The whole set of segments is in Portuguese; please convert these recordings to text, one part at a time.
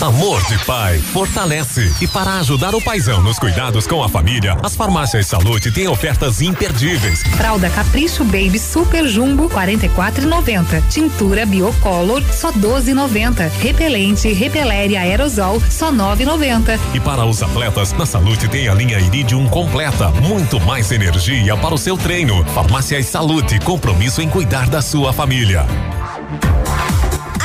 Amor de pai fortalece. E para ajudar o paizão nos cuidados com a família, as farmácias Salute têm ofertas imperdíveis. Fralda Capricho Baby Super Jumbo 44,90. Tintura Biocolor só 12,90. Repelente Repeleri Aerosol só 9,90. E para os atletas, na Salute tem a linha Iridium completa, muito mais energia para o seu treino. Farmácias Salute, compromisso em cuidar da sua família.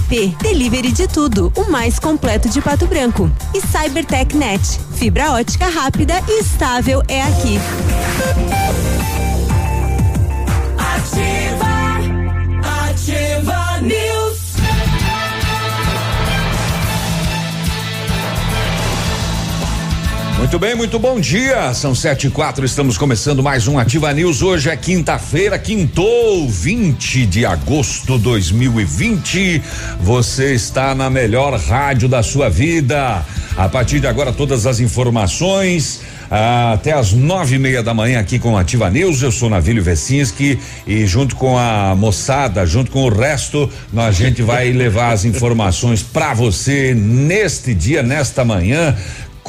app. Delivery de tudo, o mais completo de Pato Branco. E Cybertech Net. Fibra ótica rápida e estável é aqui. Muito bem, muito bom dia. São sete e quatro, estamos começando mais um Ativa News. Hoje é quinta-feira, quintou, 20 de agosto de 2020. Você está na melhor rádio da sua vida. A partir de agora, todas as informações. até as nove e meia da manhã aqui com Ativa News. Eu sou Navílio Vecinski e junto com a moçada, junto com o resto, a gente vai levar as informações para você neste dia, nesta manhã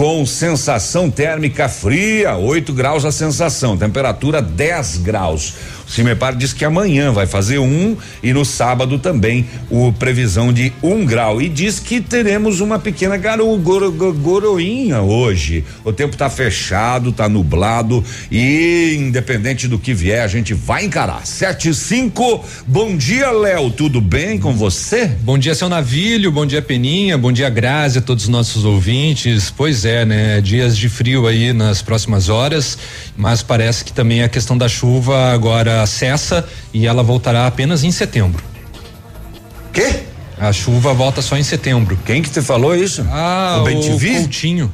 com sensação térmica fria, 8 graus a sensação, temperatura 10 graus. Cimepar diz que amanhã vai fazer um e no sábado também o previsão de um grau e diz que teremos uma pequena garo, goro, goroinha hoje. O tempo está fechado, está nublado e independente do que vier a gente vai encarar. Sete e cinco. Bom dia, Léo. Tudo bem com você? Bom dia, seu Navilho. Bom dia, Peninha. Bom dia, Grazi, a todos os nossos ouvintes. Pois é, né? Dias de frio aí nas próximas horas, mas parece que também a questão da chuva agora cessa e ela voltará apenas em setembro. Quê? A chuva volta só em setembro. Quem que te falou isso? Ah, o, o Coutinho.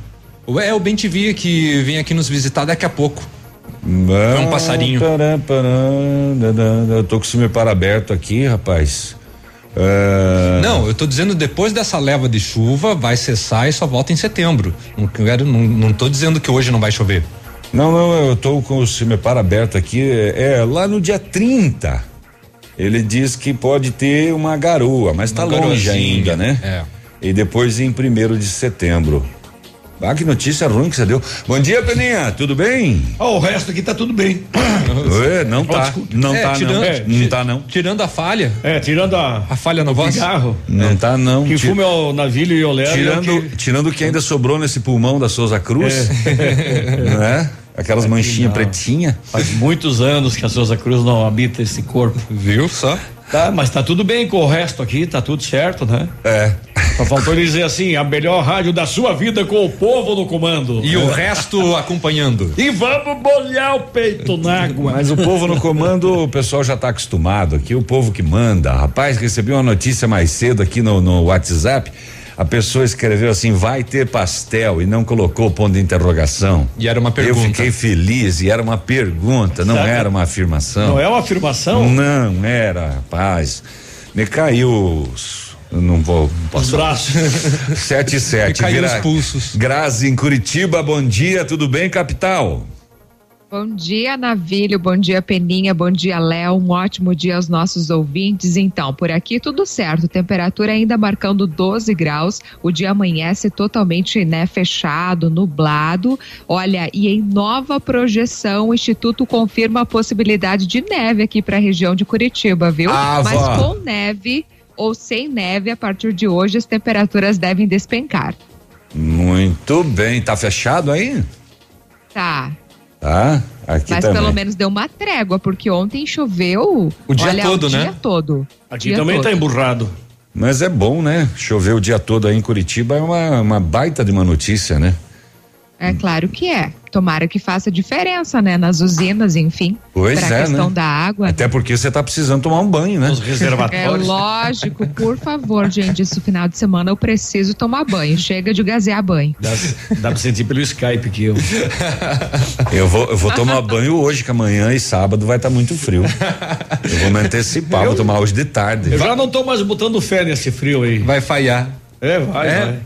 É o Bentivi que vem aqui nos visitar daqui a pouco. é um passarinho. eu tô com o cime para aberto aqui, rapaz. É... Não, eu tô dizendo depois dessa leva de chuva vai cessar e só volta em setembro. Não quero, não, não tô dizendo que hoje não vai chover. Não, não, eu estou com o CIMEPAR aberto aqui. É, é, lá no dia 30. Ele diz que pode ter uma garoa, mas está longe ainda, né? É. E depois em primeiro de setembro. Ah, que notícia ruim que você deu. Bom dia, Peninha, tudo bem? Oh, o resto aqui tá tudo bem. Ué, não tá. Não é, tá, tirando, não. É, não tá, não. Tirando a falha. É, tirando a. A falha no voz. Cigarro. Não é. tá, não. Que fume é o navilho e o lero. Tirando, que... tirando o que ainda sobrou nesse pulmão da Souza Cruz. É. não é? Aquelas manchinhas pretinhas. Faz muitos anos que a Souza Cruz não habita esse corpo. Viu só? Tá, mas tá tudo bem com o resto aqui, tá tudo certo, né? É. Só faltou ele dizer assim, a melhor rádio da sua vida com o povo no comando. E o resto acompanhando. E vamos molhar o peito na água. Mas o povo no comando, o pessoal já tá acostumado aqui, o povo que manda. Rapaz, recebi uma notícia mais cedo aqui no, no WhatsApp a pessoa escreveu assim, vai ter pastel e não colocou ponto de interrogação. E era uma pergunta. Eu fiquei feliz e era uma pergunta, não Sabe? era uma afirmação. Não é uma afirmação? Não era, rapaz. Me caiu não vou. Não posso Os braços. Sete e sete. Caiu vira, os pulsos. Grazi em Curitiba, bom dia, tudo bem, capital? Bom dia, Navilho. Bom dia, Peninha. Bom dia, Léo. Um ótimo dia aos nossos ouvintes. Então, por aqui tudo certo. Temperatura ainda marcando 12 graus. O dia amanhece totalmente né, fechado, nublado. Olha, e em nova projeção, o Instituto confirma a possibilidade de neve aqui para a região de Curitiba, viu? Ah, Mas com neve ou sem neve, a partir de hoje as temperaturas devem despencar. Muito bem. Tá fechado aí? Tá. Tá? Aqui Mas também. pelo menos deu uma trégua, porque ontem choveu. O dia olha, todo, o né? Dia todo. Aqui dia também todo. tá emburrado. Mas é bom, né? Chover o dia todo aí em Curitiba é uma, uma baita de uma notícia, né? É claro que é. Tomara que faça diferença, né? Nas usinas, enfim. Pois pra é, questão né? da água. Até porque você tá precisando tomar um banho, né? Os É reservatórios. lógico, por favor, gente, esse final de semana eu preciso tomar banho. Chega de gazear banho. Dá, dá pra sentir pelo Skype que eu. Eu vou, eu vou tomar banho hoje, que amanhã e sábado vai estar muito frio. Eu vou me antecipar, vou tomar hoje de tarde. Eu já não tô mais botando fé nesse frio aí. Vai falhar. É, vai, É? vai.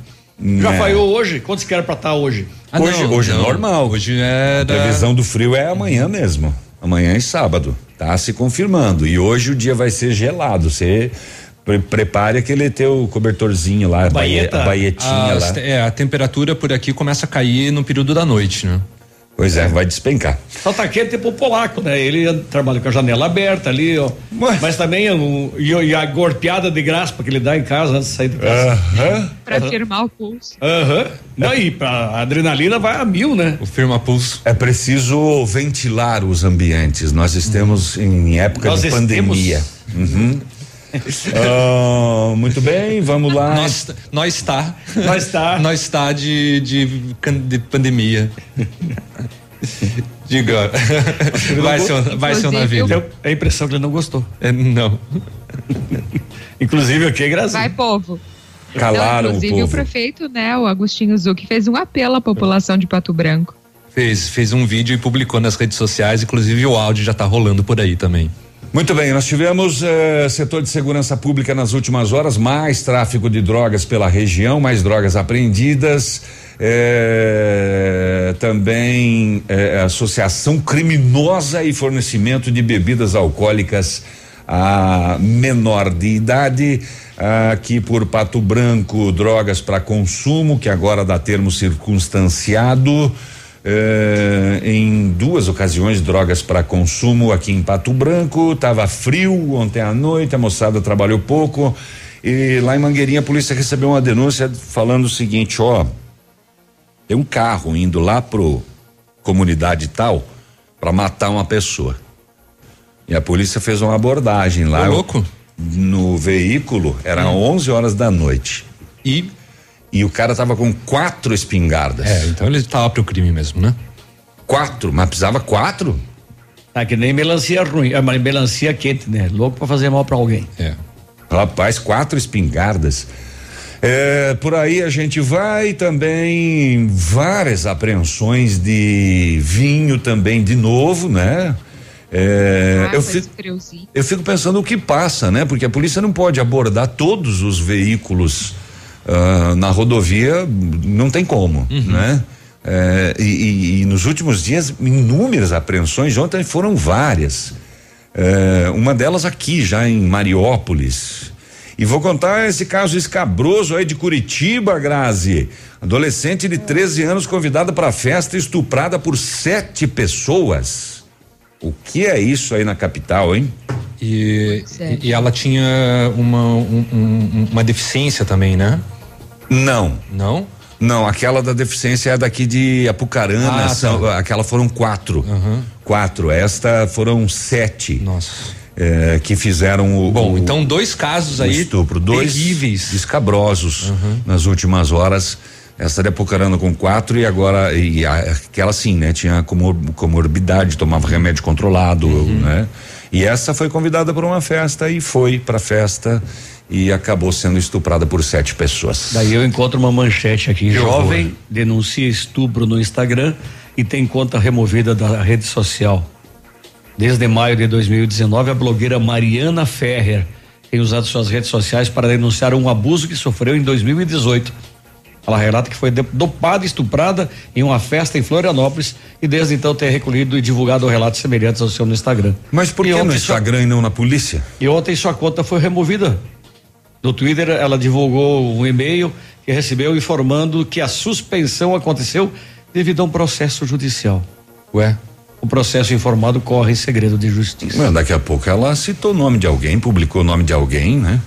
Já É. falhou hoje? Quantos que era pra estar hoje? Hoje- hoje é normal. Hoje era. A previsão do frio é amanhã mesmo. Amanhã e sábado. Tá se confirmando. E hoje o dia vai ser gelado. Você pre- prepare aquele teu cobertorzinho lá, a baie- Baeta. a baietinha As- lá. é, a temperatura por aqui começa a cair no período da noite, né? Pois é, vai despencar. Só tá quente pro polaco, né? Ele trabalha com a janela aberta ali, ó. Ué. Mas também um, e, e a golpeada de graça que ele dá em casa antes de sair de casa. Aham. Pra firmar o pulso. Aham. Não, e pra, a adrenalina vai a mil, né? O firma pulso. É preciso ventilar os ambientes. Nós estamos em época Nós de estemos. pandemia. Uhum. Ah, muito bem, vamos lá. Nós, nós tá. Nós tá. Nós tá de, de, de pandemia. Diga. Vai, seu, vai seu Inclusive, navio. Tenho a impressão que ele não gostou. É, não. Inclusive aqui é Grazi. Vai, povo. Calaram Não, o inclusive, o, prefeito, né, o Agostinho Zucchi, fez um apelo à população de Pato Branco. Fez, fez um vídeo e publicou nas redes sociais, inclusive o áudio já tá rolando por aí também. Muito bem, nós tivemos eh, setor de segurança pública nas últimas horas, mais tráfico de drogas pela região, mais drogas apreendidas, eh, também eh, associação criminosa e fornecimento de bebidas alcoólicas a menor de idade. Aqui por Pato Branco, drogas para consumo, que agora dá termo circunstanciado. Eh, em duas ocasiões drogas para consumo aqui em Pato Branco. Tava frio ontem à noite, a moçada trabalhou pouco. E lá em Mangueirinha a polícia recebeu uma denúncia falando o seguinte: ó, tem um carro indo lá pro comunidade tal para matar uma pessoa. E a polícia fez uma abordagem lá. Ô, louco. No veículo, eram 11 horas da noite. E. E o cara tava com quatro espingardas. É, então ele tava pro crime mesmo, né? Quatro, mas precisava quatro? Tá que nem melancia ruim, é mas melancia quente, né? Louco pra fazer mal pra alguém. É. Rapaz, quatro espingardas. É, por aí a gente vai também várias apreensões de vinho também de novo, né? É, Ah, eu, fico, eu fico pensando o que passa, né? Porque a polícia não pode abordar todos os veículos ah, na rodovia, não tem como, né? É, e, e- e nos últimos dias, inúmeras apreensões, ontem foram várias. É, uma delas aqui, já em Mariópolis. E vou contar esse caso escabroso aí de Curitiba, Grazi. Adolescente de 13 anos convidada para festa estuprada por sete pessoas. O que é isso aí na capital, hein? E, Sério. e ela tinha uma, um- um- uma deficiência também, né? Não, Não? não, aquela da deficiência é daqui de Apucarana, Ah, são- tá. aquela foram quatro. Aham. Quatro, esta foram sete Nossa. eh, que fizeram o. Bom, o- então dois casos aí estupro, dois terríveis. escabrosos nas últimas horas. Essa de Apucarana com quatro e agora e a- aquela sim, né? Tinha comor, comorbidade, tomava remédio controlado, Uhum. né? E essa foi convidada para uma festa e foi para festa e acabou sendo estuprada por sete pessoas. Daí eu encontro uma manchete aqui. Jovem horror. denuncia estupro no Instagram e tem conta removida da rede social. Desde maio de 2019, a blogueira Mariana Ferrer tem usado suas redes sociais para denunciar um abuso que sofreu em 2018. Ela relata que foi dopada e estuprada em uma festa em Florianópolis e desde então tem recolhido e divulgado relatos semelhantes ao seu no Instagram. Mas por que no ontem sua- Instagram e não na polícia? E ontem sua conta foi removida. No Twitter, ela divulgou um e-mail que recebeu informando que a suspensão aconteceu devido a um processo judicial. Ué? O processo informado corre em segredo de justiça. Mas daqui a pouco ela citou o nome de alguém, publicou o nome de alguém, né?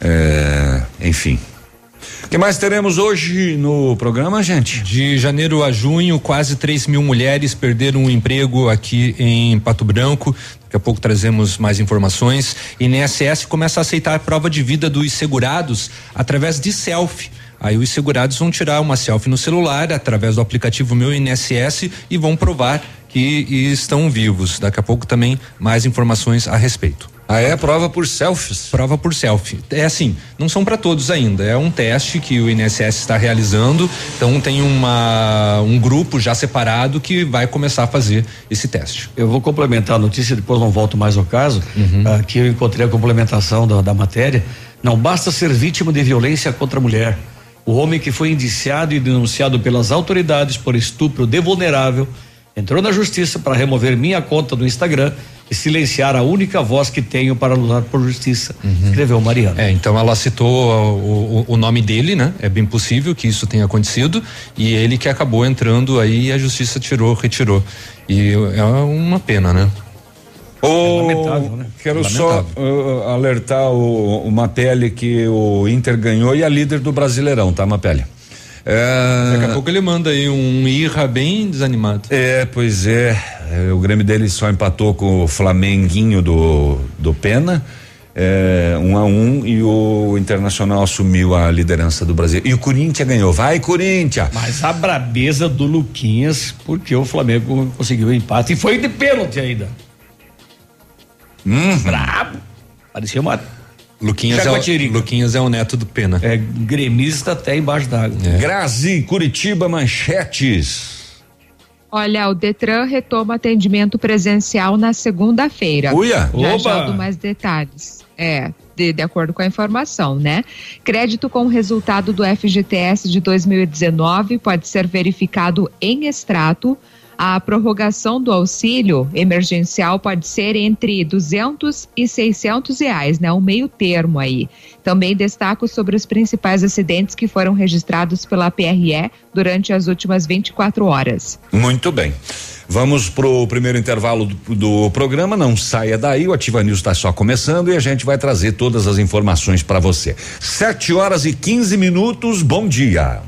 É, enfim. O que mais teremos hoje no programa, gente? De janeiro a junho, quase 3 mil mulheres perderam o emprego aqui em Pato Branco. Daqui a pouco trazemos mais informações. INSS começa a aceitar a prova de vida dos segurados através de selfie. Aí os segurados vão tirar uma selfie no celular através do aplicativo Meu INSS e vão provar que estão vivos. Daqui a pouco também mais informações a respeito. Ah, é prova por selfies? Prova por selfie. É assim, não são para todos ainda. É um teste que o INSS está realizando. Então tem uma um grupo já separado que vai começar a fazer esse teste. Eu vou complementar a notícia, depois não volto mais ao caso. Uhum. Aqui eu encontrei a complementação da, da matéria. Não basta ser vítima de violência contra a mulher. O homem que foi indiciado e denunciado pelas autoridades por estupro de vulnerável entrou na justiça para remover minha conta do Instagram silenciar a única voz que tenho para lutar por justiça, uhum. escreveu Mariana. É, então ela citou o, o, o, nome dele, né? É bem possível que isso tenha acontecido e ele que acabou entrando aí e a justiça tirou, retirou. E é uma pena, né? Oh, é lamentável, né? Quero lamentável. só uh, alertar o, o Mapelli que o Inter ganhou e a líder do Brasileirão, tá, Mapelli? É... Daqui a pouco ele manda aí um irra bem desanimado. É, pois é. É. O Grêmio dele só empatou com o Flamenguinho do, do Pena. É, um a um e o Internacional assumiu a liderança do Brasil. E o Corinthians ganhou. Vai, Corinthians! Mas a brabeza do Luquinhas, porque o Flamengo conseguiu o empate e foi de pênalti ainda. Hum. Brabo! Parecia uma Luquinhas é, o, Luquinhas é o neto do Pena. É gremista até embaixo d'água. É. Grazi, Curitiba, manchetes. Olha, o Detran retoma atendimento presencial na segunda-feira. Uia! Já já dou mais detalhes. É, de, de, acordo com a informação, né? Crédito com o resultado do FGTS de 2019 pode ser verificado em extrato a prorrogação do auxílio emergencial pode ser entre 200 e 600 reais, né? Um meio termo aí. Também destaco sobre os principais acidentes que foram registrados pela PRE durante as últimas 24 horas. Muito bem. Vamos pro primeiro intervalo do, do, programa. Não saia daí, o Ativa News está só começando e a gente vai trazer todas as informações para você. Sete horas e 15 minutos. Bom dia.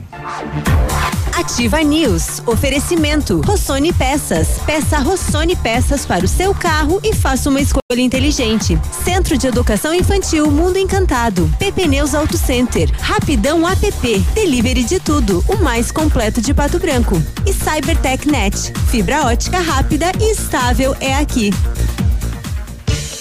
Ativa News. Oferecimento. Rossoni Peças. Peça Rossoni Peças para o seu carro e faça uma escolha inteligente. Centro de Educação Infantil Mundo Encantado. PP Neus Auto Center. Rapidão app. Delivery de tudo. O mais completo de Pato Branco. E Cybertech Net. Fibra ótica rápida e estável é aqui.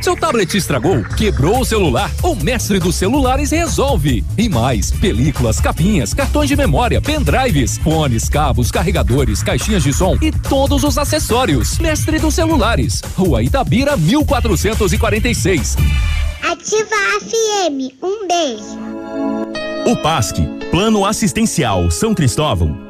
Seu tablet estragou? Quebrou o celular? O mestre dos celulares resolve. E mais: películas, capinhas, cartões de memória, pendrives, fones, cabos, carregadores, caixinhas de som e todos os acessórios. Mestre dos celulares. Rua Itabira, 1446. Ativa a FM. Um beijo. O PASC, Plano Assistencial São Cristóvão,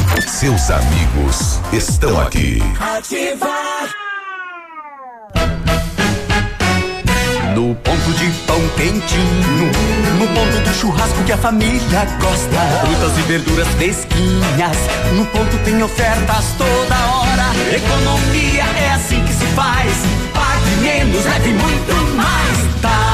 Seus amigos estão aqui. Ativar. No ponto de pão quentinho, no ponto do churrasco que a família gosta. Frutas e verduras fresquinhas, no ponto tem ofertas toda hora. Economia é assim que se faz. Pague menos, leve muito mais. Tá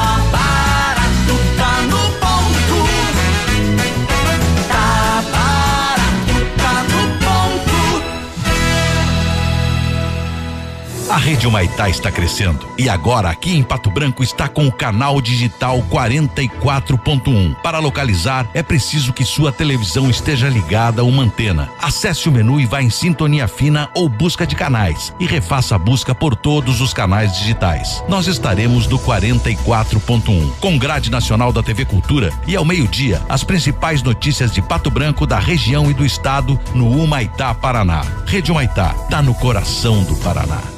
Rede Humaitá está crescendo e agora aqui em Pato Branco está com o canal digital 44.1. Para localizar é preciso que sua televisão esteja ligada a uma antena. Acesse o menu e vá em sintonia fina ou busca de canais e refaça a busca por todos os canais digitais. Nós estaremos do 44.1 com grade nacional da TV Cultura e ao meio-dia as principais notícias de Pato Branco, da região e do estado no Humaitá, Paraná. Rede Humaitá, tá no coração do Paraná.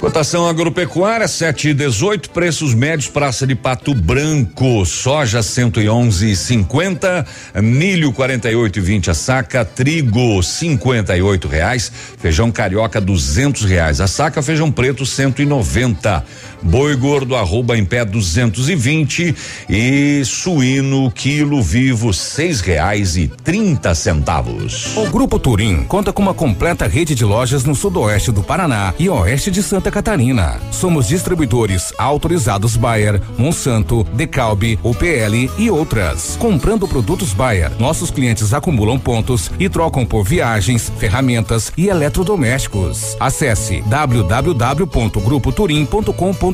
Cotação agropecuária 7 e 18, preços médios praça de Pato Branco, soja 111,50, milho 48 e 20 a saca, trigo 58 reais, feijão carioca 200 reais a saca, feijão preto 190. Boi gordo arroba em pé 220 e suíno quilo vivo seis reais e trinta centavos. O Grupo Turim conta com uma completa rede de lojas no sudoeste do Paraná e oeste de Santa Catarina. Somos distribuidores autorizados Bayer, Monsanto, Decalbe, UPL e outras. Comprando produtos Bayer, nossos clientes acumulam pontos e trocam por viagens, ferramentas e eletrodomésticos. Acesse www.grupoturim.com.br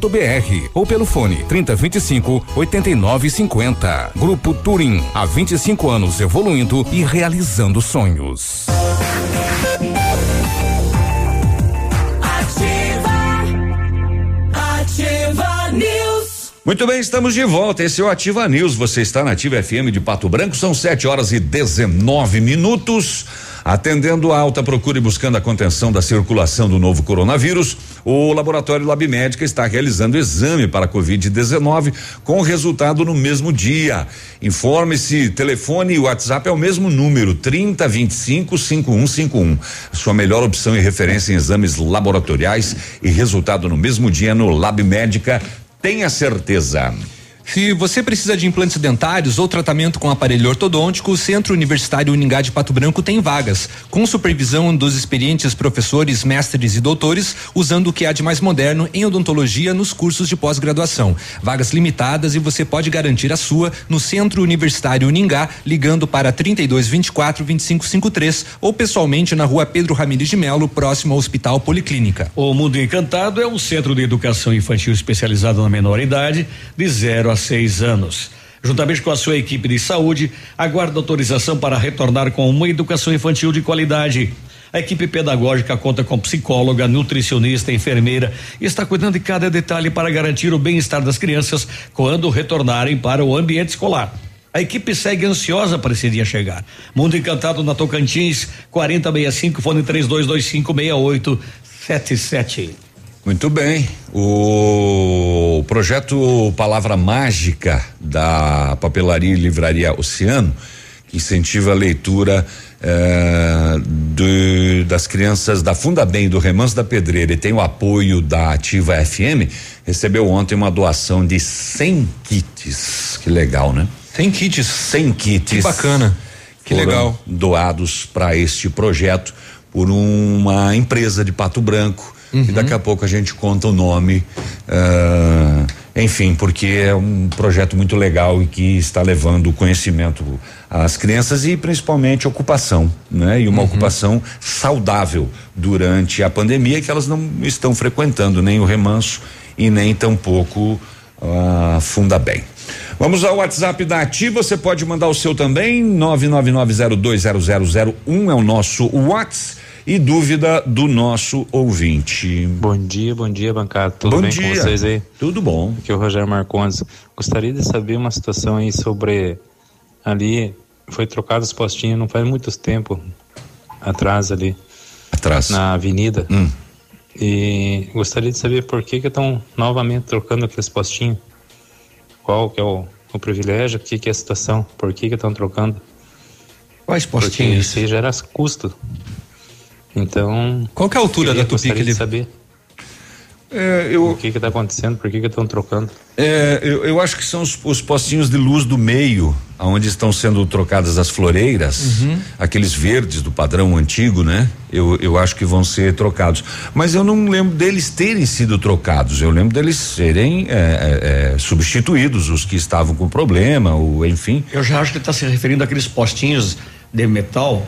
ou pelo fone 3025 8950. Grupo Turim, há 25 anos evoluindo e realizando sonhos. Muito bem, estamos de volta. Esse é o Ativa News. Você está na Ativa FM de Pato Branco. São 7 horas e 19 minutos. Atendendo a alta procura e buscando a contenção da circulação do novo coronavírus, o laboratório Lab Médica está realizando exame para Covid-19 com resultado no mesmo dia. Informe-se, telefone e WhatsApp é o mesmo número, 3025 5151. Sua melhor opção e referência em exames laboratoriais e resultado no mesmo dia no Lab Médica. Tenha certeza. Se você precisa de implantes dentários ou tratamento com aparelho ortodôntico, o Centro Universitário Uningá de Pato Branco tem vagas, com supervisão dos experientes professores, mestres e doutores, usando o que há de mais moderno em odontologia nos cursos de pós-graduação. Vagas limitadas e você pode garantir a sua no Centro Universitário Uningá, ligando para 32 24 25 53 ou pessoalmente na Rua Pedro Ramires de Melo, próximo ao Hospital Policlínica. O Mundo Encantado é um centro de educação infantil especializado na menor idade, de 0 a seis anos. Juntamente com a sua equipe de saúde, aguarda autorização para retornar com uma educação infantil de qualidade. A equipe pedagógica conta com psicóloga, nutricionista, enfermeira e está cuidando de cada detalhe para garantir o bem-estar das crianças quando retornarem para o ambiente escolar. A equipe segue ansiosa para esse dia chegar. Mundo Encantado na Tocantins, 4065, fone 3225 6877. Muito bem. O projeto Palavra Mágica da Papelaria e Livraria Oceano, que incentiva a leitura eh, do, das crianças da Funda Bem do Remanso da Pedreira e tem o apoio da Ativa FM, recebeu ontem uma doação de 100 kits. Que legal, né? 100 kits. 100 kits. Que bacana. Que legal. Doados para este projeto por uma empresa de Pato Branco Uhum. E daqui a pouco a gente conta o nome. Uh, enfim, porque é um projeto muito legal e que está levando conhecimento às crianças e principalmente ocupação, né? E uma uhum. ocupação saudável durante a pandemia que elas não estão frequentando nem o remanso e nem tampouco a uh, Funda Bem. Vamos ao WhatsApp da Ativa, você pode mandar o seu também, 999020001 é o nosso WhatsApp e dúvida do nosso ouvinte. Bom dia, bom dia, bancada. Tudo bom bem dia. com vocês aí? Tudo bom. Aqui é o Rogério Marcondes. Gostaria de saber uma situação aí sobre ali foi trocado os postinhos não faz muito tempo atrás ali. Atrás. Na avenida. Hum. E gostaria de saber por que que estão novamente trocando aqueles postinhos. Qual que é o, o privilégio, o que que é a situação, por que que estão trocando? Quais postinhos? Porque isso aí gera custo. Então. Qual que é a altura da Tupi que ele. Saber. É, eu... O que que tá acontecendo? Por que que estão trocando? É, eu, eu acho que são os, os postinhos de luz do meio, onde estão sendo trocadas as floreiras, Uhum. aqueles verdes do padrão antigo, né? Eu, eu acho que vão ser trocados. Mas eu não lembro deles terem sido trocados. Eu lembro deles serem é, é, é, substituídos, os que estavam com problema, ou enfim. Eu já acho que ele está se referindo àqueles postinhos de metal,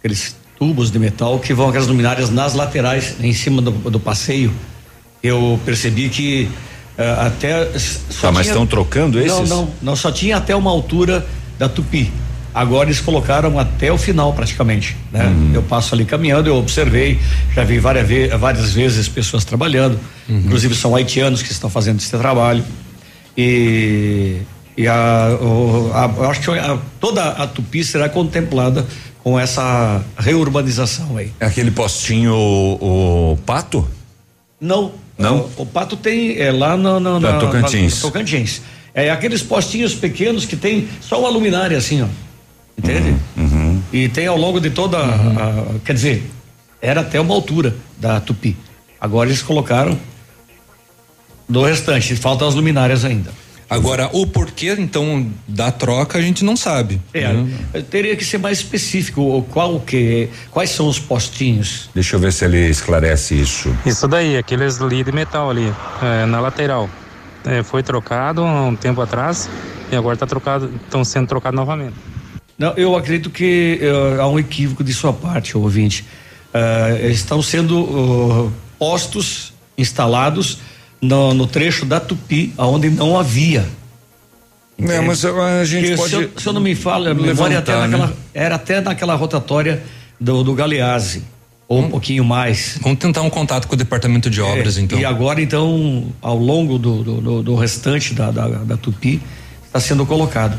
aqueles tubos de metal que vão aquelas luminárias nas laterais, em cima do, do passeio. Eu percebi que eh, até. só Tá, mas estão trocando Não, esses? não, não, só tinha até uma altura da Tupi. Agora eles colocaram até o final praticamente, né? Uhum. Eu passo ali caminhando, eu observei, já vi várias, ve várias vezes pessoas trabalhando, Uhum. inclusive são haitianos que estão fazendo esse trabalho e, e a, o- a- eu acho que a- toda a Tupi será contemplada com essa reurbanização aí. É Aquele postinho, o, o pato? Não. Não? O, o Pato tem é, lá no, no, Da na- Tocantins. na- Tocantins. É aqueles postinhos pequenos que tem só uma luminária assim, ó. Entende? Uhum. E tem ao longo de toda a, a- quer dizer, era até uma altura da Tupi. Agora eles colocaram do restante, faltam as luminárias ainda. Agora, o porquê, então, da troca, a gente não sabe. É, né? teria que ser mais específico, o qual que, quais são os postinhos? Deixa eu ver se ele esclarece isso. Isso daí, aqueles ali de metal ali, é, na lateral. É, foi trocado há um tempo atrás e agora tá trocado, estão sendo trocados novamente. Não, eu acredito que eh, há um equívoco de sua parte, ouvinte. Eh, estão sendo uh, postos, instalados no, no trecho da Tupi, onde não havia. É, mas a gente pode Se eu, se eu não me falo, a memória até levantar, naquela, né? era até naquela rotatória do, do Galeazzi, ou um pouquinho mais. Vamos tentar um contato com o departamento de obras, É, então. E agora, então, ao longo do, do, do- do restante da, da, da Tupi, está sendo colocado.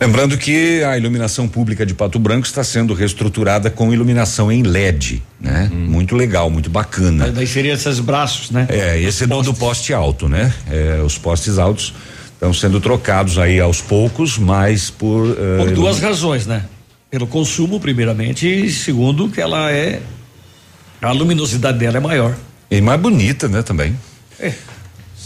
Lembrando que a iluminação pública de Pato Branco está sendo reestruturada com iluminação em LED, né? Muito legal, muito bacana. Daí seria esses braços, né? É, esse é do, do poste alto, né? É, os postes altos estão sendo trocados aí aos poucos, mas por. eh, Por duas ilumi- razões, né? Pelo consumo, primeiramente, e segundo, que ela é. A luminosidade dela é maior. E mais bonita, né, também. É.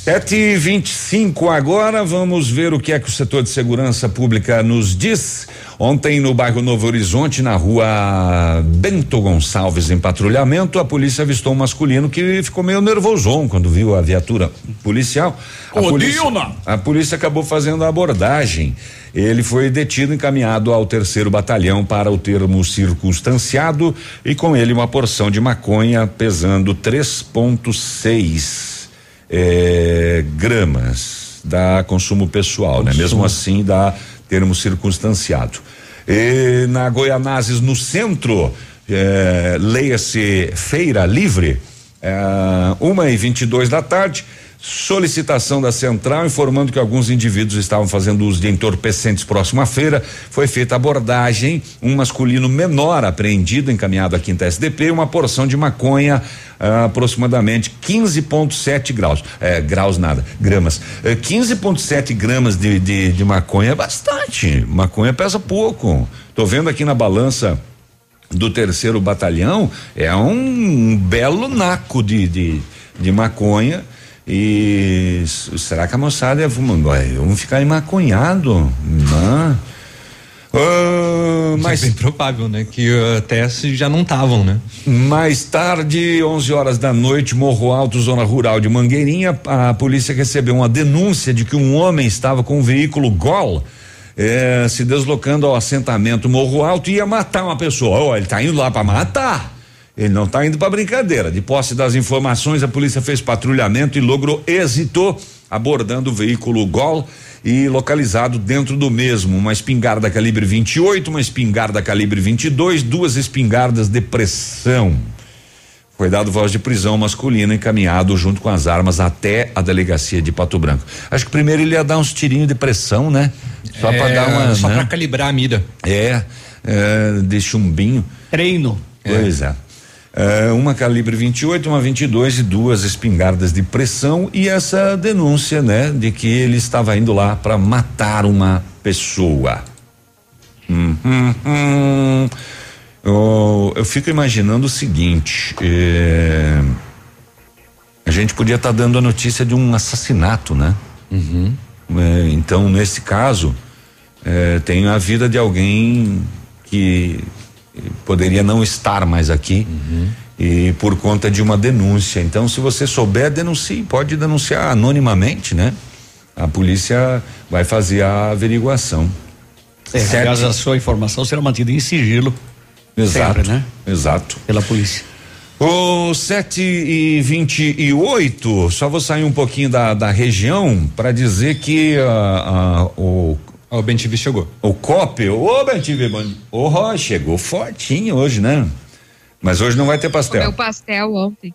Sete e vinte e cinco agora, vamos ver o que é que o setor de segurança pública nos diz. Ontem no bairro Novo Horizonte, na rua Bento Gonçalves, em patrulhamento, a polícia avistou um masculino que ficou meio nervosão quando viu a viatura policial. A Ô, polícia, Dilma! a polícia acabou fazendo a abordagem. Ele foi detido e encaminhado ao terceiro batalhão para o termo circunstanciado e com ele uma porção de maconha pesando 3,6 eh, gramas da consumo pessoal, né? Mesmo assim dá termo circunstanciado. E na Goianazes, no centro, eh, leia-se Feira Livre, eh, uma e vinte e dois da tarde, solicitação da central informando que alguns indivíduos estavam fazendo uso de entorpecentes próximo à feira. Foi feita abordagem, um masculino menor apreendido, encaminhado à quinta SDP, uma porção de maconha, ah, aproximadamente 15,7 graus. É, graus nada, gramas. É, 15,7 gramas de, de, de maconha é bastante. Maconha pesa pouco. Tô vendo aqui na balança do terceiro batalhão, é um belo naco de, de, de maconha. E será que a moçada ia fumando? Vamos ficar maconhado? Não. Ah, Mas é bem provável, né? Que uh, até se já não estavam, né? Mais tarde, 11 horas da noite, Morro Alto, zona rural de Mangueirinha, a polícia recebeu uma denúncia de que um homem estava com um veículo Gol eh, se deslocando ao assentamento Morro Alto e ia matar uma pessoa. Oh, ele está indo lá para matar. Ele não está indo para brincadeira. De posse das informações, a polícia fez patrulhamento e logrou êxito abordando o veículo Gol e localizado dentro do mesmo uma espingarda calibre 28, uma espingarda calibre 22, duas espingardas de pressão. Foi dado voz de prisão masculina encaminhado junto com as armas até a delegacia de Pato Branco. Acho que primeiro ele ia dar uns tirinhos de pressão, né? Só É, para dar uma. Só né? pra calibrar a mira. É, é, de chumbinho. Treino. Pois é. É, uma calibre 28, uma 22 e duas espingardas de pressão e essa denúncia, né, de que ele estava indo lá para matar uma pessoa. Hum, hum, hum. Eu, eu fico imaginando o seguinte: é, a gente podia estar tá dando a notícia de um assassinato, né? Uhum. É, então, nesse caso, é, tem a vida de alguém que poderia não estar mais aqui uhum. e por conta de uma denúncia. Então, se você souber, denuncie. Pode denunciar anonimamente, né? A polícia vai fazer a averiguação. É, aliás, a sua informação será mantida em sigilo. Exato, sempre, né? Exato. Pela polícia. O sete e vinte e oito, só vou sair um pouquinho da, da região para dizer que uh, uh, o o Bentivi chegou. O COP, ô Bentivi, ô chegou fortinho hoje, né? Mas hoje não vai ter pastel. Comeu pastel ontem.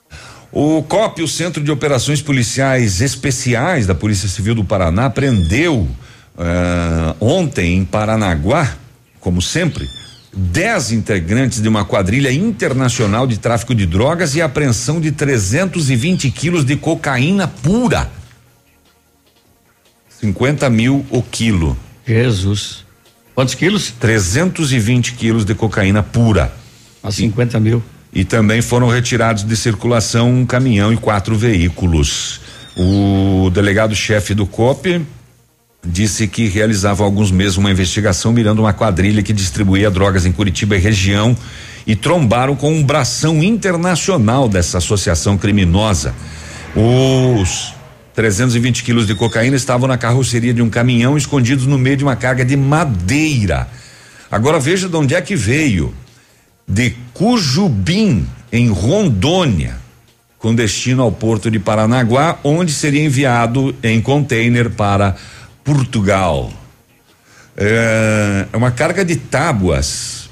O COP, o Centro de Operações Policiais Especiais da Polícia Civil do Paraná, prendeu uh, ontem em Paranaguá, como sempre, dez integrantes de uma quadrilha internacional de tráfico de drogas e apreensão de 320 quilos de cocaína pura. 50 mil o quilo. Jesus. Quantos quilos? 320 quilos de cocaína pura. A 50 e, mil. E também foram retirados de circulação um caminhão e quatro veículos. O delegado-chefe do COP disse que realizava há alguns meses uma investigação mirando uma quadrilha que distribuía drogas em Curitiba e região e trombaram com um bração internacional dessa associação criminosa. Os 320 quilos de cocaína estavam na carroceria de um caminhão escondidos no meio de uma carga de madeira. Agora veja de onde é que veio. De Cujubim, em Rondônia, com destino ao porto de Paranaguá, onde seria enviado em container para Portugal. É, é uma carga de tábuas.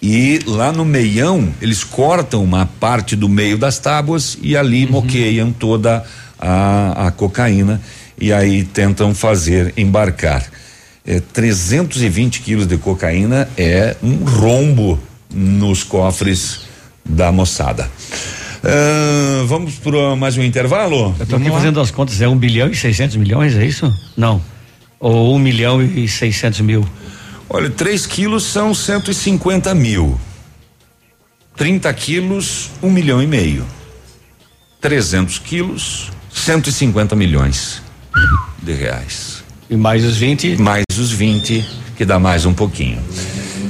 E lá no meião, eles cortam uma parte do meio das tábuas e ali uhum. moqueiam toda a a, a cocaína e aí tentam fazer embarcar. É, 320 quilos de cocaína é um rombo nos cofres da moçada. Uh, vamos para mais um intervalo? Eu estou aqui fazendo as contas, é um bilhão e 600 milhões, é isso? Não. Ou um milhão e 600 mil? Olha, 3 quilos são 150 mil. 30 quilos, um milhão e meio. 300 quilos, 150 milhões de reais. E mais os 20? Mais os 20, que dá mais um pouquinho.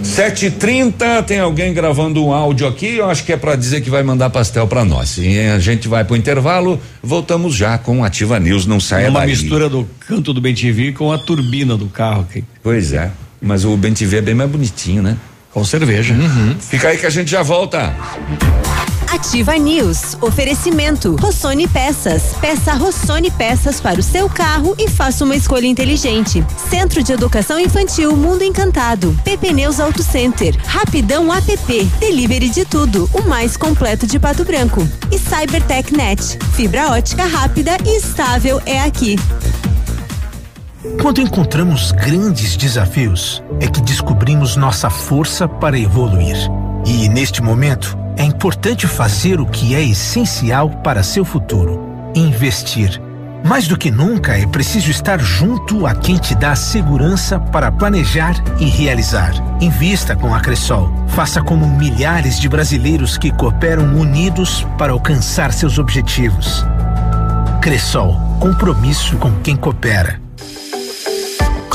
7h30, tem alguém gravando um áudio aqui, eu acho que é para dizer que vai mandar pastel para nós. E a gente vai pro intervalo, voltamos já com Ativa News, não saia é uma daí. mistura do canto do BenTV com a turbina do carro aqui. Pois é, mas o BenTV é bem mais bonitinho, né? Com cerveja. Uhum. Fica aí que a gente já volta. Ativa News. Oferecimento. Rossoni Peças. Peça Rossoni Peças para o seu carro e faça uma escolha inteligente. Centro de Educação Infantil Mundo Encantado. PP Neus Auto Center. Rapidão app. Delivery de tudo. O mais completo de Pato Branco. E Cybertech Net. Fibra ótica rápida e estável é aqui. Quando encontramos grandes desafios, é que descobrimos nossa força para evoluir. E neste momento, é importante fazer o que é essencial para seu futuro: investir. Mais do que nunca, é preciso estar junto a quem te dá segurança para planejar e realizar. Invista com a Cressol. Faça como milhares de brasileiros que cooperam unidos para alcançar seus objetivos. Cressol, compromisso com quem coopera.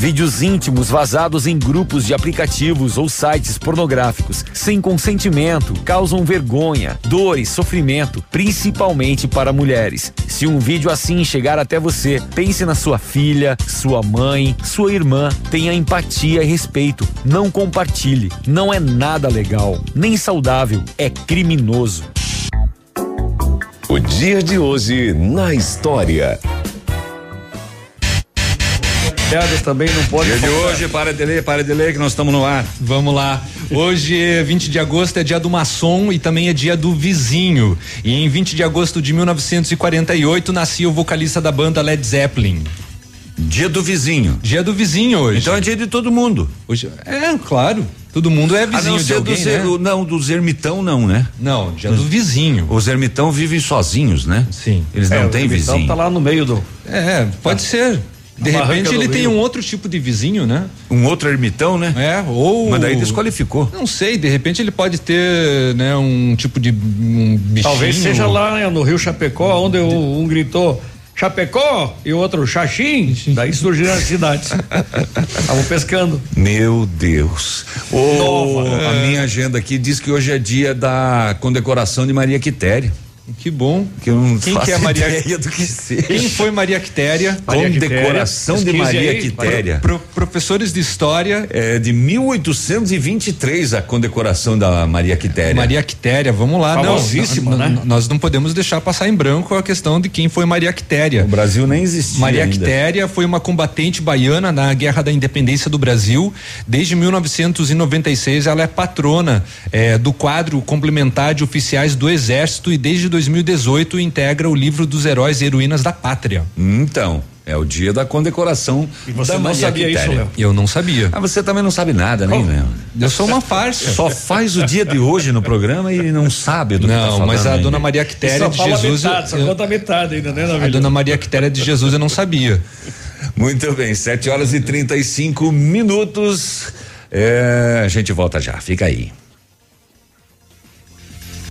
Vídeos íntimos vazados em grupos de aplicativos ou sites pornográficos, sem consentimento, causam vergonha, dor e sofrimento, principalmente para mulheres. Se um vídeo assim chegar até você, pense na sua filha, sua mãe, sua irmã. Tenha empatia e respeito. Não compartilhe. Não é nada legal, nem saudável. É criminoso. O dia de hoje na história. Piadas também não pode. Dia de hoje, para de ler, para de ler, que nós estamos no ar. Vamos lá. Hoje, 20 de agosto, é dia do maçom e também é dia do vizinho. E em 20 de agosto de 1948 nascia o vocalista da banda Led Zeppelin. Dia do vizinho. Dia do vizinho hoje. Então é dia de todo mundo. Hoje, é, claro. Todo mundo é vizinho a não de ser alguém, né? er- Não, dos ermitão não, né? Não, dia do vizinho. Os ermitão vivem sozinhos, né? Sim. Eles É, não o têm ermitão vizinho. tá lá no meio do. É, pode ser. De barranca repente ele tem um outro tipo de vizinho, né? Um outro ermitão, né? É, ou. Mas daí desqualificou. Não sei, de repente ele pode ter, né, um tipo de um bichinho. Talvez seja lá né, no Rio Chapecó, onde um gritou Chapecó e o outro Xaxim. Daí surgiram as cidades. Estavam pescando. Meu Deus. Ô, Nova. a minha agenda aqui diz que hoje é dia da condecoração de Maria Quitéria. Que bom. Que eu não Quem faço que é Maria? ideia do que seja. Quem foi Maria Quitéria? Maria Condecoração de Maria aí, Quitéria. Pro- professores de história. É de 1823 a condecoração da Maria Quitéria. Maria Quitéria, vamos lá. Não, Famosíssima, n- né? Nós não podemos deixar passar em branco a questão de quem foi Maria Quitéria. O Brasil nem existia. Maria ainda. Quitéria foi uma combatente baiana na Guerra da Independência do Brasil. Desde 1996, ela é patrona eh, do quadro complementar de oficiais do Exército e desde 2018 integra o livro dos heróis e heroínas da pátria. Então, é o dia da condecoração E você da não Maria sabia isso, Quitéria. Léo? Eu não sabia. Ah, você também não sabe nada, né, Léo? Eu sou uma farsa. Só faz o dia de hoje no programa e não sabe do que tá Não, falando mas a ainda. dona Maria Quitéria Só de fala Jesus. metade, só eu- conta metade ainda, né, a dona Maria Quitéria de Jesus eu não sabia. Muito bem, 7 horas e 35 minutos. É, a gente volta já, fica aí.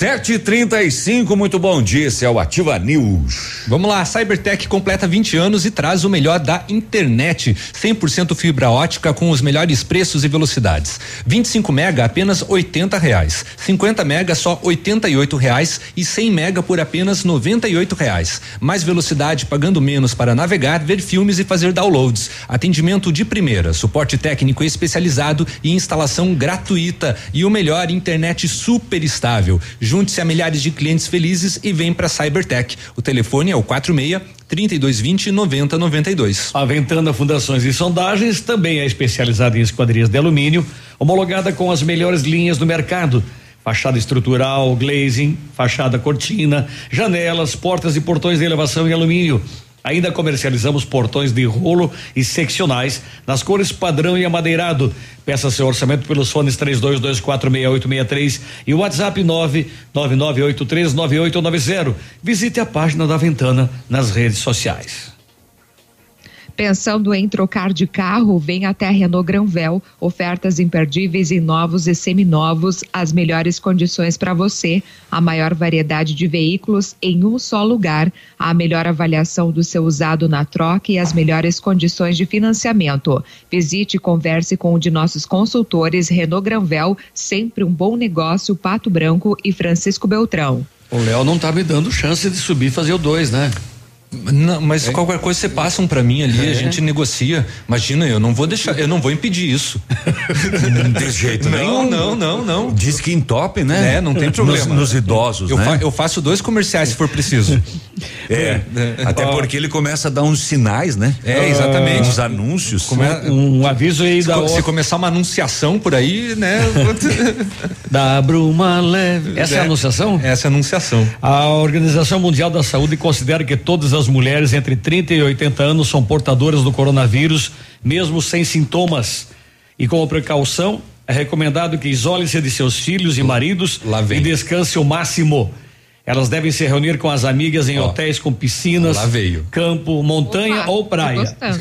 News. 7h35, muito bom dia, esse é o Ativa News. Vamos lá, a Cybertech completa 20 anos e traz o melhor da internet. 100% fibra ótica com os melhores preços e velocidades. 25 mega apenas 80 reais. 50 mega só 88 reais e 100 mega por apenas 98 reais. Mais velocidade pagando menos para navegar, ver filmes e fazer downloads. Atendimento de primeira, suporte técnico especializado e instalação gratuita e o melhor internet super estável. Junte-se a milhares de clientes felizes e vem para Cybertech. O telefone é o 46 3220 9092. A Ventana Fundações e Sondagens também é especializada em esquadrias de alumínio, homologada com as melhores linhas do mercado. Fachada estrutural, glazing, fachada cortina, janelas, portas e portões de elevação em alumínio. Ainda comercializamos portões de rolo e seccionais nas cores padrão e amadeirado. Peça seu orçamento pelos fones 32246863 e o WhatsApp 999839890. Visite a página da Ventana nas redes sociais. Pensando em trocar de carro, vem até a Renault Granvel. Ofertas imperdíveis em novos e seminovos, as melhores condições para você, a maior variedade de veículos em um só lugar, a melhor avaliação do seu usado na troca e as melhores condições de financiamento. Visite e converse com um de nossos consultores Renault Granvel, sempre um bom negócio, Pato Branco e Francisco Beltrão. O Léo não tá me dando chance de subir e fazer o dois, né? Não, mas qualquer coisa você passa um pra mim ali, a gente negocia. Imagina, eu não vou deixar, eu não vou impedir isso. De jeito não, nenhum. Não, não, não. Diz que entope, né? É, não tem problema. Nos, nos idosos, eu né? fa- eu faço dois comerciais se for preciso. É, até Ó. porque ele começa a dar uns sinais, né? É, exatamente. Uns anúncios. Come- Um aviso aí se, da co- se começar uma anunciação por aí, né? Da bruma leve. Essa é a É. anunciação? Essa é a anunciação. A Organização Mundial da Saúde considera que todas as mulheres entre 30 e 80 anos são portadoras do coronavírus, mesmo sem sintomas. E como precaução, é recomendado que isole-se de seus filhos e maridos e descanse o máximo. Elas devem se reunir com as amigas em hotéis com piscinas, campo, montanha ou praia.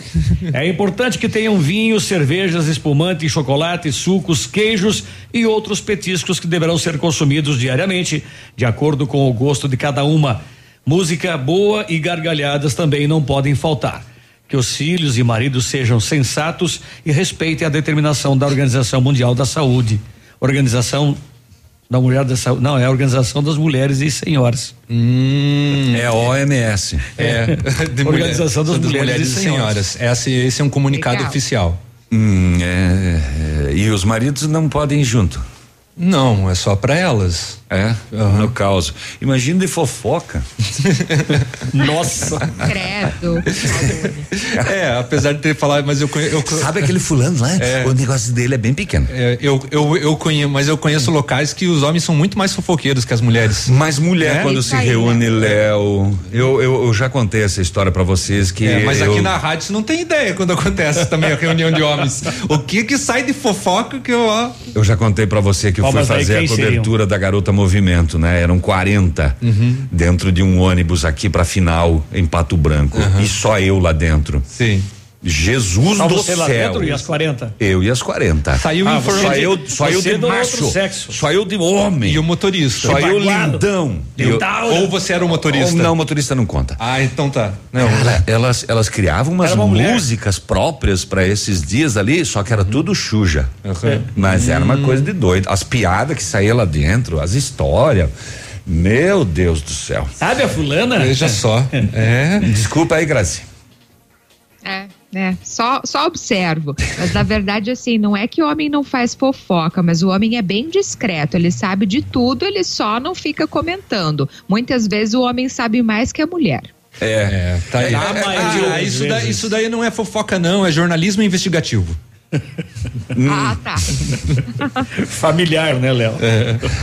É importante que tenham vinhos, cervejas, espumantes, chocolates, sucos, queijos e outros petiscos que deverão ser consumidos diariamente, de acordo com o gosto de cada uma. Música boa e gargalhadas também não podem faltar. Que os filhos e maridos sejam sensatos e respeitem a determinação da Organização Mundial da Saúde. Organização da Mulher da Saúde. Não, é a Organização das Mulheres e Senhoras. É a OMS. É, de Organização das mulher- Mulheres e e Senhoras. Esse, esse é um comunicado Legal. oficial. Hum, é, é, e os maridos não podem ir junto. Não, é só pra elas. É, no caso. Imagina de fofoca. Nossa. Credo. É, apesar de ter falado, mas eu conheço. Sabe aquele fulano lá? É. O negócio dele é bem pequeno. É, eu, eu, eu conheço, mas eu conheço locais que os homens são muito mais fofoqueiros que as mulheres. Mas mulher, É? quando Isso se aí, reúne, Léo. Eu, eu, eu já contei essa história pra vocês que. É, mas eu, aqui na rádio você não tem ideia quando acontece também a reunião de homens. O que que sai de fofoca que eu, ó. Eu já contei pra você que eu Aí fazer a cobertura da Garota Movimento, né? Eram 40 Uhum. dentro de um ônibus aqui pra final em Pato Branco. E só eu lá dentro. Sim. Jesus Só do você lá céu. dentro e as 40? Eu e as 40. Saiu Ah, informação. Só eu, só eu Você de macho. outro sexo. Só eu de homem. E o motorista. Só eu baguado. lindão. Eu-. Ou você era o motorista? Não, motorista não conta. Ah, então tá. Não. Cara, elas, elas criavam umas uma mulher. músicas próprias pra esses dias ali, só que era tudo suja. Uhum. Mas era uma coisa de doido. As piadas que saíam lá dentro, as histórias. Meu Deus do céu. Sabe a fulana? Veja só. É. Desculpa aí, Grazi. É, né? Só, só observo. Mas na verdade, assim, não é que o homem não faz fofoca, mas o homem é bem discreto. Ele sabe de tudo, ele só não fica comentando. Muitas vezes o homem sabe mais que a mulher. É. É, tá aí. Ah, das isso, daí, isso daí não é fofoca, não, é jornalismo investigativo. Ah, tá. Familiar, né, Léo?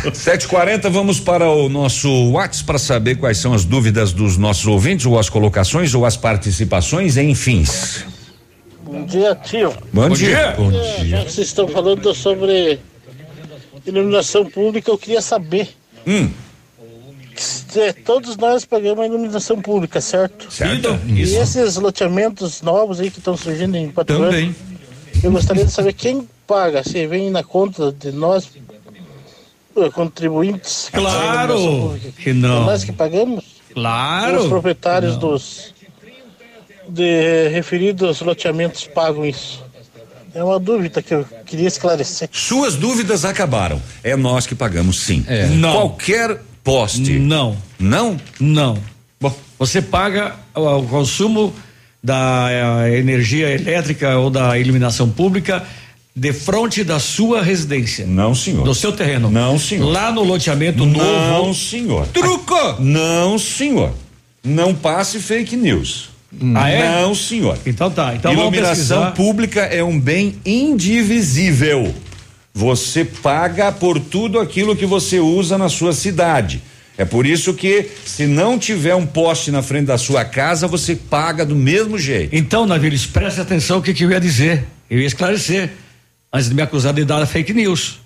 7h40, vamos para o nosso WhatsApp para saber quais são as dúvidas dos nossos ouvintes, ou as colocações, ou as participações, enfim. Bom dia, tio. Bom, dia. Bom Já dia. que vocês estão falando sobre iluminação pública, eu queria saber. Hum. Se todos nós pagamos a iluminação pública, certo? Certo? E esses loteamentos novos aí que estão surgindo em Pato Branco, Também. eu gostaria de saber quem paga, se vem na conta de nós, eh, contribuintes. Claro pública. que não. É nós que pagamos? Claro. Os proprietários dos de referidos loteamentos pagam isso. É uma dúvida que eu queria esclarecer. Suas dúvidas acabaram. É nós que pagamos, sim. É. Não. Qualquer poste. Não, Não? não. Bom, você paga o, o consumo da eh, energia elétrica ou da iluminação pública de frente da sua residência. Não, senhor. Do seu terreno. Não, senhor. Lá no loteamento Não, novo. senhor. Truco! Não, senhor. Não passe fake news. Ah, é? Não, senhor. Então tá. Então Iluminação pública é um bem indivisível. Você paga por tudo aquilo que você usa na sua cidade. É por isso que, se não tiver um poste na frente da sua casa, você paga do mesmo jeito. Então, Navilis, preste atenção o que, que eu ia dizer. Eu ia esclarecer. Antes de me acusar de dar fake news.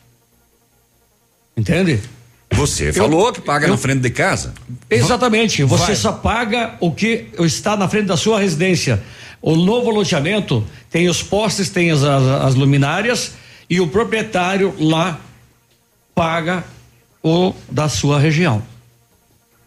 Entende? Você falou que paga eu- na frente de casa. Exatamente. Você Vai. só paga o que está na frente da sua residência. O novo loteamento tem os postes, tem as, as, as luminárias e o proprietário lá paga o da sua região.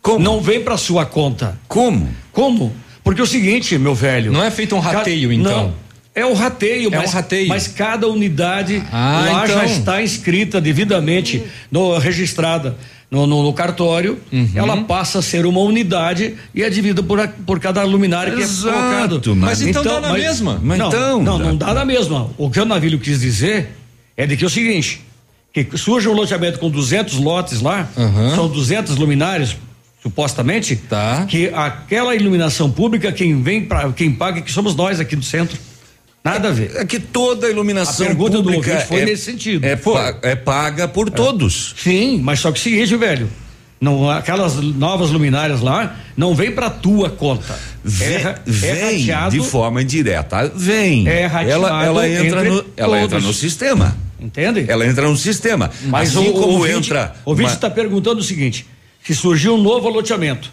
Como? Não vem para sua conta. Como? Como? Porque é o seguinte, meu velho. Não é feito um rateio, Ca- então? Não. É o rateio, É mas, um rateio. mas cada unidade Ah, lá então. já está inscrita devidamente, no, registrada no, no- no cartório. Uhum. Ela passa a ser uma unidade e é dividida por, por cada luminária que é colocado. mas- Mas então dá na mesma. Mas não, então, não, dá. não dá na mesma. O que o navilho quis dizer é de que é o seguinte, que surge um loteamento com 200 lotes lá, Uhum. são 200 luminárias, supostamente, Tá. que aquela iluminação pública, quem vem para quem paga, que somos nós aqui do centro. Nada a ver. É que toda a iluminação A pergunta do pública ouvinte foi é, nesse sentido. É, pa- é paga por todos. Sim, mas só que o seguinte, velho. Não, aquelas novas luminárias lá não vem pra tua conta. Vem, é, é vem rateado, de forma indireta. Vem. É rateado ela, ela entra no, ela entra no sistema. Entende? Ela entra no sistema. Mas assim o, como o ouvinte, entra. O ouvinte uma- está perguntando o seguinte: se surgiu um novo loteamento,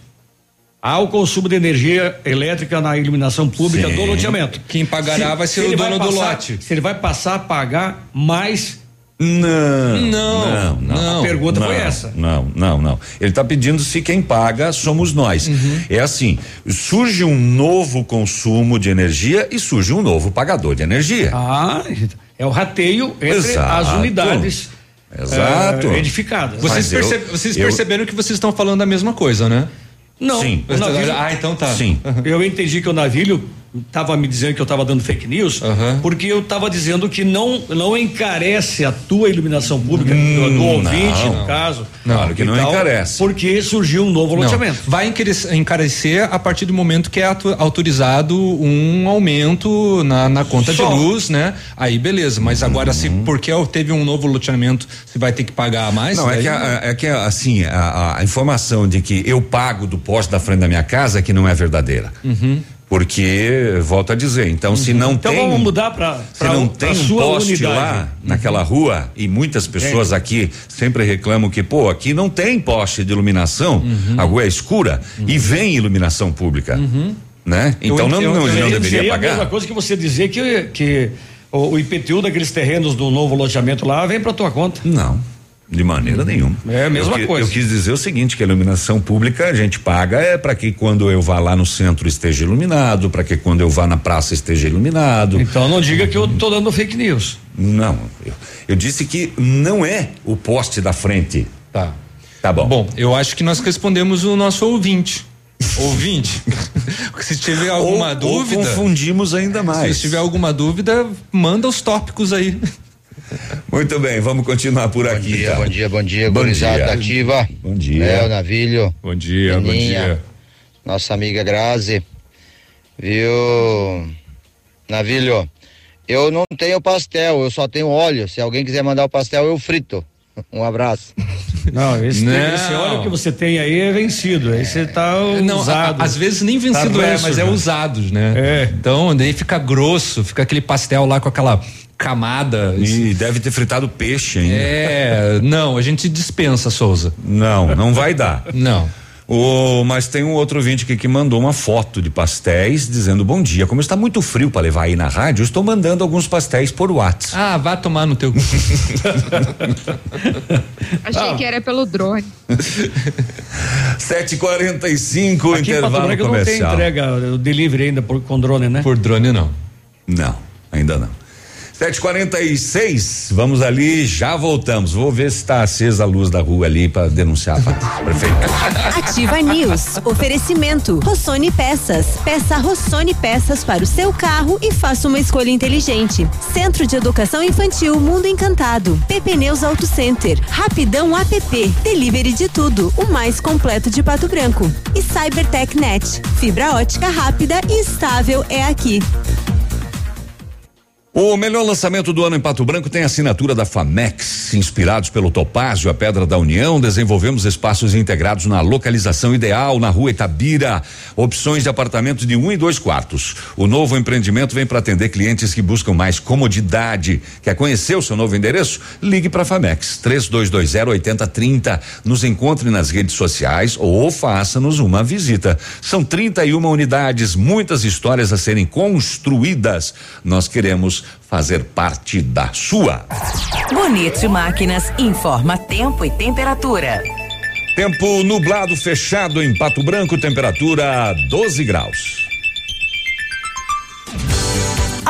há o consumo de energia elétrica na iluminação pública Sim. do loteamento. Quem pagará vai ser se o dono do passar- lote. Se ele vai passar a pagar mais. Não, Não, não, não. A pergunta não, foi essa. Não, não, não. Ele está pedindo se quem paga somos nós. Uhum. É assim, surge um novo consumo de energia e surge um novo pagador de energia. Ah, é o rateio entre Exato. as unidades Exato. eh, edificadas. Vocês, eu- vocês eu- perceberam que vocês estão falando a mesma coisa, né? Não, Sim. o navio, Ah, então tá. Sim. eu entendi que o navilho estava me dizendo que eu estava dando fake news, Aham. porque eu estava dizendo que não não encarece a tua iluminação pública, do, do Hum, ouvinte, não. no caso. Claro que não encarece. Porque surgiu um novo Não, loteamento. vai encarecer, a partir do momento que é autorizado um aumento na, na conta Só. de luz, né? Aí beleza, mas agora se porque teve um novo loteamento, se vai ter que pagar mais? Não, é daí- que, a- é que assim, a, a informação de que eu pago do poste da frente da minha casa é que não é verdadeira. Uhum. Porque, volto a dizer, então se não Então tem. vamos mudar para Se não tem um poste unidade. lá naquela rua e muitas pessoas aqui sempre reclamam que pô aqui não tem poste de iluminação, Uhum. a rua é escura e vem iluminação pública, né? Então não, eu- não, eu- não eu- deveria Seria a mesma pagar. coisa que você dizer que, que o, o IPTU daqueles terrenos do novo loteamento lá vem para tua conta. Não, de maneira nenhuma. É a mesma eu, coisa. Eu quis dizer o seguinte, que a iluminação pública a gente paga é para que quando eu vá lá no centro esteja iluminado, para que quando eu vá na praça esteja iluminado. Então não diga que eu tô dando fake news. Não, eu, eu disse que não é o poste da frente. Tá. Tá bom. Bom, eu acho que nós respondemos o nosso ouvinte. Ouvinte, se tiver alguma ou, dúvida, Ou confundimos ainda mais. se tiver alguma dúvida, manda os tópicos aí. Muito bem, vamos continuar por Bom aqui. dia, tá? bom dia, bom dia, Bom dia. ativa. Bom dia. É, o Navilho. Bom dia, bom dia. Nossa amiga Grazi. Viu? Navilho, eu não tenho pastel, eu só tenho óleo. Se alguém quiser mandar o pastel, eu frito. Um abraço. Não, esse, Não. esse óleo que você tem aí é vencido. Aí você tá Não, usado. a- às vezes nem vencido Tá é, mas é já. usado, né? É. Então, daí fica grosso, fica aquele pastel lá com aquela camada. E deve ter fritado peixe ainda. É, não, a gente dispensa, Souza. Não, não vai dar. Não. O, mas tem um outro ouvinte aqui que mandou uma foto de pastéis dizendo bom dia. Como está muito frio para levar aí na rádio, eu estou mandando alguns pastéis por WhatsApp. Ah, vá tomar no teu. Achei Ah. que era pelo drone. 7h45, Aqui em Pato intervalo Branco não tem comercial. entrega, o delivery ainda por, com drone, né? Por drone, não. Não, ainda não. 7h46, vamos ali, já voltamos. Vou ver se está acesa a luz da rua ali para denunciar a prefeito. Ativa News. Oferecimento. Rossoni Peças. Peça Rossoni Peças para o seu carro e faça uma escolha inteligente. Centro de Educação Infantil Mundo Encantado. PP Neus Auto Center. Rapidão app. Delivery de tudo. O mais completo de Pato Branco. E Cybertech Net. Fibra ótica rápida e estável é aqui. O melhor lançamento do ano em Pato Branco tem a assinatura da Famex. Inspirados pelo Topázio, a Pedra da União, desenvolvemos espaços integrados na localização ideal, na rua Itabira. Opções de apartamentos de um e dois quartos. O novo empreendimento vem para atender clientes que buscam mais comodidade. Quer conhecer o seu novo endereço? Ligue para a Famex 3220 8030. Nos encontre nas redes sociais ou faça-nos uma visita. São 31 unidades, muitas histórias a serem construídas. Nós queremos fazer parte da sua. Bonito Máquinas informa tempo e temperatura. Tempo nublado fechado em Pato Branco, temperatura 12 graus.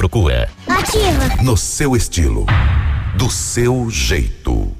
procura. Ativa. No seu estilo, do seu jeito.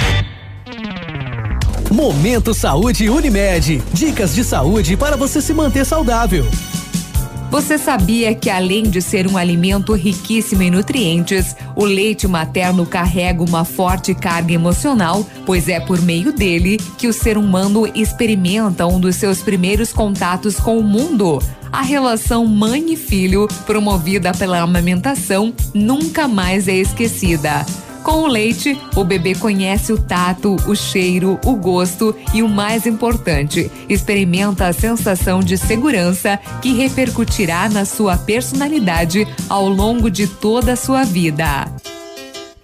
Momento Saúde Unimed. Dicas de saúde para você se manter saudável. Você sabia que além de ser um alimento riquíssimo em nutrientes, o leite materno carrega uma forte carga emocional, pois é por meio dele que o ser humano experimenta um dos seus primeiros contatos com o mundo. A relação mãe e filho, promovida pela amamentação, nunca mais é esquecida. Com o leite, o bebê conhece o tato, o cheiro, o gosto e o mais importante, experimenta a sensação de segurança que repercutirá na sua personalidade ao longo de toda a sua vida.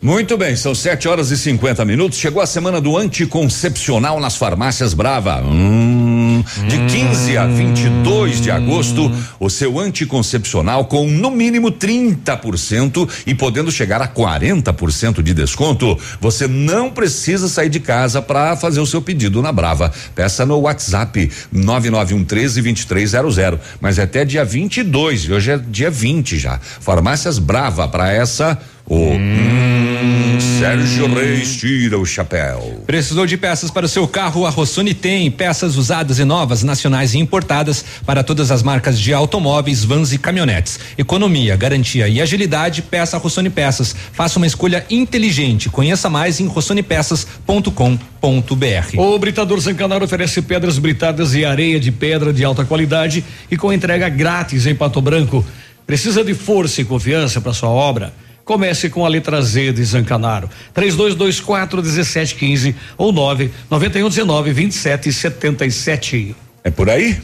Muito bem, são 7 horas e 50 minutos. Chegou a semana do anticoncepcional nas farmácias Brava. Hum, de 15 a 22 de agosto, o seu anticoncepcional com no mínimo 30% e podendo chegar a 40% de desconto. Você não precisa sair de casa para fazer o seu pedido na Brava. Peça no WhatsApp 991 13 2300. Mas é até dia 22, e hoje é dia 20 já. Farmácias Brava para essa o hum, Sérgio Reis tira o chapéu. Precisou de peças para o seu carro? A Rossoni tem peças usadas e novas, nacionais e importadas para todas as marcas de automóveis, vans e caminhonetes. Economia, garantia e agilidade, peça a Rossoni Peças. Faça uma escolha inteligente. Conheça mais em rossonipeças.com.br. O Britador Zancanaro oferece pedras britadas e areia de pedra de alta qualidade e com entrega grátis em Pato Branco. Precisa de força e confiança para sua obra? Comece com a letra Z de Zancanaro. 3224 1715 ou 99119 2777. É por aí?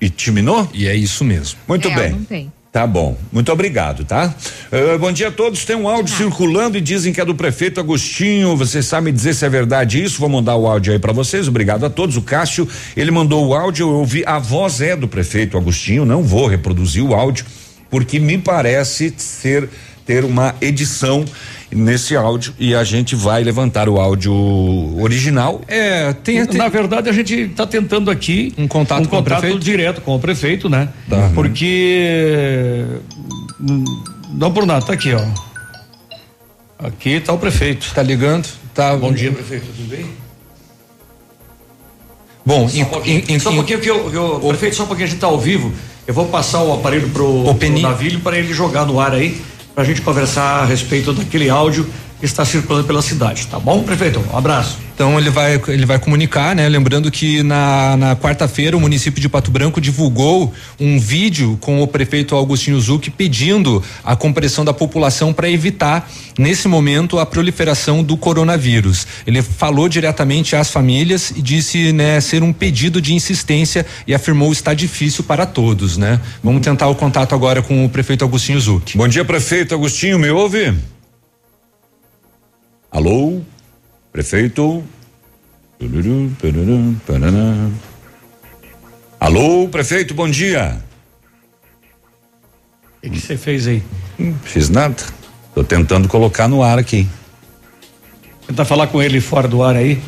E terminou? E é isso mesmo. Muito É, bem. não tem. Tá bom, muito obrigado, tá? Eh, bom dia a todos. Tem um áudio circulando e dizem que é do prefeito Agostinho. Você sabe me dizer se é verdade isso? Vou mandar o áudio aí para vocês. Obrigado a todos. O Cássio, ele mandou o áudio. Eu ouvi. A voz é do prefeito Agostinho. Não vou reproduzir o áudio porque me parece ser ter uma edição nesse áudio e a gente vai levantar o áudio original. É, tem, Na verdade, a gente está tentando aqui um contato um com o contato prefeito? direto com o prefeito, né? Tá. Porque hum, não por nada, tá aqui, ó. Aqui está o prefeito. Tá ligando? Tá. Bom dia, prefeito. Tudo bem? Bom, só um pouquinho, só um pouquinho que eu, que eu prefeito, só um pouquinho a gente está ao vivo. Eu vou passar o aparelho pro, pro Navilho para ele jogar no ar aí, para a gente conversar a respeito daquele áudio está circulando pela cidade, tá bom, prefeito? Um abraço. Então ele vai ele vai comunicar, né? Lembrando que na, na quarta-feira o município de Pato Branco divulgou um vídeo com o prefeito Augustinho Zucchi pedindo a compressão da população para evitar nesse momento a proliferação do coronavírus. Ele falou diretamente às famílias e disse, né, ser um pedido de insistência e afirmou está difícil para todos, né? Vamos tentar o contato agora com o prefeito Augustinho Zucchi. Bom dia, prefeito Agostinho, me ouve? Alô? Prefeito? Alô, prefeito, bom dia. O que você fez aí? Hum, Fiz nada. Tô tentando colocar no ar aqui. Tentar falar com ele fora do ar aí.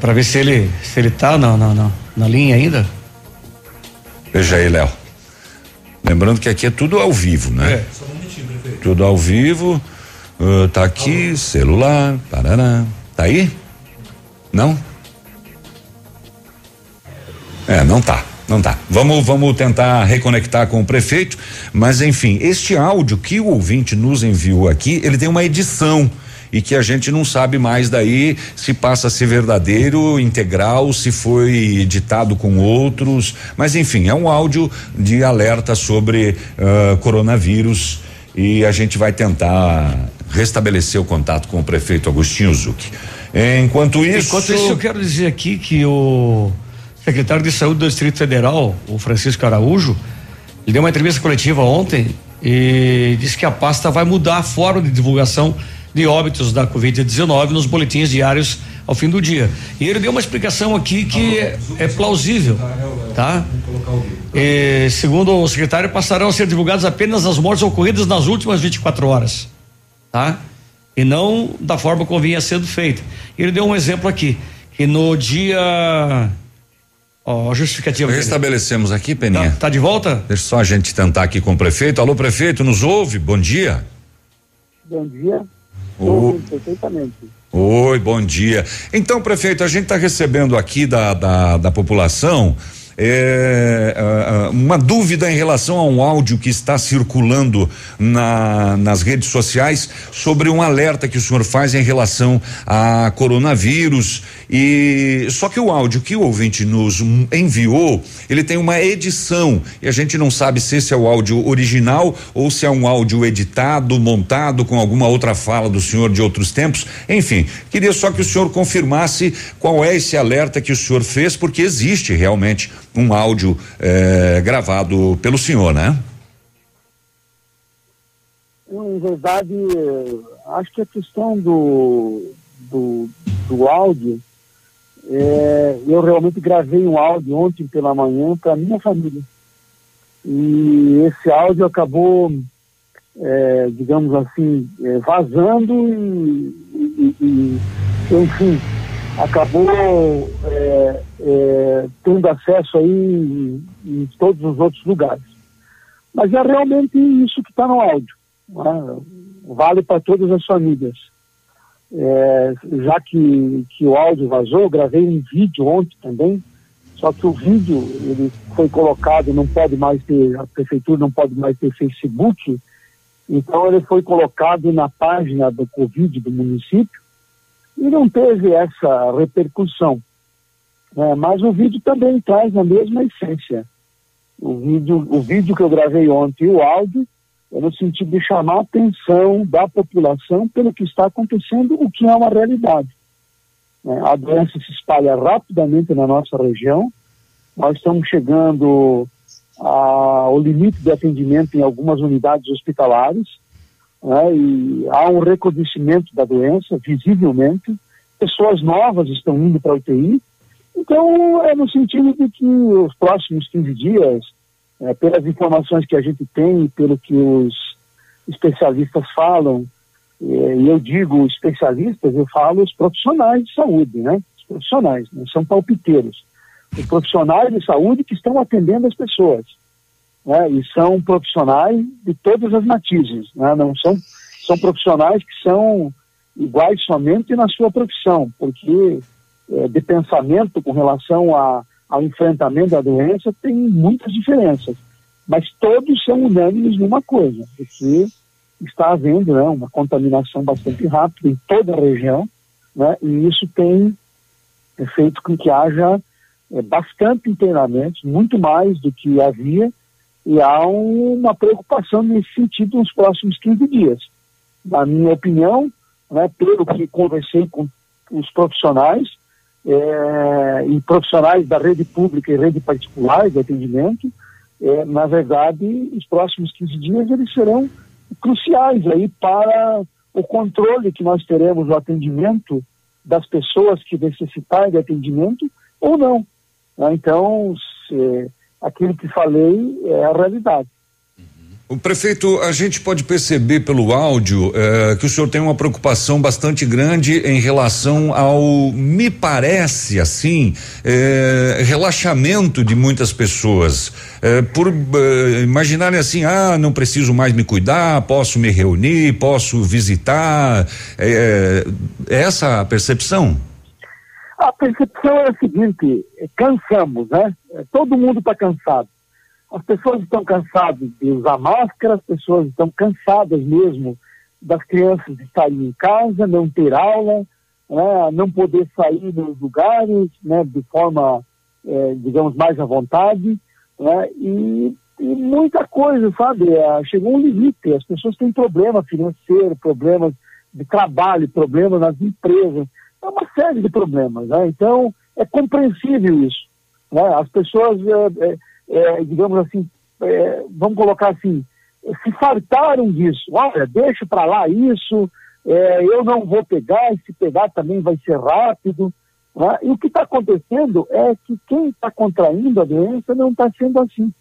para ver se ele se ele tá na, na, na, na linha ainda. Veja aí, Léo. Lembrando que aqui é tudo ao vivo, né? É, só um momentinho, prefeito. Tudo ao vivo. Ah, tá aqui, celular, parará. Tá aí? Não? É, não tá, não tá. Vamos, vamos tentar reconectar com o prefeito, mas enfim, este áudio que o ouvinte nos enviou aqui, ele tem uma edição e que a gente não sabe mais daí se passa a ser verdadeiro, integral, se foi editado com outros, mas enfim, é um áudio de alerta sobre ah, coronavírus e a gente vai tentar restabelecer o contato com o prefeito Agostinho Zucchi. Enquanto isso. Enquanto isso, eu quero dizer aqui que o secretário de saúde do Distrito Federal, o Francisco Araújo, ele deu uma entrevista coletiva ontem e disse que a pasta vai mudar a forma de divulgação de óbitos da Covid-19 nos boletins diários ao fim do dia. E ele deu uma explicação aqui que é, é plausível, tá? E, segundo o secretário, passarão a ser divulgadas apenas as mortes ocorridas nas últimas 24 horas, tá? E não da forma como vinha sendo feita. Ele deu um exemplo aqui, que no dia Ó, a justificativa. Restabelecemos aqui, Peninha. Tá, tá de volta? Deixa só a gente tentar aqui com o prefeito. Alô, prefeito, nos ouve? Bom dia. Bom dia. Ouvindo perfeitamente. Oi, bom dia. Então, prefeito, a gente está recebendo aqui da, da, da população é, ah, ah, uma dúvida em relação a um áudio que está circulando na, nas redes sociais sobre um alerta que o senhor faz em relação a coronavírus e só que o áudio que o ouvinte nos enviou ele tem uma edição e a gente não sabe se esse é o áudio original ou se é um áudio editado, montado com alguma outra fala do senhor de outros tempos. Enfim, queria só que o senhor confirmasse qual é esse alerta que o senhor fez, porque existe realmente um áudio eh, gravado pelo senhor, né? Em verdade, acho que a questão do, do, do áudio, é, eu realmente gravei um áudio ontem pela manhã para minha família. E esse áudio acabou, é, digamos assim, é, vazando e, e- e- enfim, acabou é, é, tendo acesso aí em, em todos os outros lugares. Mas é realmente isso que está no áudio. né? Vale para todas as famílias. É, já que, que o áudio vazou, gravei um vídeo ontem também, só que o vídeo ele foi colocado, não pode mais ter, a prefeitura não pode mais ter Facebook, então ele foi colocado na página do Covid do município e não teve essa repercussão. né? mas o vídeo também traz a mesma essência. O vídeo, o vídeo que eu gravei ontem e o áudio é no sentido de chamar a atenção da população pelo que está acontecendo, o que é uma realidade. né? A doença se espalha rapidamente na nossa região, nós estamos chegando ao limite de atendimento em algumas unidades hospitalares, né? e há um recrudescimento da doença, visivelmente, pessoas novas estão indo para a UTI, então é no sentido de que os próximos 15 dias, eh, pelas informações que a gente tem, pelo que os especialistas falam, eh, e eu digo especialistas, eu falo os profissionais de saúde, né? Os profissionais, não são palpiteiros. Os profissionais de saúde que estão atendendo as pessoas, né? E são profissionais de todas as matizes, né? Não são são profissionais que são iguais somente na sua profissão, porque é, de pensamento com relação a, ao enfrentamento da doença tem muitas diferenças, mas todos são unânimes numa coisa, porque está havendo né, uma contaminação bastante rápida em toda a região, né, e isso tem feito com que haja é, bastante internamentos, muito mais do que havia, e há uma preocupação nesse sentido nos próximos 15 dias. Na minha opinião, né, pelo que conversei com os profissionais, é, e profissionais da rede pública e rede particular de atendimento, é, na verdade, os próximos 15 dias eles serão cruciais aí para o controle que nós teremos do atendimento das pessoas que necessitarem de atendimento ou não. Né? Então, se, aquilo que falei é a realidade. O prefeito, a gente pode perceber pelo áudio eh, que o senhor tem uma preocupação bastante grande em relação ao, me parece assim, eh, relaxamento de muitas pessoas. Eh, por imaginarem assim, ah, não preciso mais me cuidar, posso me reunir, posso visitar. É essa a percepção? A percepção é a seguinte: cansamos, né? Todo mundo está cansado as pessoas estão cansadas de usar máscara, as pessoas estão cansadas mesmo das crianças estarem em casa, não ter aula, né, não poder sair nos lugares né, de forma, é, digamos, mais à vontade. Né, e, e, muita coisa, sabe? É, chegou um limite, as pessoas têm problema financeiro, problemas de trabalho, problemas nas empresas, é uma série de problemas. Né? Então, é compreensível isso. Né? As pessoas. É, é é, digamos assim, é, vamos colocar assim, se fartaram disso. Olha, deixa para lá isso, é, eu não vou pegar, e se pegar também vai ser rápido. Né? E o que está acontecendo é que quem está contraindo a doença não está sendo assim.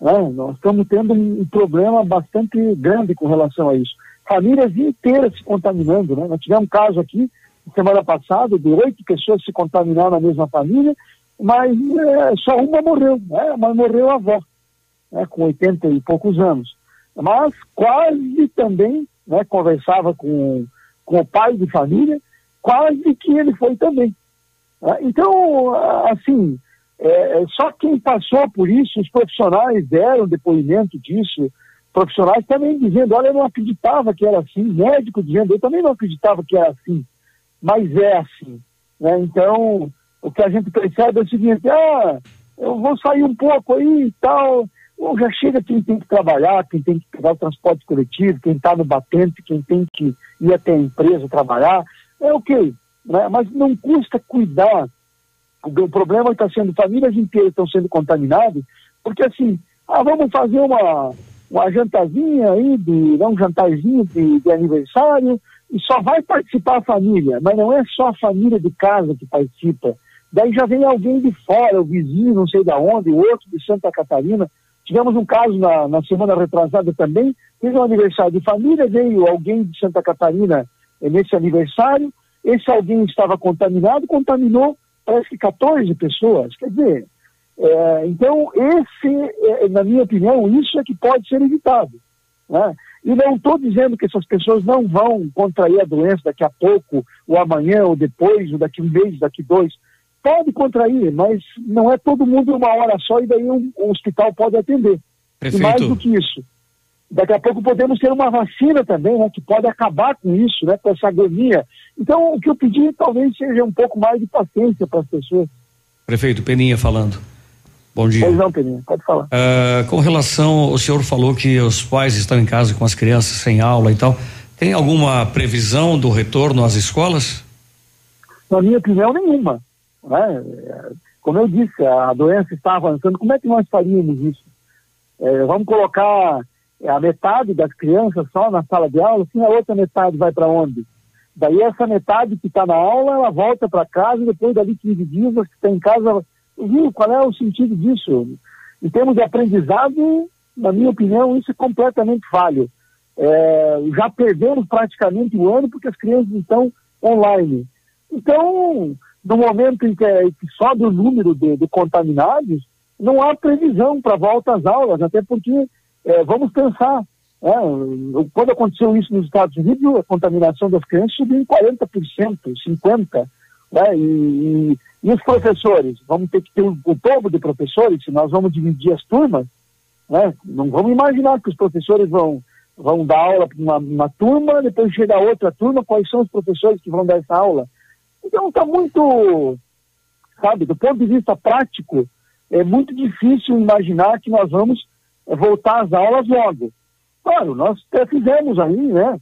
Né? Nós estamos tendo um, problema bastante grande com relação a isso. Famílias inteiras se contaminando. Né? Nós tivemos um caso aqui, semana passada, de oito pessoas se contaminaram na mesma família mas é, só uma morreu, né? mas morreu a avó, né? com 80 e poucos anos. Mas quase também, né? conversava com, com o pai de família, quase que ele foi também. Né? Então, assim, é, só quem passou por isso, os profissionais deram depoimento disso, profissionais também dizendo, olha, eu não acreditava que era assim, médico dizendo, eu também não acreditava que era assim, mas é assim. Né? Então, o que a gente percebe é o seguinte, ah, eu vou sair um pouco aí e tal, ou já chega quem tem que trabalhar, quem tem que pegar o transporte coletivo, quem está no batente, quem tem que ir até a empresa trabalhar, é ok, né? mas não custa cuidar. O problema está sendo, famílias inteiras estão sendo contaminadas, porque assim, ah, vamos fazer uma, uma jantazinha aí, de, um jantarzinho de, de aniversário, e só vai participar a família, mas não é só a família de casa que participa, Daí já vem alguém de fora, o vizinho, não sei da onde, outro de Santa Catarina. Tivemos um caso na, na semana retrasada também, fez um aniversário de família, veio alguém de Santa Catarina eh, nesse aniversário, esse alguém estava contaminado, contaminou parece que 14 pessoas. Quer dizer, é, então esse, é, na minha opinião, isso é que pode ser evitado. Né? E não estou dizendo que essas pessoas não vão contrair a doença daqui a pouco, ou amanhã, ou depois, ou daqui um mês, daqui dois pode contrair, mas não é todo mundo uma hora só e daí um, um hospital pode atender. Prefeito. E mais do que isso, daqui a pouco podemos ter uma vacina também, né, que pode acabar com isso, né, com essa agonia. Então, o que eu pedi talvez seja um pouco mais de paciência para as pessoas. Prefeito Peninha falando. Bom dia. Pois não, Peninha, pode falar. Uh, com relação, o senhor falou que os pais estão em casa com as crianças sem aula e tal. Tem alguma previsão do retorno às escolas? Na minha opinião, nenhuma. Né? Como eu disse, a doença está avançando. Como é que nós faríamos isso? É, vamos colocar a metade das crianças só na sala de aula, assim a outra metade vai para onde? Daí essa metade que está na aula, ela volta para casa e depois dali 15 dias, as que estão em casa, viu, qual é o sentido disso? Em termos de aprendizado, na minha opinião, isso é completamente falho. É, já perdemos praticamente o ano porque as crianças estão online. Então, no momento em que, é, que sobe o número de, de contaminados, não há previsão para volta às aulas, até porque, é, vamos pensar, É, quando aconteceu isso nos Estados Unidos, a contaminação das crianças subiu em 40%, 50%. Né? E, e, e, os professores? Vamos ter que ter o, o dobro de professores, se nós vamos dividir as turmas. Né? Não vamos imaginar que os professores vão, vão dar aula para uma, uma, turma, depois chega outra turma, quais são os professores que vão dar essa aula? Então está muito, sabe, do ponto de vista prático, é muito difícil imaginar que nós vamos voltar às aulas logo. Claro, nós até fizemos aí, né,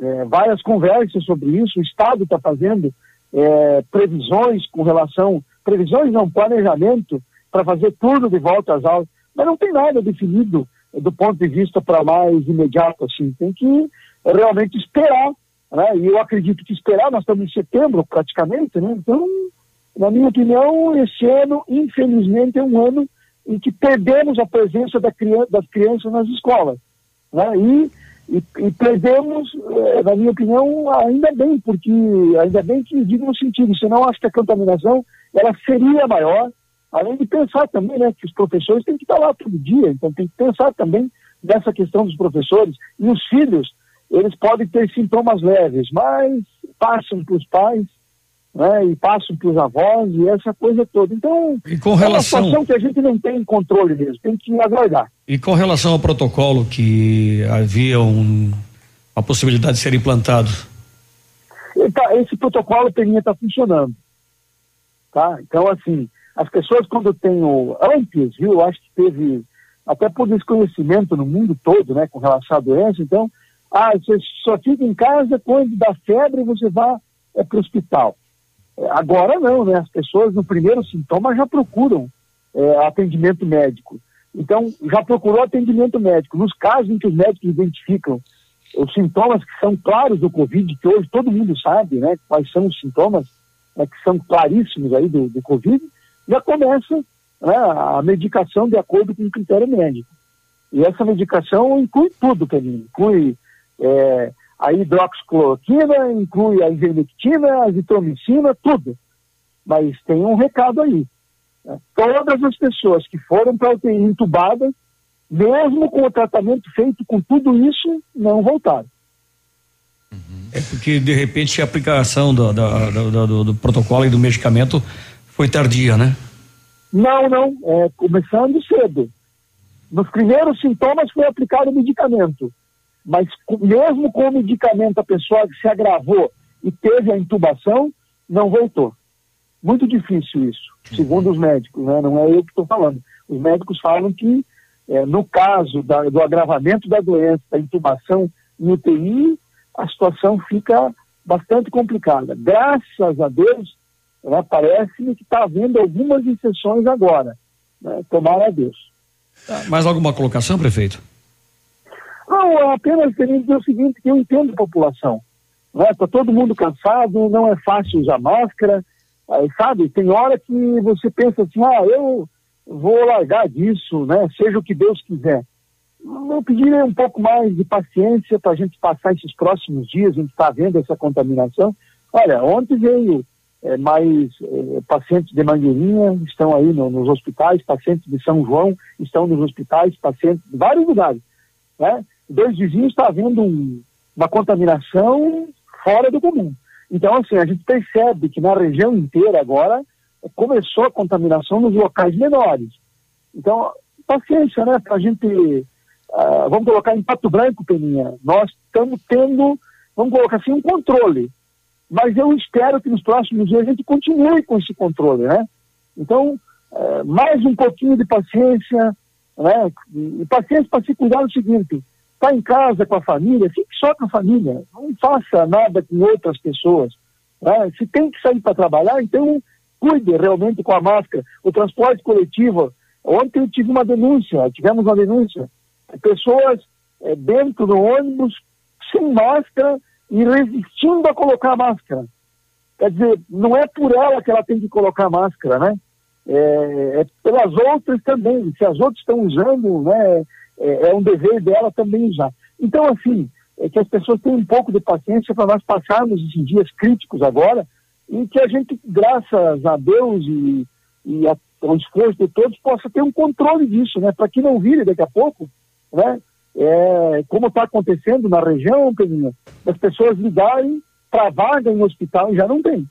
é, várias conversas sobre isso, o Estado está fazendo é, previsões com relação, previsões não, planejamento para fazer tudo de volta às aulas, mas não tem nada definido do ponto de vista para mais imediato, assim, tem que realmente esperar, né, e eu acredito que esperar, nós estamos em setembro praticamente, né, então, na minha opinião, esse ano, infelizmente, é um ano em que perdemos a presença da criança, das crianças nas escolas, né, e e, e perdemos, eh, na minha opinião, ainda bem, porque ainda bem que digo no sentido, senão acho que a contaminação ela seria maior, além de pensar também né, que os professores têm que estar lá todo dia, então tem que pensar também nessa questão dos professores. E os filhos, eles podem ter sintomas leves, mas passam para os pais né, e passam para os avós e essa coisa toda. Então, e com relação... é uma situação que a gente não tem controle mesmo, tem que aguardar. E com relação ao protocolo que havia um, a possibilidade de ser implantado? Tá, esse protocolo teria estar tá funcionando. Tá? Então, assim, as pessoas quando tem o. Antes, viu, eu acho que teve, até por desconhecimento no mundo todo, né, com relação à doença, então, ah, você só fica em casa quando dá febre você vai é, para o hospital. Agora não, né? As pessoas no primeiro sintoma já procuram é, atendimento médico. Então, já procurou atendimento médico. Nos casos em que os médicos identificam os sintomas que são claros do Covid, que hoje todo mundo sabe, né? Quais são os sintomas né, que são claríssimos aí do, do Covid, já começa né, a medicação de acordo com o critério médico. E essa medicação inclui tudo, Peninho. Inclui é, a hidroxicloroquina, inclui a ivermectina, a azitromicina, tudo. Mas tem um recado aí. Né? Todas as pessoas que foram para UTI intubadas, mesmo com o tratamento feito com tudo isso, não voltaram. É porque, de repente, a aplicação do, do, do, do protocolo e do medicamento foi tardia, né? Não, não. É, começando cedo. Nos primeiros sintomas foi aplicado o medicamento. Mas mesmo com o medicamento, a pessoa que se agravou e teve a intubação, não voltou. Muito difícil isso, segundo os médicos, né? não é eu que estou falando. Os médicos falam que, é, no caso da, do agravamento da doença, da intubação em UTI, a situação fica bastante complicada. Graças a Deus, né, parece-me que está havendo algumas exceções agora. Né? Tomara a Deus. Mais alguma colocação, prefeito? Não, apenas queria dizer o seguinte, que eu entendo a população. Está né? todo mundo cansado, não é fácil usar máscara, aí, sabe? Tem hora que você pensa assim, ah, eu vou largar disso, né? Seja o que Deus quiser. Eu pediria um pouco mais de paciência para a gente passar esses próximos dias, a gente está vendo essa contaminação. Olha, ontem veio é, mais é, pacientes de Mangueirinha, estão aí no, nos hospitais, pacientes de São João estão nos hospitais, pacientes de vários lugares. Né? Dois vizinhos está havendo um, uma contaminação fora do comum. Então, assim, a gente percebe que na região inteira agora começou a contaminação nos locais menores. Então, paciência, né? Para a gente. Uh, vamos colocar em Pato Branco, Peninha. Nós estamos tendo, vamos colocar assim, um controle. Mas eu espero que nos próximos dias a gente continue com esse controle, né? Então, uh, mais um pouquinho de paciência, né? E paciência para se cuidar do seguinte: Está em casa com a família, fique só com a família. Não faça nada com outras pessoas. Né? Se tem que sair para trabalhar, então cuide realmente com a máscara. O transporte coletivo. Ontem eu tive uma denúncia, tivemos uma denúncia. Pessoas é, dentro do ônibus sem máscara e resistindo a colocar a máscara. Quer dizer, não é por ela que ela tem que colocar a máscara, né? É, é pelas outras também. Se as outras estão usando, né? É, é um dever dela também usar. Então, assim, é que as pessoas tenham um pouco de paciência para nós passarmos esses dias críticos agora e que a gente, graças a Deus e, e a, ao esforço de todos, possa ter um controle disso, né? Para que não vire daqui a pouco, né? é, como está acontecendo na região, as pessoas ligarem para vaga em hospital e já não tem.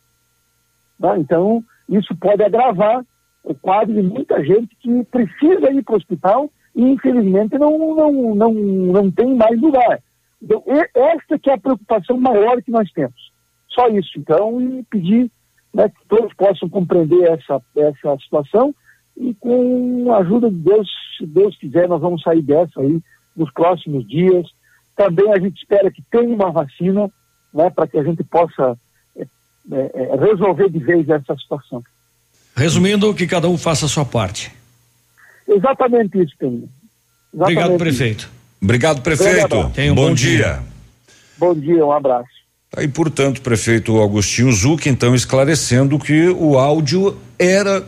Tá? Então, isso pode agravar o quadro de muita gente que precisa ir para o hospital e, infelizmente, não, não, não, não tem mais lugar. Então, esta que é a preocupação maior que nós temos. Só isso, então, e pedir né, que todos possam compreender essa, essa situação e com a ajuda de Deus, se Deus quiser, nós vamos sair dessa aí nos próximos dias. Também a gente espera que tenha uma vacina, né, para que a gente possa é, é, resolver de vez essa situação. Resumindo, que cada um faça a sua parte. Exatamente isso, Peninha. Obrigado, prefeito. Isso. Obrigado, prefeito. Tenha um bom, bom dia. dia. Bom dia, um abraço. Aí, portanto, prefeito Agostinho Zuc, então, esclarecendo que o áudio era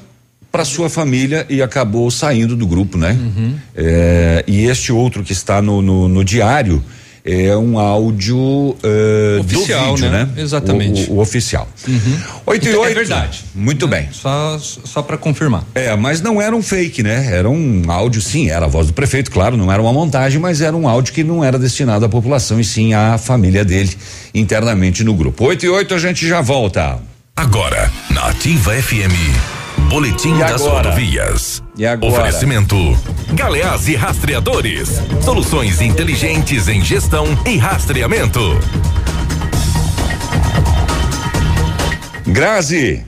para sua família e acabou saindo do grupo, né? Uhum. É, e este outro que está no, no, no diário é um áudio uh, oficial, do vídeo, né? né? Exatamente. O, o, o oficial. Uhum. 8 e 8. É verdade. Muito né? bem. Só, só para confirmar. É, mas não era um fake, né? Era um áudio, sim, era a voz do prefeito, claro, não era uma montagem, mas era um áudio que não era destinado à população e sim à família dele internamente no grupo. 8 e 8 a gente já volta. Agora, na Ativa FM. Boletim das rodovias. E agora? Oferecimento. Galeás e Rastreadores. Soluções inteligentes em gestão e rastreamento. Grazi,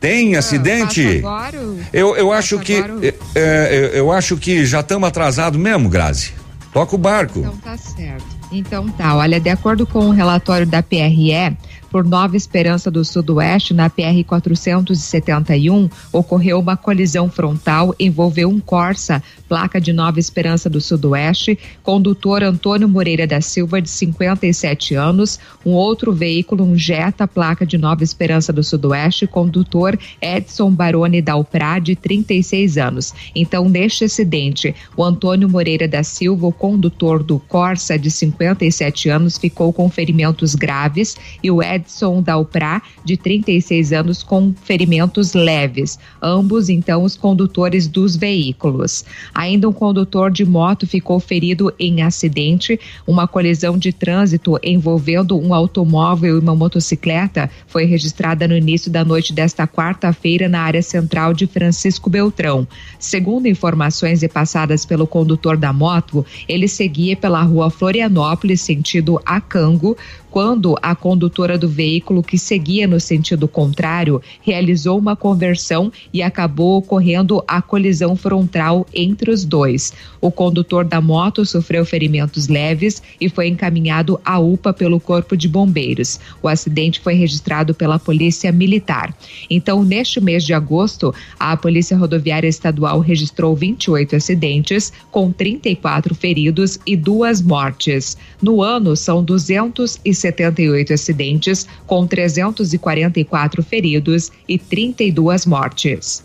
tem acidente? Eu, eu acho que é, é, eu acho que já estamos atrasados mesmo, Grazi. Toca o barco. Então tá certo. Então tá, olha, de acordo com o relatório da PRE, por Nova Esperança do Sudoeste, na PR 471, ocorreu uma colisão frontal, envolveu um Corsa, placa de Nova Esperança do Sudoeste, condutor Antônio Moreira da Silva, de 57 anos, um outro veículo, um Jetta, placa de Nova Esperança do Sudoeste, condutor Edson Baroni Dalprá, de 36 anos. Então, neste acidente, o Antônio Moreira da Silva, o condutor do Corsa, de 57 anos, ficou com ferimentos graves e o Edson Edson Dalprá, de 36 anos, com ferimentos leves. Ambos, então, os condutores dos veículos. Ainda um condutor de moto ficou ferido em acidente. Uma colisão de trânsito envolvendo um automóvel e uma motocicleta foi registrada no início da noite desta quarta-feira na área central de Francisco Beltrão. Segundo informações repassadas pelo condutor da moto, ele seguia pela rua Florianópolis, sentido Acango, quando a condutora do veículo que seguia no sentido contrário realizou uma conversão e acabou ocorrendo a colisão frontal entre os dois. O condutor da moto sofreu ferimentos leves e foi encaminhado à UPA pelo Corpo de Bombeiros. O acidente foi registrado pela Polícia Militar. Então, neste mês de agosto, a Polícia Rodoviária Estadual registrou 28 acidentes, com 34 feridos e duas mortes. No ano, são 260 78 acidentes, com 344 feridos e 32 mortes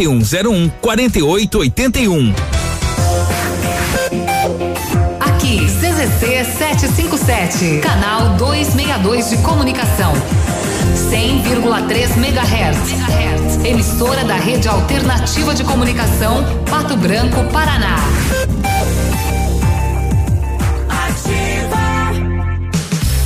01 4881. Aqui, CZC 757, canal 262 de comunicação. 100,3 MHz. Emissora da Rede Alternativa de Comunicação, Pato Branco, Paraná.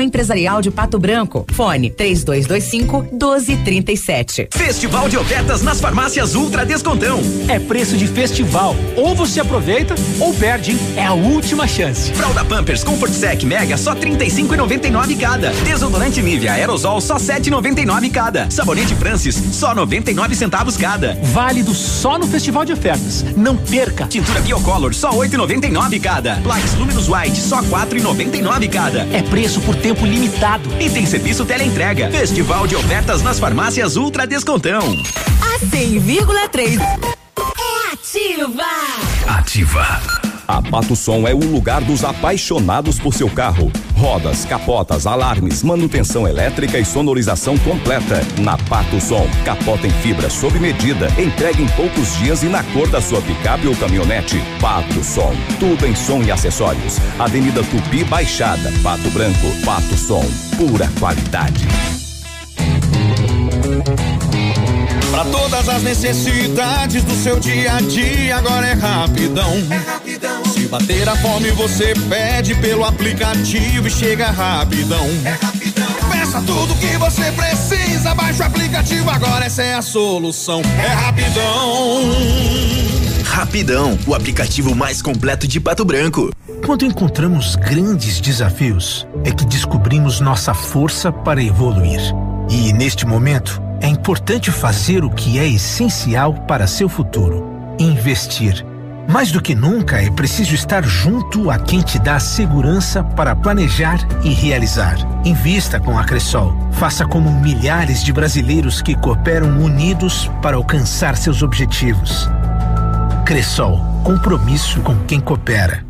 Empresarial de Pato Branco. Fone 3225 1237. Festival de ofertas nas farmácias Ultra Descontão. É preço de festival. Ou você aproveita ou perde, hein? É a última chance. Fralda Pampers Comfort Sec Mega só 35,99 cada. Desodorante Nivea Aerosol só 7,99 cada. Sabonete Francis só 99 centavos cada. Válido só no Festival de Ofertas. Não perca. Tintura Biocolor só 8,99 cada. Plax Luminous White só 4,99 cada. É preço por tempo limitado. E tem serviço teleentrega. Festival de ofertas nas farmácias Ultra Descontão. A 100,3 é ativa. Ativa. A Pato Som é o lugar dos apaixonados por seu carro. Rodas, capotas, alarmes, manutenção elétrica e sonorização completa. Na Pato Som, capota em fibra sob medida, entrega em poucos dias e na cor da sua picape ou caminhonete. Pato Som, tudo em som e acessórios. Avenida Tupi Baixada, Pato Branco. Pato Som, pura qualidade. Para todas as necessidades do seu dia a dia, agora é rapidão. É rapidão. Se bater a fome, você pede pelo aplicativo e chega rapidão. É rapidão. Peça tudo que você precisa, baixa o aplicativo, agora essa é a solução. É rapidão. Rapidão, o aplicativo mais completo de Pato Branco. Quando encontramos grandes desafios, é que descobrimos nossa força para evoluir. E neste momento, é importante fazer o que é essencial para seu futuro: investir. Mais do que nunca, é preciso estar junto a quem te dá segurança para planejar e realizar. Invista com a Cressol. Faça como milhares de brasileiros que cooperam unidos para alcançar seus objetivos. Cressol, compromisso com quem coopera.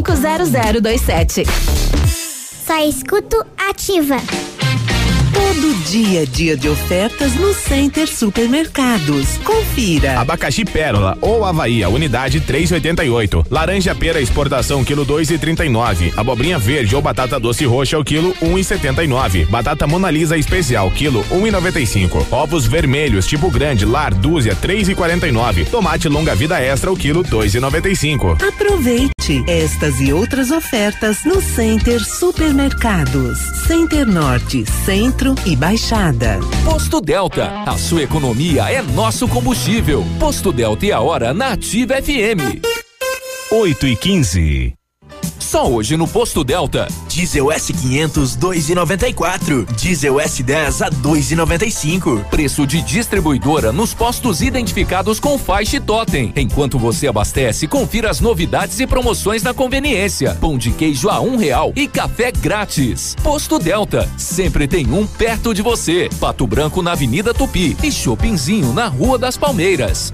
0027. Só escuto ativa. Todo dia, dia de ofertas no Center Supermercados. Confira. Abacaxi Pérola ou Havaí, unidade 3,88. Laranja pera exportação quilo 2,39. Abobrinha verde ou batata doce roxa o quilo 1,79. Batata Mona Lisa especial quilo 1,95. Ovos vermelhos tipo grande lar dúzia 3,49. Tomate longa vida extra o quilo 2,95. Aproveite estas e outras ofertas no Center Supermercados. Center Norte, Centro e Baixada. Posto Delta, a sua economia é nosso combustível. Posto Delta e a hora na Ativa FM. 8 e 15. Só hoje no Posto Delta. Diesel S500 2,94. Diesel S10 a 2,95. Preço de distribuidora nos postos identificados com faixa e totem. Enquanto você abastece, confira as novidades e promoções na conveniência. Pão de queijo a um real e café grátis. Posto Delta, sempre tem um perto de você. Pato Branco na Avenida Tupi e Shoppingzinho na Rua das Palmeiras.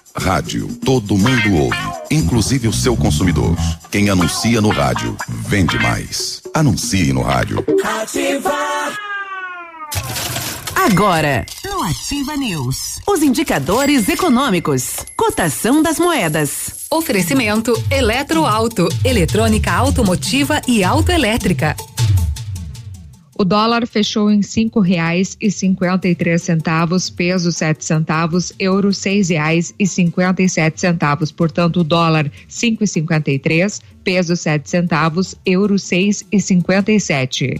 Rádio, todo mundo ouve, inclusive o seu consumidor. Quem anuncia no rádio, vende mais. Anuncie no rádio. Agora, no no Ativa News. Os indicadores econômicos, cotação das moedas. Oferecimento Eletroauto, eletrônica automotiva e autoelétrica. O dólar fechou em cinco reais e cinquenta e três centavos, peso sete centavos, euro seis reais e cinquenta e sete centavos. Portanto, o dólar cinco e cinquenta e três, peso sete centavos, euro seis e cinquenta e sete.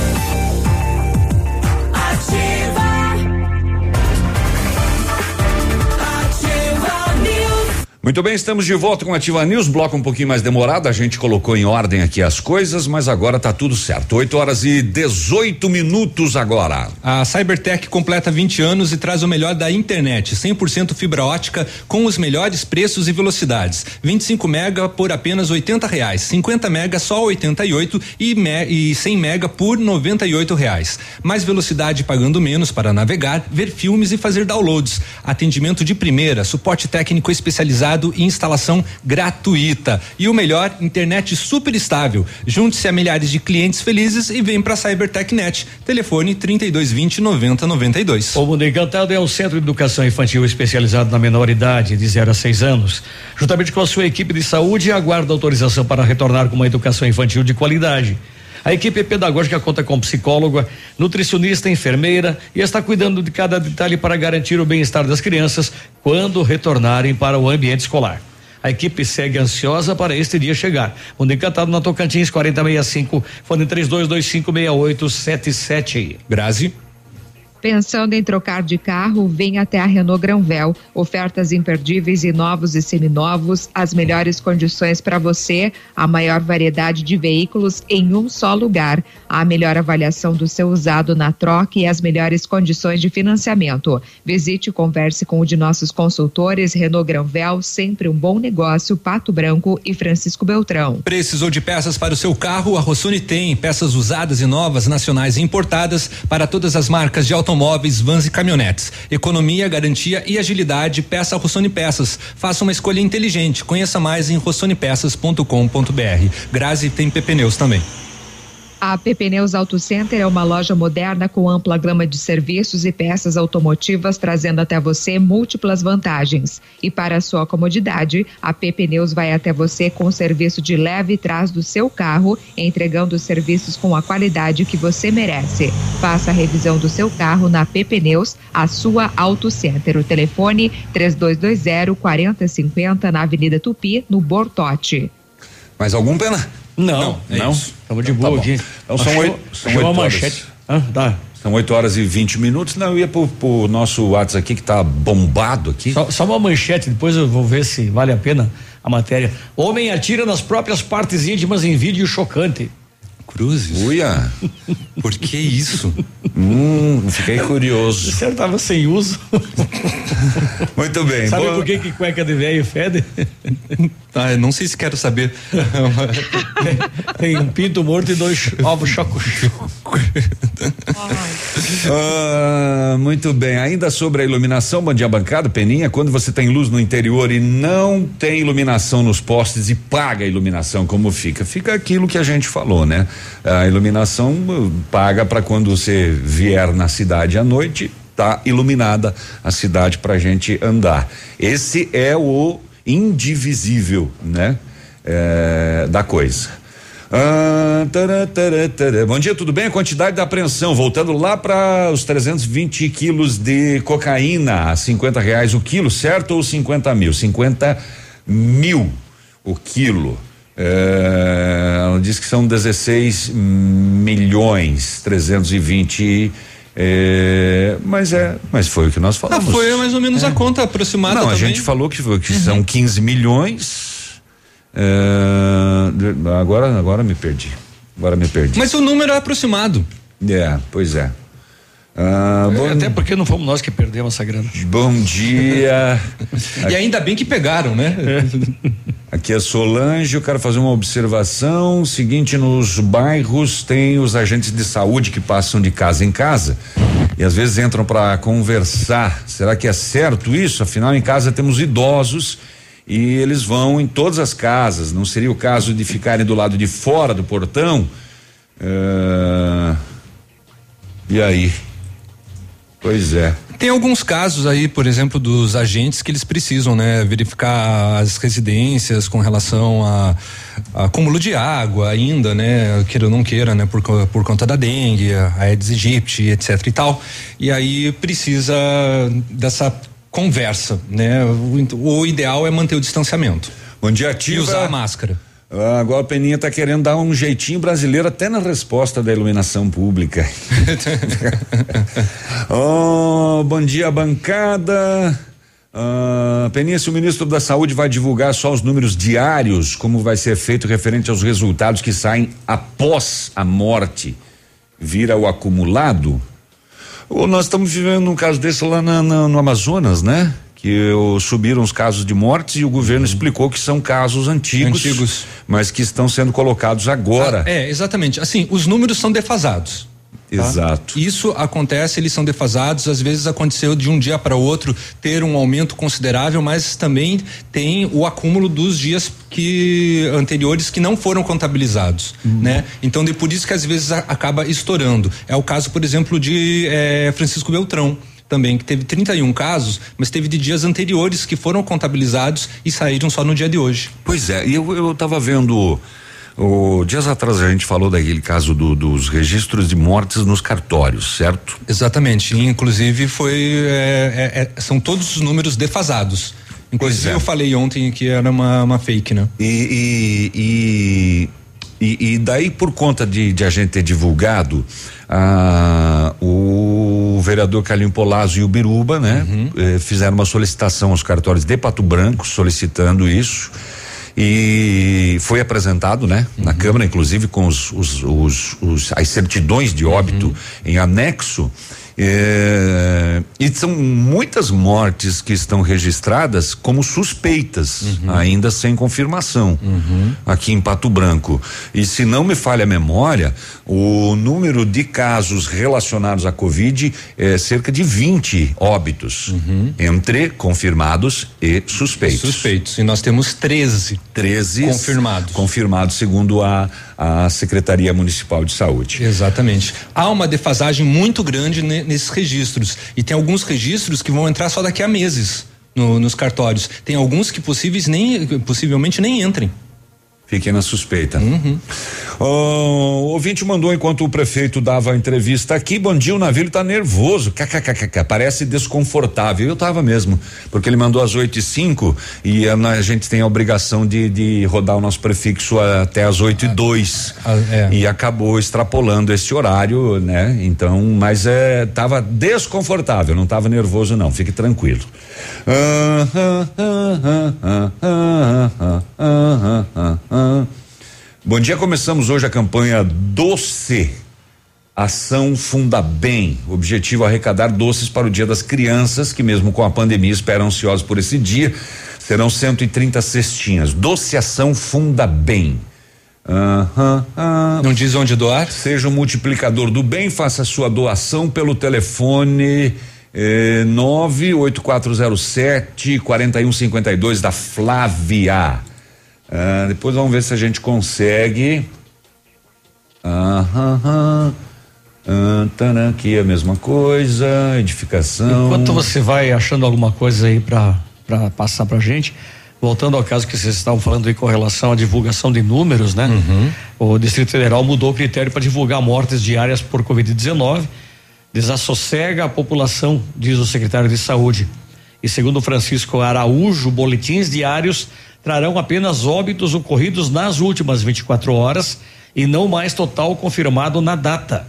Muito bem, estamos de volta com a Ativa News, bloco um pouquinho mais demorado, a gente colocou em ordem aqui as coisas, mas agora tá tudo certo. 8 horas e 18 minutos agora. A Cybertech completa 20 anos e traz o melhor da internet, 100% fibra ótica com os melhores preços e velocidades. 25 mega por apenas 80 reais, 50 mega só 88 e, me, e 100 mega por 98 reais. Mais velocidade pagando menos para navegar, ver filmes e fazer downloads. Atendimento de primeira, suporte técnico especializado e instalação gratuita. E o melhor, internet super estável. Junte-se a milhares de clientes felizes e vem para CyberTechNet. Telefone 3220 9092. O Mundo Encantado é um centro de educação infantil especializado na menor idade, de 0 a 6 anos. Juntamente com a sua equipe de saúde, aguarda autorização para retornar com uma educação infantil de qualidade. A equipe pedagógica conta com psicóloga, nutricionista, enfermeira e está cuidando de cada detalhe para garantir o bem-estar das crianças quando retornarem para o ambiente escolar. A equipe segue ansiosa para este dia chegar. Mundo Encantado na Tocantins 4065, fone 32256877. Grazi. Pensando em trocar de carro, vem até a Renault Granvel. Ofertas imperdíveis e novos e seminovos, as melhores condições para você, a maior variedade de veículos em um só lugar, a melhor avaliação do seu usado na troca e as melhores condições de financiamento. Visite e converse com um de nossos consultores Renault Granvel, sempre um bom negócio, Pato Branco e Francisco Beltrão. Precisou de peças para o seu carro? A Rossoni tem peças usadas e novas, nacionais e importadas para todas as marcas de automóveis automóveis, vans e caminhonetes. Economia, garantia e agilidade. Peça Rossoni Peças. Faça uma escolha inteligente. Conheça mais em rossonepeças.com.br. Grazi tem PP Neus também. A PP Neus Auto Center é uma loja moderna com ampla gama de serviços e peças automotivas, trazendo até você múltiplas vantagens. E para sua comodidade, a PP Neus vai até você com o serviço de leve trás do seu carro, entregando os serviços com a qualidade que você merece. Faça a revisão do seu carro na PP Neus, a sua Auto Center. O telefone 3220 4050 na Avenida Tupi, no Bortote. Mais algum pena? Não, é não. Estamos de Então boa tá aqui. Então são oito, são oito manchete. Ah, tá. São 8 horas e 20 minutos. Não, eu ia pro, pro nosso WhatsApp aqui que tá bombado aqui. Só, só uma manchete, depois eu vou ver se vale a pena a matéria. Homem atira nas próprias partes íntimas em vídeo chocante. Cruzes. Uia. Por que isso? Hum, fiquei curioso. Você tava sem uso. Muito bem. Sabe boa- por que, que cueca de velho fede? Ah, eu não sei se quero saber. Tem um pinto morto e dois ovos chocos. Ah, muito bem. Ainda sobre a iluminação, bom dia bancada, Peninha, quando você tem luz no interior e não tem iluminação nos postes e paga a iluminação, como fica? Fica aquilo que a gente falou, né? A iluminação uh, paga para quando você vier na cidade à noite, tá iluminada a cidade pra gente andar. Esse é o indivisível, né? É, da coisa. Ah, tará, tará, tará. Bom dia, tudo bem? A quantidade da apreensão, voltando lá para os 320 quilos de cocaína, a 50 reais o quilo, certo? Ou 50 mil? 50 mil o quilo. É, diz que são 16 milhões 320 é, mas é, mas foi o que nós falamos. Ah, foi mais ou menos a conta aproximada Não, a também. gente falou que, que são 15 milhões. é, agora, agora me perdi. Agora me perdi. Mas o número é aproximado. É, pois é. Ah, bom, Até porque não fomos nós que perdemos essa grana. bom dia. E ainda bem que pegaram, né? Aqui é Solange, eu quero fazer uma observação. Seguinte, nos bairros tem os agentes de saúde que passam de casa em casa e às vezes entram para conversar. Será que é certo isso? Afinal, em casa temos idosos e eles vão em todas as casas. Não seria o caso de ficarem do lado de fora do portão? Ah, e aí? Pois é. Tem alguns casos aí, por exemplo, dos agentes que eles precisam, né, verificar as residências com relação a, a acúmulo de água ainda, né, queira ou não queira, né, por, por conta da dengue, a Aedes aegypti, etc e tal. E aí precisa dessa conversa, né? O, o ideal é manter o distanciamento. Bom dia, E ativa. usar a máscara. Ah, agora a Peninha tá querendo dar um jeitinho brasileiro até na resposta da iluminação pública. oh, bom dia, bancada. Ah, Peninha, se o ministro da Saúde vai divulgar só os números diários, como vai ser feito referente aos resultados que saem após a morte, vira o acumulado? Ou nós estamos vivendo um caso desse lá na- na- no Amazonas, né? Que subiram os casos de mortes e o governo explicou que são casos antigos, Uhum. Antigos. mas que estão sendo colocados agora. É, exatamente. Assim, os números são defasados. tá? Exato. Isso acontece, eles são defasados. Às vezes aconteceu de um dia para outro ter um aumento considerável, mas também tem o acúmulo dos dias que anteriores que não foram contabilizados, né? Então, de por isso que às vezes a- acaba estourando. É o caso, por exemplo, de eh, Francisco Beltrão. Também, que teve 31 casos, mas teve de dias anteriores que foram contabilizados e saíram só no dia de hoje. Pois é, e eu, eu tava vendo. O, dias atrás a gente falou daquele caso do- dos registros de mortes nos cartórios, certo? Exatamente. E, inclusive foi é, é, é, são todos os números defasados. Inclusive é. eu falei ontem que era uma, uma fake, né? E, e, e, e- e daí, por conta de, de a gente ter divulgado, ah, o vereador Calinho Polazzo e o Biruba, né, eh, fizeram uma solicitação aos cartórios de Pato Branco solicitando isso. E foi apresentado, né, na Câmara, inclusive com os, os- os- os- as certidões de óbito em anexo. Eh, e são muitas mortes que estão registradas como suspeitas, ainda sem confirmação, aqui em Pato Branco. E se não me falha a memória, o número de casos relacionados à Covid é cerca de 20 óbitos, entre confirmados e suspeitos. Suspeitos. E nós temos 13. 13 Confirmados. Confirmados, segundo a, a Secretaria Municipal de Saúde. Exatamente. Há uma defasagem muito grande ne- nesses registros. E tem alguns registros que vão entrar só daqui a meses no- nos cartórios. Tem alguns que possíveis nem, possivelmente nem entrem. Fiquem na suspeita. Uhum. O ouvinte mandou enquanto o prefeito dava a entrevista aqui. Bom dia, o navio tá nervoso. KKKK, parece desconfortável. Eu tava mesmo, porque ele mandou às oito e cinco e a, a gente tem a obrigação de, de rodar o nosso prefixo até às oito e dois. E acabou extrapolando esse horário, né? Então, mas é, tava desconfortável, não tava nervoso, não. Fique tranquilo. Ah, ah, ah, ah, ah, ah, ah, ah, ah. Bom dia, começamos hoje a campanha Doce. Ação Funda Bem. Objetivo arrecadar doces para o Dia das Crianças, que mesmo com a pandemia esperam ansiosos por esse dia. Serão 130 cestinhas. Doce Ação Funda Bem. Aham, ah. Não diz onde doar? Seja um multiplicador do bem, faça sua doação pelo telefone eh, 98407 4152 da Flávia. Ah, depois vamos ver se a gente consegue. Aham. Ah, taran, aqui é a mesma coisa, edificação. Enquanto você vai achando alguma coisa aí para passar pra gente, voltando ao caso que vocês estavam falando aí com relação à divulgação de números, né? O Distrito Federal mudou o critério para divulgar mortes diárias por Covid-19. Desassossega a população, diz o secretário de Saúde. E segundo Francisco Araújo, boletins diários trarão apenas óbitos ocorridos nas últimas 24 horas e não mais total confirmado na data.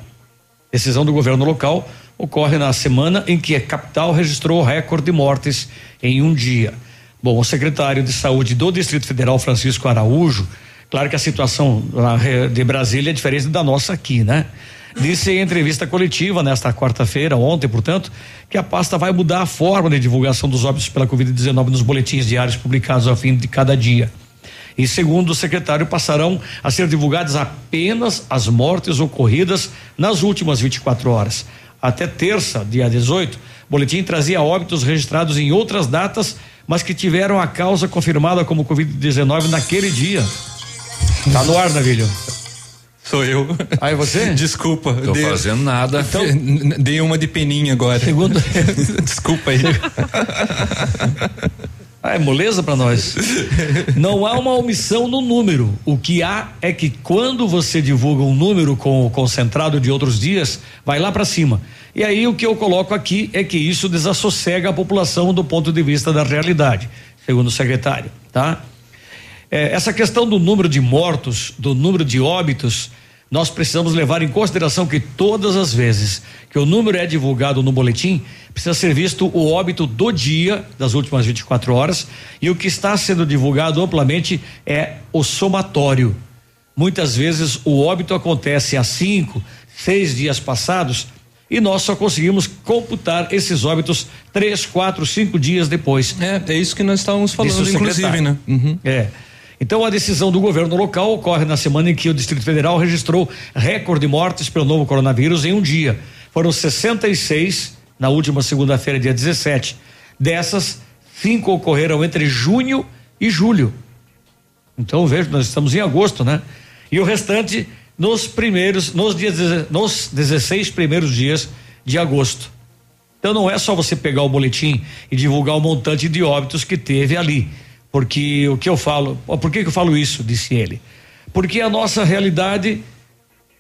Decisão do governo local ocorre na semana em que a capital registrou recorde de mortes em um dia. Bom, o secretário de Saúde do Distrito Federal, Francisco Araújo, claro que a situação de Brasília é diferente da nossa aqui, né? Disse em entrevista coletiva nesta quarta-feira, ontem, portanto, que a pasta vai mudar a forma de divulgação dos óbitos pela Covid-19 nos boletins diários publicados ao fim de cada dia. E segundo o secretário, passarão a ser divulgadas apenas as mortes ocorridas nas últimas 24 horas. Até terça, dia 18, o boletim trazia óbitos registrados em outras datas, mas que tiveram a causa confirmada como Covid-19 naquele dia. Tá no ar, Navilho. Sou eu. Ah, é você? Desculpa. Tô dei- fazendo nada. Então, dei uma de peninha agora. Segundo. Desculpa aí. Ah, é moleza para nós. Não há uma omissão no número. O que há é que quando você divulga um número com o concentrado de outros dias, vai lá para cima. E aí o que eu coloco aqui é que isso desassossega a população do ponto de vista da realidade, segundo o secretário, tá? É, essa questão do número de mortos, do número de óbitos, nós precisamos levar em consideração que todas as vezes que o número é divulgado no boletim, precisa ser visto o óbito do dia, das últimas 24 horas, e o que está sendo divulgado amplamente é o somatório. Muitas vezes o óbito acontece há cinco, seis dias passados e nós só conseguimos computar esses óbitos três, quatro, cinco dias depois. É, é isso que nós estávamos falando, inclusive, né? É. Então a decisão do governo local ocorre na semana em que o Distrito Federal registrou recorde de mortes pelo novo coronavírus em um dia. Foram 66 na última segunda-feira, dia 17. Dessas, cinco ocorreram entre junho e julho. Então veja, nós estamos em agosto, né? E o restante nos primeiros, nos dias, nos 16 primeiros dias de agosto. Então não é só você pegar o boletim e divulgar o montante de óbitos que teve ali. Porque o que eu falo, por que, que eu falo isso? Disse ele. Porque a nossa realidade,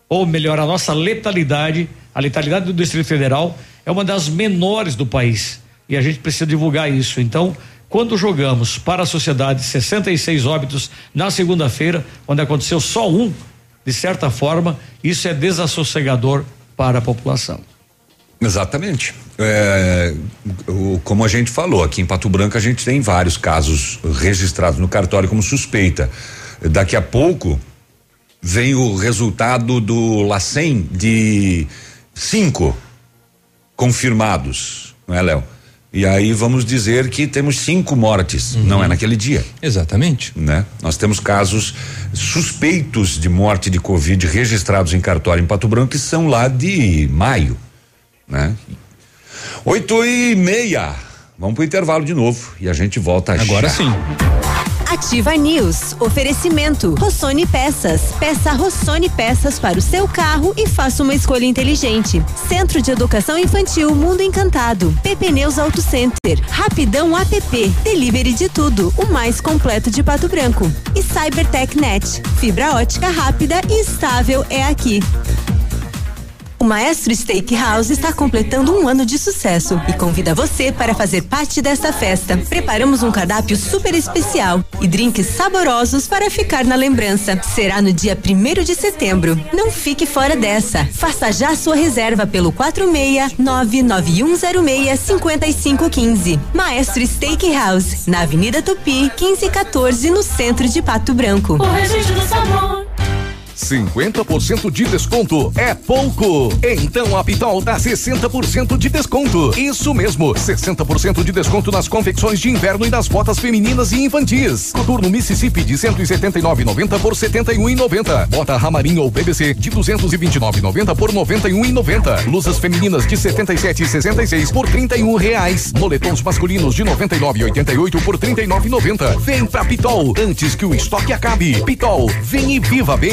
ou melhor, a nossa letalidade, a letalidade do Distrito Federal é uma das menores do país. E a gente precisa divulgar isso. Então, quando jogamos para a sociedade 66 óbitos na segunda-feira, onde aconteceu só um, de certa forma, isso é desassossegador para a população. Exatamente. É, o- como a gente falou, aqui em Pato Branco a gente tem vários casos registrados no cartório como suspeita. Daqui a pouco vem o resultado do LACEN de cinco confirmados, não é, Léo? E aí vamos dizer que temos cinco mortes, não é naquele dia. Exatamente. Né? Nós temos casos suspeitos de morte de Covid registrados em cartório em Pato Branco que são lá de maio, né? Oito e meia. Vamos pro intervalo de novo e a gente volta Agora já. sim. Ativa News. Oferecimento. Rossoni Peças. Peça Rossoni Peças para o seu carro e faça uma escolha inteligente. Centro de Educação Infantil Mundo Encantado. PP Neus Auto Center. Rapidão app. Delivery de tudo. O mais completo de Pato Branco. E Cybertech Net. Fibra ótica rápida e estável é aqui. O Maestro Steakhouse está completando um ano de sucesso e convida você para fazer parte desta festa. Preparamos um cardápio super especial e drinks saborosos para ficar na lembrança. Será no dia 1 de setembro. Não fique fora dessa. Faça já sua reserva pelo 46 99106 5515. Maestro Steakhouse, na Avenida Tupi, 1514, no centro de Pato Branco. O registro do sabor. 50% de desconto é pouco. Então a Pitol dá 60% de desconto. Isso mesmo, 60% de desconto nas confecções de inverno e nas botas femininas e infantis. Coturno Mississippi de 179,90 por 71,90. Bota Ramarim ou BBC de 229,90 por 91,90. Blusas femininas de 77,66 por 31 reais. Moletons masculinos de 99,88 por 39,90. Vem pra Pitol antes que o estoque acabe. Pitol, vem e viva bem.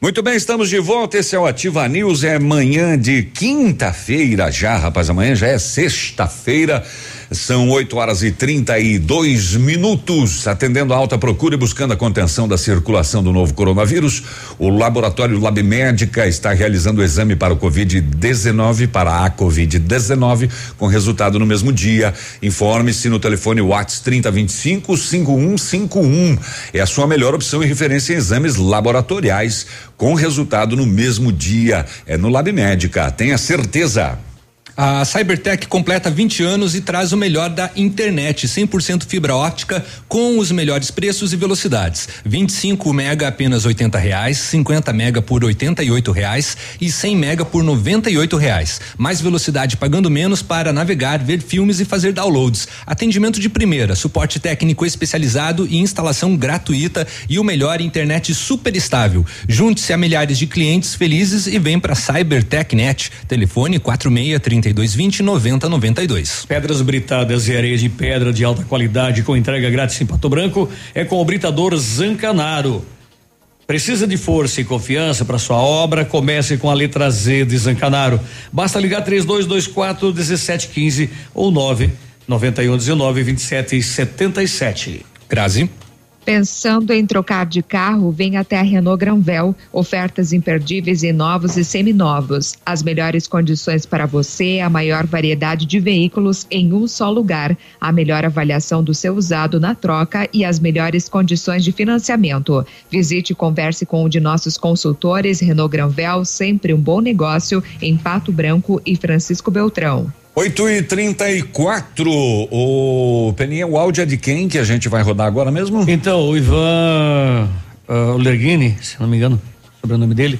Muito bem, estamos de volta. Esse é o Ativa News. É manhã de quinta-feira já, rapaz. Amanhã já é sexta-feira. São 8 horas e 32 minutos. Atendendo a alta procura e buscando a contenção da circulação do novo coronavírus, o laboratório Lab Médica está realizando o exame para o Covid-19, para a Covid-19, com resultado no mesmo dia. Informe-se no telefone WhatsApp 3025 5151. É a sua melhor opção e referência em exames laboratoriais, com resultado no mesmo dia. É no Lab Médica. Tenha certeza. A Cybertech completa 20 anos e traz o melhor da internet, 100% fibra óptica com os melhores preços e velocidades. 25 mega apenas 80 reais, 50 mega por 88 reais e 100 mega por 98 reais. Mais velocidade pagando menos para navegar, ver filmes e fazer downloads. Atendimento de primeira, suporte técnico especializado e instalação gratuita e o melhor internet super estável. Junte-se a milhares de clientes felizes e vem para Cybertech Net. Telefone 46 3220 9092. Pedras britadas e areia de pedra de alta qualidade com entrega grátis em Pato Branco é com o Britador Zancanaro. Precisa de força e confiança para sua obra? Comece com a letra Z de Zancanaro. Basta ligar 3224 1715 ou 9 91 19 27 77. Grazi. Pensando em trocar de carro, vem até a Renault Granvel. Ofertas imperdíveis em novos e seminovos. As melhores condições para você, a maior variedade de veículos em um só lugar. A melhor avaliação do seu usado na troca e as melhores condições de financiamento. Visite e converse com um de nossos consultores. Renault Granvel, sempre um bom negócio em Pato Branco e Francisco Beltrão. 8 e 34 O Peninha, o áudio é de quem que a gente vai rodar agora mesmo? Então, o Ivan uh, Lerguini, se não me engano, sobre o nome dele,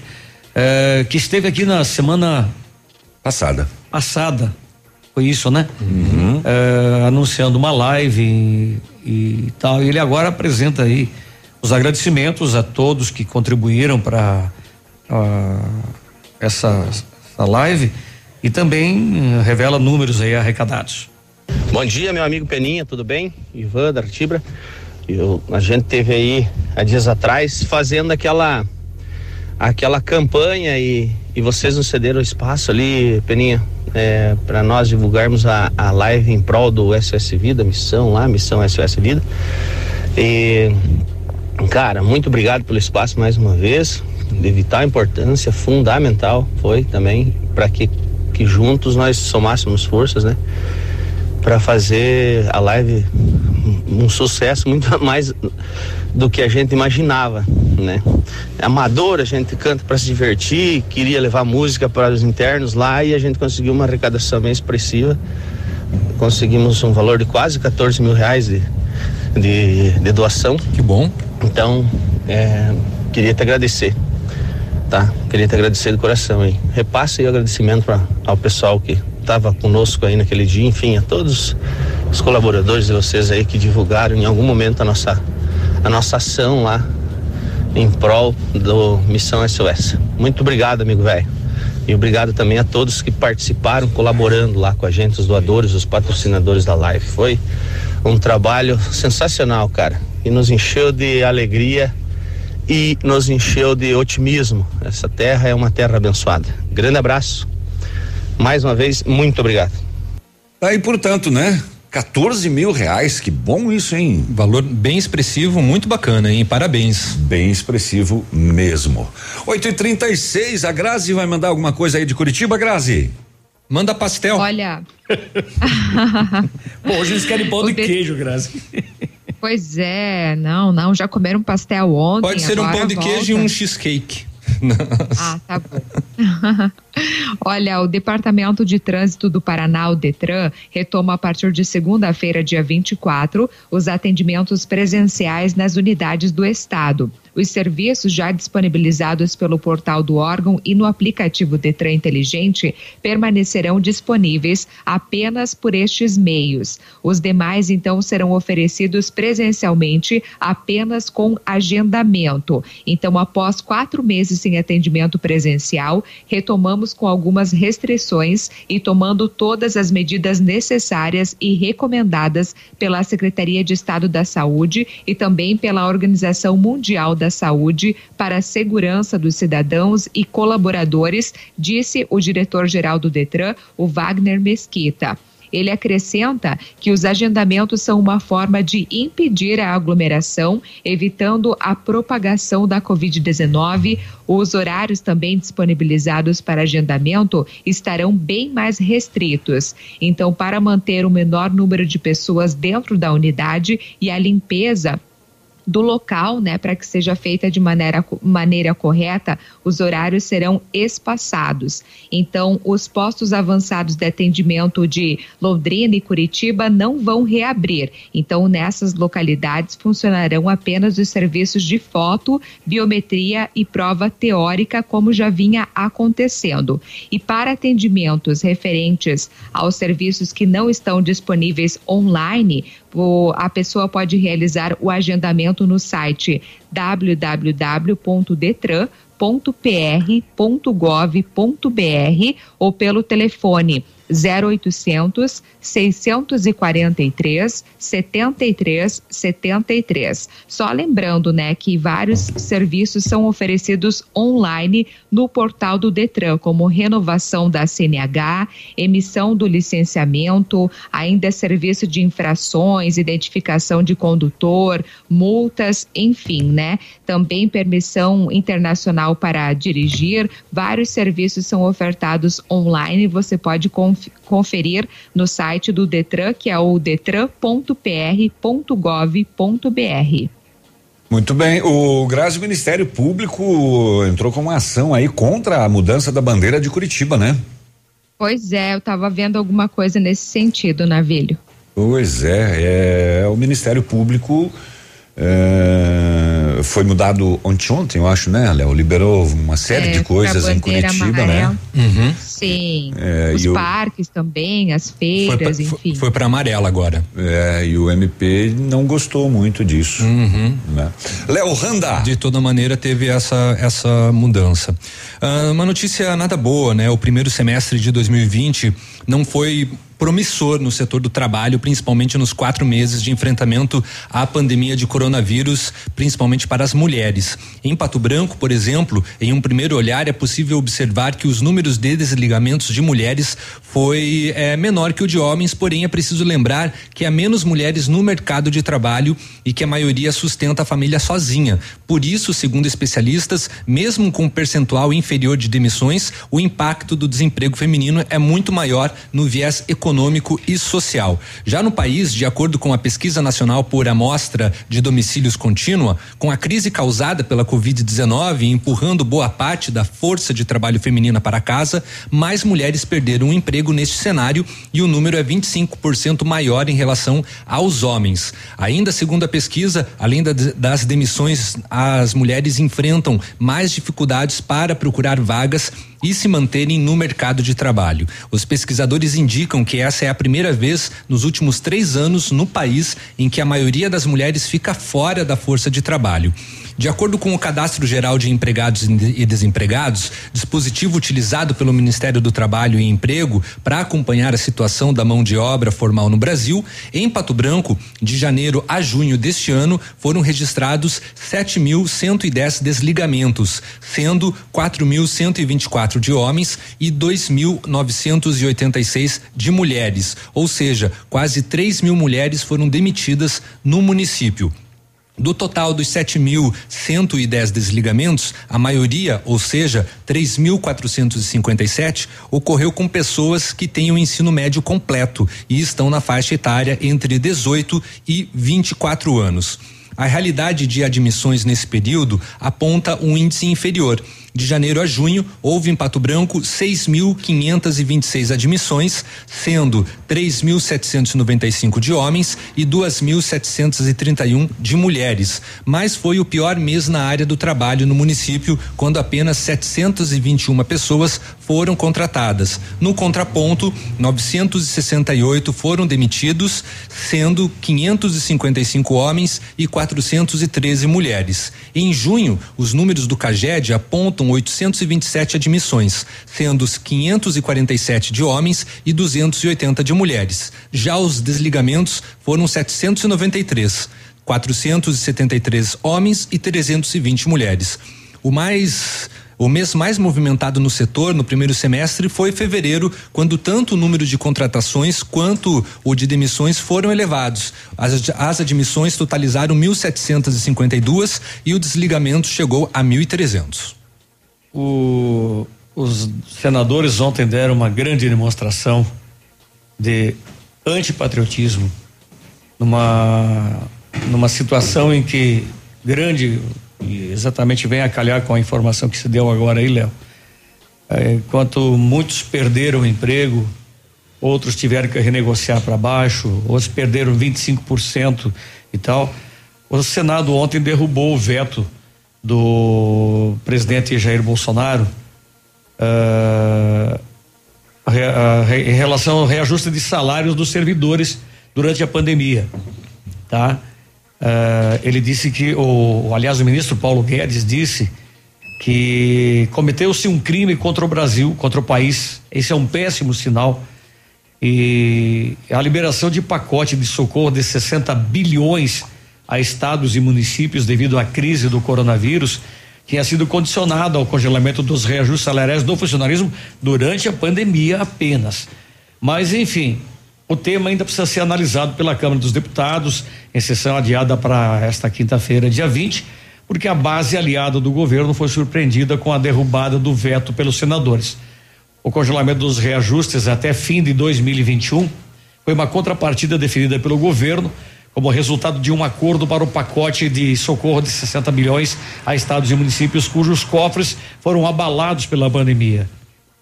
uh, que esteve aqui na semana passada. Passada. Foi isso, né? Uhum. Uh, anunciando uma live e, e tal. E ele agora apresenta aí os agradecimentos a todos que contribuíram para essa, essa live e também revela números aí arrecadados. Bom dia, meu amigo Peninha, tudo bem? Ivan da Artibra. Eu, a gente teve aí há dias atrás fazendo aquela aquela campanha e, e vocês nos cederam espaço ali, Peninha, é, para nós divulgarmos a, a live em prol do SOS Vida, missão lá, missão SOS Vida. E, cara, muito obrigado pelo espaço mais uma vez, de vital importância, fundamental foi também para que que juntos nós somássemos forças, né? Para fazer a live um sucesso muito mais do que a gente imaginava, né? Amador, a gente canta para se divertir, queria levar música para os internos lá e a gente conseguiu uma arrecadação bem expressiva. Conseguimos um valor de quase 14 mil reais de, de, de doação. Que bom. Então, é, queria te agradecer tá? Queria te agradecer do coração aí. Repasse o agradecimento pra, ao pessoal que estava conosco aí naquele dia, enfim, a todos os colaboradores de vocês aí que divulgaram em algum momento a nossa, a nossa ação lá em prol do Missão SOS. Muito obrigado, amigo velho. E obrigado também a todos que participaram, colaborando lá com a gente, os doadores, os patrocinadores da live. Foi um trabalho sensacional, cara. E nos encheu de alegria e nos encheu de otimismo. Essa terra é uma terra abençoada. Grande abraço. Mais uma vez, muito obrigado. Aí, portanto, né? 14 mil reais, que bom isso, hein? Valor bem expressivo, muito bacana, hein? Parabéns. Bem expressivo mesmo. 8 e 36 a Grazi vai mandar alguma coisa aí de Curitiba, Grazi? Manda pastel. Olha. Bom, hoje eles querem pão de queijo, Grazi. Pois é, não, não, já comeram pastel ontem. Pode ser um pão de volta. queijo e um cheesecake. Ah, tá bom. Olha, o Departamento de Trânsito do Paraná, o Detran, retoma a partir de segunda-feira, dia 24, os atendimentos presenciais nas unidades do Estado. Os serviços já disponibilizados pelo portal do órgão e no aplicativo Detran Inteligente permanecerão disponíveis apenas por estes meios. Os demais, então, serão oferecidos presencialmente apenas com agendamento. Então, após quatro meses sem atendimento presencial, retomamos com algumas restrições e tomando todas as medidas necessárias e recomendadas pela Secretaria de Estado da Saúde e também pela Organização Mundial da Saúde para a segurança dos cidadãos e colaboradores, disse o diretor-geral do Detran, o Wagner Mesquita. Ele acrescenta que os agendamentos são uma forma de impedir a aglomeração, evitando a propagação da Covid-19. Os horários também disponibilizados para agendamento estarão bem mais restritos. Então, para manter o menor número de pessoas dentro da unidade e a limpeza do local, né, para que seja feita de maneira, maneira correta, os horários serão espaçados. Então, os postos avançados de atendimento de Londrina e Curitiba não vão reabrir. Então, nessas localidades funcionarão apenas os serviços de foto, biometria e prova teórica, como já vinha acontecendo. E para atendimentos referentes aos serviços que não estão disponíveis online, o- a pessoa pode realizar o agendamento no site www.detran.pr.gov.br ou pelo telefone 0800 643 73 73. Só lembrando, né, que vários serviços são oferecidos online no portal do Detran, como renovação da CNH, emissão do licenciamento, ainda serviço de infrações, identificação de condutor, multas, enfim, né? Também permissão internacional para dirigir. Vários serviços são ofertados online. Você pode conf- conferir no site do Detran, que é o detran.pr.gov.br. Muito bem, o Grazi Ministério Público entrou com uma ação aí contra a mudança da bandeira de Curitiba, né? Pois é, eu estava vendo alguma coisa nesse sentido, Navilho. Pois é, é o Ministério Público é, foi mudado ontem, ontem, eu acho, né, Léo? Liberou uma série É, de coisas pra em Curitiba, amarela. né? Sim. É, Os o- parques também, as feiras, enfim. Foi para amarela agora. É, e o MP não gostou muito disso. Né? Léo Randa. De toda maneira teve essa essa mudança. Ah, uma notícia nada boa, né? O primeiro semestre de 2020 não foi promissor no setor do trabalho, principalmente nos quatro meses de enfrentamento à pandemia de coronavírus, principalmente para as mulheres. Em Pato Branco, por exemplo, em um primeiro olhar é possível observar que os números de desligamentos de mulheres foi eh, menor que o de homens, porém é preciso lembrar que há menos mulheres no mercado de trabalho e que a maioria sustenta a família sozinha. Por isso, segundo especialistas, mesmo com um percentual inferior de demissões, o impacto do desemprego feminino é muito maior no viés econômico e social. Já no país, de acordo com a pesquisa nacional por amostra de domicílios contínua, com a crise causada pela Covid-19 empurrando boa parte da força de trabalho feminina para casa, mais mulheres perderam o emprego neste cenário e o número é 25% maior em relação aos homens. Ainda segundo a pesquisa, além da- das demissões, as mulheres enfrentam mais dificuldades para procurar vagas e se manterem no mercado de trabalho. Os pesquisadores indicam que essa é a primeira vez nos últimos três anos no país em que a maioria das mulheres fica fora da força de trabalho. De acordo com o Cadastro Geral de Empregados e Desempregados, dispositivo utilizado pelo Ministério do Trabalho e Emprego para acompanhar a situação da mão de obra formal no Brasil, em Pato Branco, de janeiro a junho deste ano, foram registrados 7.110 desligamentos, sendo 4.124 2.104 de homens e 2.986 de mulheres. Ou seja, quase 3 mil mulheres foram demitidas no município. Do total dos 7.110 desligamentos, a maioria, ou seja, 3.457, ocorreu com pessoas que têm o ensino médio completo e estão na faixa etária entre 18 e 24 anos. A realidade de admissões nesse período aponta um índice inferior, de janeiro a junho, houve em Pato Branco 6.526 admissões, sendo 3.795 de homens e 2.731 de mulheres. Mas foi o pior mês na área do trabalho no município, quando apenas 721 pessoas foram contratadas. No contraponto, 968 foram demitidos, sendo 555 homens e 413 mulheres. Em junho, os números do CAGED apontam 827 admissões, sendo 547 de homens e 280 de mulheres. Já os desligamentos foram 793, 473 homens e 320 mulheres. O mais o mês mais movimentado no setor no primeiro semestre foi fevereiro, quando tanto o número de contratações quanto o de demissões foram elevados. As, as admissões totalizaram 1.752 e o desligamento chegou a 1.300. O, os senadores ontem deram uma grande demonstração de antipatriotismo numa numa situação em que grande exatamente vem a calhar com a informação que se deu agora aí, Léo. É, enquanto muitos perderam o emprego, outros tiveram que renegociar para baixo, outros perderam 25% e tal. O Senado ontem derrubou o veto do presidente Jair Bolsonaro uh, em relação ao reajuste de salários dos servidores durante a pandemia, tá? Uh, ele disse que, o, aliás, o ministro Paulo Guedes disse que cometeu-se um crime contra o Brasil, contra o país. Esse é um péssimo sinal. E a liberação de pacote de socorro de 60 bilhões a estados e municípios devido à crise do coronavírus tinha sido condicionado ao congelamento dos reajustes salariais do funcionalismo durante a pandemia apenas. Mas, enfim, o tema ainda precisa ser analisado pela Câmara dos Deputados, em sessão adiada para esta quinta-feira, dia 20, porque a base aliada do governo foi surpreendida com a derrubada do veto pelos senadores. O congelamento dos reajustes até fim de 2021 foi uma contrapartida definida pelo governo como resultado de um acordo para o pacote de socorro de 60 milhões a estados e municípios cujos cofres foram abalados pela pandemia.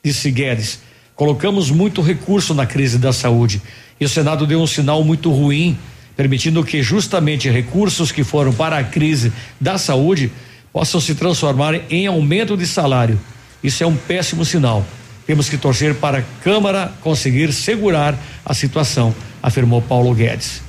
Disse Guedes. Colocamos muito recurso na crise da saúde e o Senado deu um sinal muito ruim, permitindo que justamente recursos que foram para a crise da saúde possam se transformar em aumento de salário. Isso é um péssimo sinal. Temos que torcer para a Câmara conseguir segurar a situação, afirmou Paulo Guedes.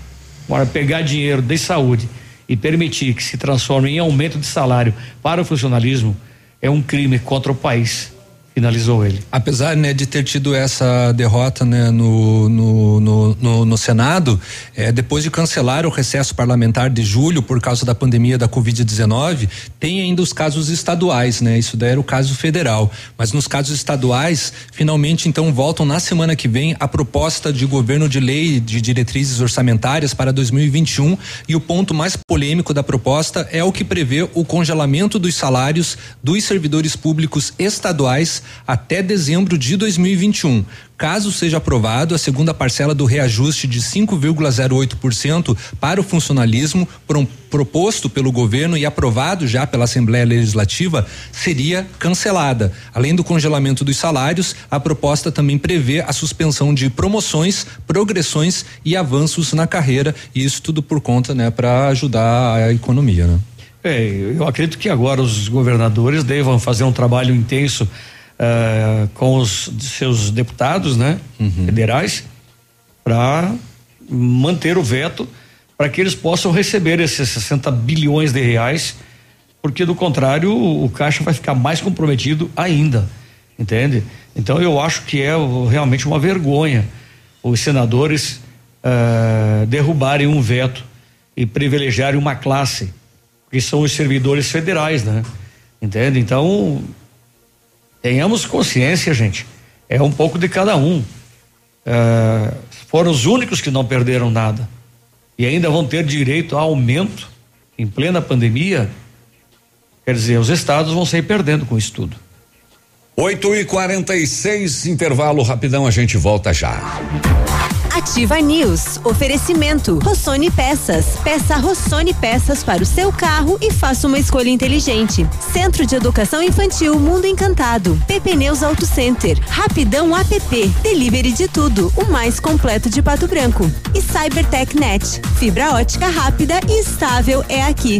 Agora, pegar dinheiro de saúde e permitir que se transforme em aumento de salário para o funcionalismo é um crime contra o país finalizou ele. Apesar né, de ter tido essa derrota né, no, no, no, no, Senado, é, depois de cancelar o recesso parlamentar de julho por causa da pandemia da Covid-19, tem ainda os casos estaduais, né? Isso daí era o caso federal. Mas nos casos estaduais, finalmente então voltam na semana que vem a proposta de governo de lei de diretrizes orçamentárias para 2021 e o ponto mais polêmico da proposta é o que prevê o congelamento dos salários dos servidores públicos estaduais até dezembro de 2021. Caso seja aprovado, a segunda parcela do reajuste de 5,08% para o funcionalismo proposto pelo governo e aprovado já pela Assembleia Legislativa seria cancelada. Além do congelamento dos salários, a proposta também prevê a suspensão de promoções, progressões e avanços na carreira, e isso tudo por conta, né, para ajudar a economia, né? É, eu acredito que agora os governadores devam fazer um trabalho intenso uh, com os seus deputados, né, uhum. federais, para manter o veto, para que eles possam receber esses 60 bilhões de reais, porque do contrário o, caixa vai ficar mais comprometido ainda, entende? Então eu acho que é realmente uma vergonha os senadores uh, derrubarem um veto e privilegiarem uma classe, que são os servidores federais, né? Entende? Então Tenhamos consciência, gente. É um pouco de cada um. É, foram os únicos que não perderam nada. E ainda vão ter direito a aumento em plena pandemia. Quer dizer, os estados vão sair perdendo com isso tudo. 8 e 46 intervalo rapidão, a gente volta já. Ativa News. Oferecimento. Rossoni Peças. Peça Rossoni Peças para o seu carro e faça uma escolha inteligente. Centro de Educação Infantil Mundo Encantado. PP Neus Auto Center. Rapidão app. Delivery de tudo. O mais completo de Pato Branco. E Cybertech Net. Fibra ótica rápida e estável é aqui.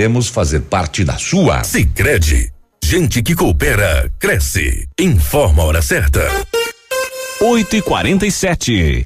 fazer parte da sua. Sicredi, gente que coopera cresce. Informa a hora certa. 8 e 47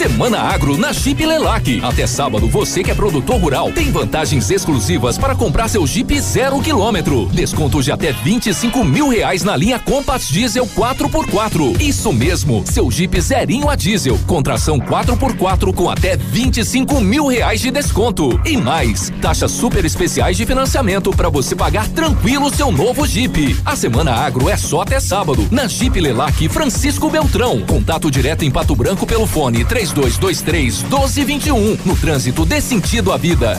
Semana Agro na Jeep Lelac. Até sábado, você que é produtor rural tem vantagens exclusivas para comprar seu Jeep zero quilômetro. Desconto de até 25 mil reais na linha Compass Diesel 4x4. Isso mesmo, seu Jeep zerinho a diesel. Contração 4x4 com até 25 mil reais de desconto. E mais, taxas super especiais de financiamento para você pagar tranquilo seu novo Jeep. A Semana Agro é só até sábado. Na Jeep Lelac Francisco Beltrão. Contato direto em Pato Branco pelo fone 3223 1221. No trânsito dê sentido à vida.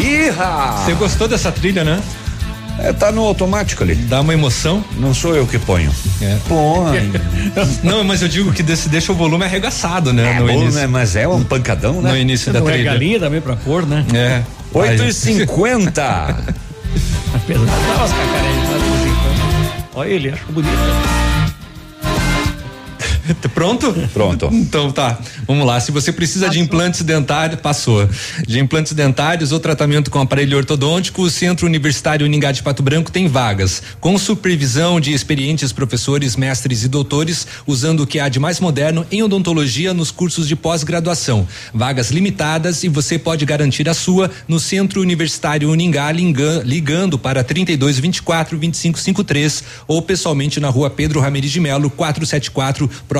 Irra! Você gostou dessa trilha, né? É, tá no automático ali. Dá uma emoção. Não sou eu que ponho. É. Põe. Não, mas eu digo que desse, deixa o volume arregaçado, né? É no bom, início. né? Mas é um pancadão, né? No início da Não é trilha. galinha também pra pôr, né? É. 8 e 50 Apesar das cacarejas, Olha ele, acho bonito. Pronto? Pronto. Então tá. Vamos lá. Se você precisa passou. de implantes dentários, passou. De implantes dentários ou tratamento com aparelho ortodôntico, o Centro Universitário Uningá de Pato Branco tem vagas. Com supervisão de experientes professores, mestres e doutores, usando o que há de mais moderno em odontologia nos cursos de pós-graduação. Vagas limitadas e você pode garantir a sua no Centro Universitário Uningá ligando para 32 24 25 53 ou pessoalmente na rua Pedro Ramirez de Melo 474 próximo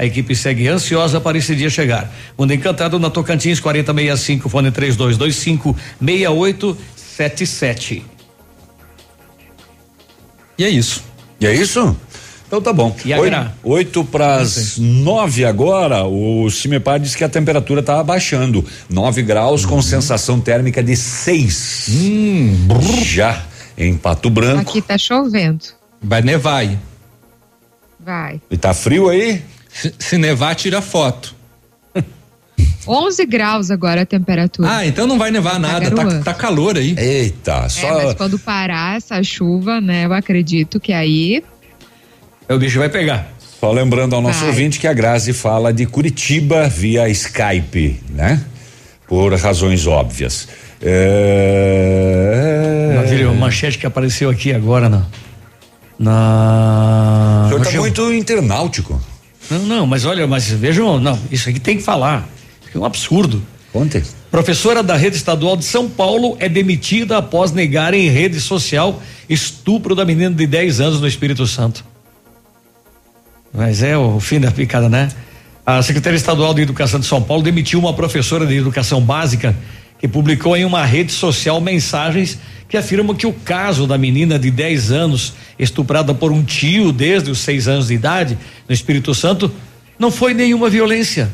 A equipe segue ansiosa para esse dia chegar. Mundo Encantado na Tocantins 4065, fone 3225 6877. E é isso. E é isso? Então tá bom. E oito, oito para as nove agora. O Cimepar diz que a temperatura está abaixando. 9 graus uhum. com sensação térmica de 6. Hum, Já em Pato Branco. Aqui tá chovendo. Vai nevar aí. Vai. E tá frio aí? Se, se nevar, tira foto. 11 graus agora a temperatura. Ah, então não vai nevar tá nada, tá, tá, calor aí. Eita, só. É, mas quando parar essa chuva, né, eu acredito que aí. O bicho vai pegar. Só lembrando ao nosso vai. ouvinte que a Grazi fala de Curitiba via Skype, né? Por razões óbvias. É... Maravilha, manchete que apareceu aqui agora na. Na. O senhor tá muito internautico. Não, não, mas olha, mas vejam, não, isso aqui tem que falar. É um absurdo. Ontem. Professora da rede estadual de São Paulo é demitida após negar em rede social estupro da menina de 10 anos no Espírito Santo. Mas é o fim da picada, né? A Secretaria Estadual de Educação de São Paulo demitiu uma professora de educação básica que publicou em uma rede social mensagens que afirmam que o caso da menina de 10 anos, estuprada por um tio desde os seis anos de idade, no Espírito Santo, não foi nenhuma violência.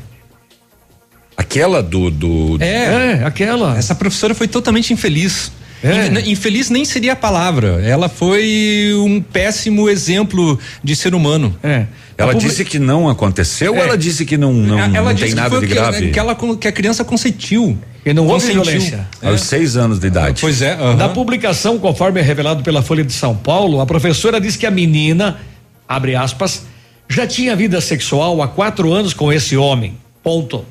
Aquela do. do é, é, aquela. Essa professora foi totalmente infeliz. É. Infeliz nem seria a palavra. Ela foi um péssimo exemplo de ser humano. É. Ela public... disse que não aconteceu é. ou ela disse que não, não, ela não tem nada de grave? Que, ela, que a criança consentiu. E não houve violência. É. Aos seis anos de idade. Pois é. Uh -huh. Na publicação, conforme é revelado pela Folha de São Paulo, a professora diz que a menina, abre aspas, já tinha vida sexual há quatro anos com esse homem. Ponto.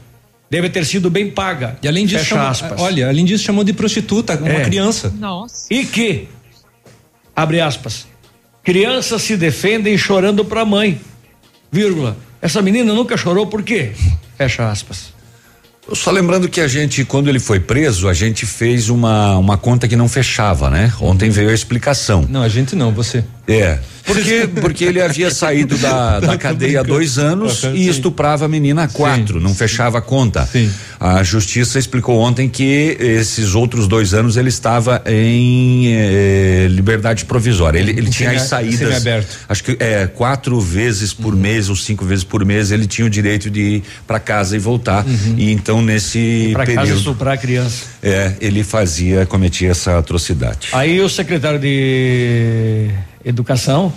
Deve ter sido bem paga. E além disso, chamou, olha, além disso chamou de prostituta uma é. criança. Nossa. E que, abre aspas, crianças se defendem chorando para a mãe, vírgula. Essa menina nunca chorou por quê? Fecha aspas. Só lembrando que a gente, quando ele foi preso, a gente fez uma, uma conta que não fechava, né? Ontem veio a explicação. Não, a gente não, você. É. Porque, porque ele havia saído da, da cadeia há dois anos e estuprava a menina há quatro, sim, não fechava a conta. Sim. A justiça explicou ontem que esses outros dois anos ele estava em eh, liberdade provisória. Ele, ele tinha as saídas. Acho que é quatro vezes por uhum. mês ou cinco vezes por mês ele tinha o direito de ir para casa e voltar. Uhum. E então nesse pra período. Casa estuprar a criança. É, ele fazia, cometia essa atrocidade. Aí o secretário de educação,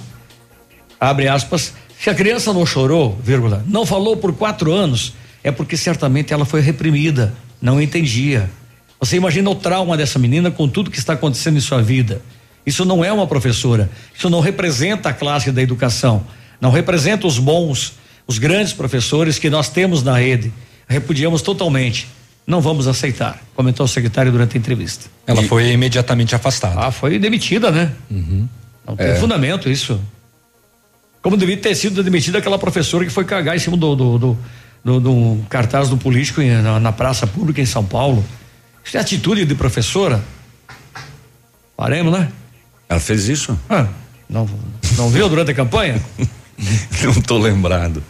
abre aspas, se a criança não chorou, vírgula, não falou por quatro anos, é porque certamente ela foi reprimida, não entendia. Você imagina o trauma dessa menina com tudo que está acontecendo em sua vida. Isso não é uma professora, isso não representa a classe da educação, não representa os bons, os grandes professores que nós temos na rede. Repudiamos totalmente. Não vamos aceitar, comentou o secretário durante a entrevista. Ela e, foi imediatamente afastada. Ah, foi demitida, né? Uhum. Não tem é. fundamento isso. Como devia ter sido demitida aquela professora que foi cagar em cima do, do, do, do, do cartaz do político em, na, na, praça pública em São Paulo. Isso é atitude de professora? Paremos, né? Ela fez isso? Ah, não, não viu durante a campanha? não tô lembrado.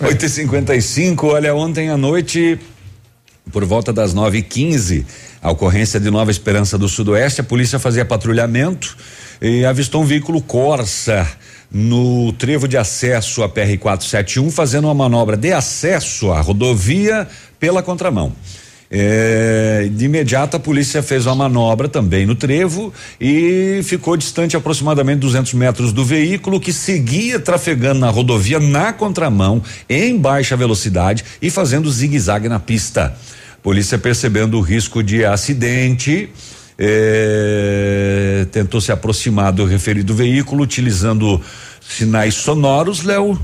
É. 8h55, olha, ontem à noite, por volta das 9 e 15 a ocorrência de Nova Esperança do Sudoeste, a polícia fazia patrulhamento e avistou um veículo Corsa no trevo de acesso à PR 471, fazendo uma manobra de acesso à rodovia pela contramão. É, de imediato a polícia fez uma manobra também no trevo e ficou distante aproximadamente 200 metros do veículo que seguia trafegando na rodovia na contramão em baixa velocidade e fazendo zigue-zague na pista. Polícia percebendo o risco de acidente. É, tentou se aproximar do referido veículo utilizando sinais sonoros, Léo.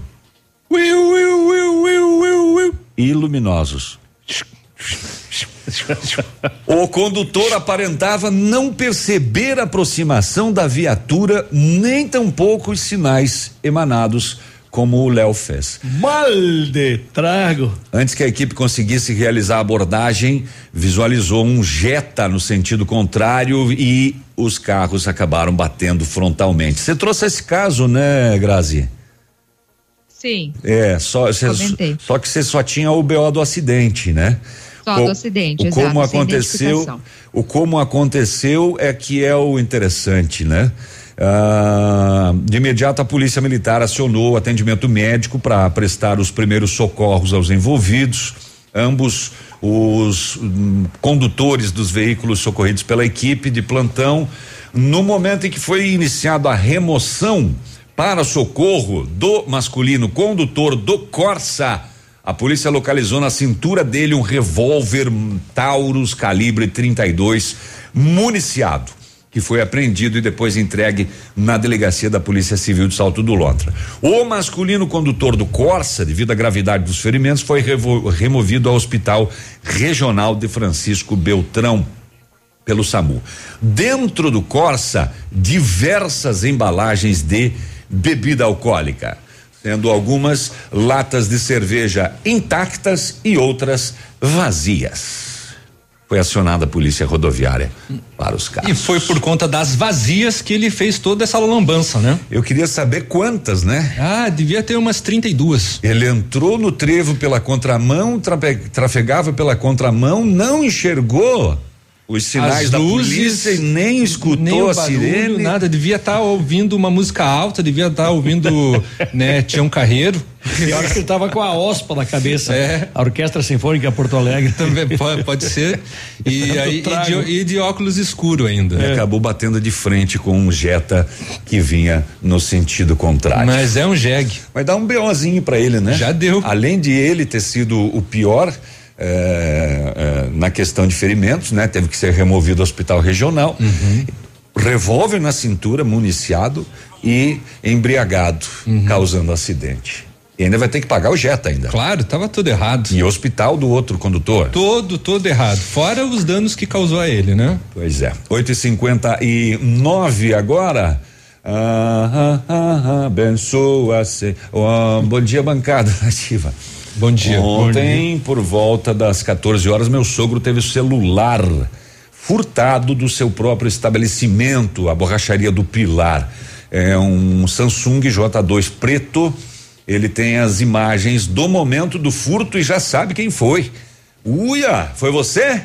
E luminosos. O condutor aparentava não perceber a aproximação da viatura, nem tampouco os sinais emanados, como o Léo fez. Mal de trago. Antes que a equipe conseguisse realizar a abordagem, visualizou um Jetta no sentido contrário e os carros acabaram batendo frontalmente. Você trouxe esse caso, né, Grazi? Sim. É, só, cê- só que você só tinha o BO do acidente, né? Só Co- do acidente, o exato. como aconteceu, o como aconteceu é que é o interessante, né? Ah, de imediato a polícia militar acionou o atendimento médico para prestar os primeiros socorros aos envolvidos. Ambos os hum, condutores dos veículos socorridos pela equipe de plantão, no momento em que foi iniciada a remoção para socorro do masculino condutor do Corsa, a polícia localizou na cintura dele um revólver Taurus calibre 32 municiado, que foi apreendido e depois entregue na delegacia da Polícia Civil de Salto do Lontra. O masculino condutor do Corsa, devido à gravidade dos ferimentos, foi removido ao Hospital Regional de Francisco Beltrão pelo SAMU. Dentro do Corsa, diversas embalagens de bebida alcoólica, sendo algumas latas de cerveja intactas e outras vazias. Foi acionada a polícia rodoviária para os carros. E foi por conta das vazias que ele fez toda essa lambança, né? Eu queria saber quantas, né? Ah, devia ter umas 32. Ele entrou no trevo pela contramão, trafegava pela contramão, não enxergou os sinais As da luzes, polícia e nem escutou nem o a barulho, sirene. Nada, devia estar ouvindo uma música alta, devia estar ouvindo, né, Tião Carreiro. Pior que ele tava com a ospa na cabeça. É. A Orquestra Sinfônica Porto Alegre. Também pode, pode ser. E, aí, e, de, e de óculos escuro ainda. E acabou batendo de frente com um Jetta que vinha no sentido contrário. Mas é um jegue. Vai dar um BOzinho pra ele, né? Já deu. Além de ele ter sido o pior é, é, na questão de ferimentos, né? Teve que ser removido ao hospital regional. Uhum. Revólver na cintura, municiado e embriagado, Uhum. causando acidente. E ainda vai ter que pagar o Jetta ainda. Claro, tava tudo errado. E hospital do outro condutor. Todo, todo errado. Fora os danos que causou a ele, né? Pois é. 8 e 59 agora. Ah, ah, ah, abençoa se oh, Bom dia, bancada ativa. Bom dia. Ontem, por volta das 14 horas, meu sogro teve o celular furtado do seu próprio estabelecimento, a borracharia do Pilar. É um Samsung J2 preto. Ele tem as imagens do momento do furto e já sabe quem foi. Uia, foi você?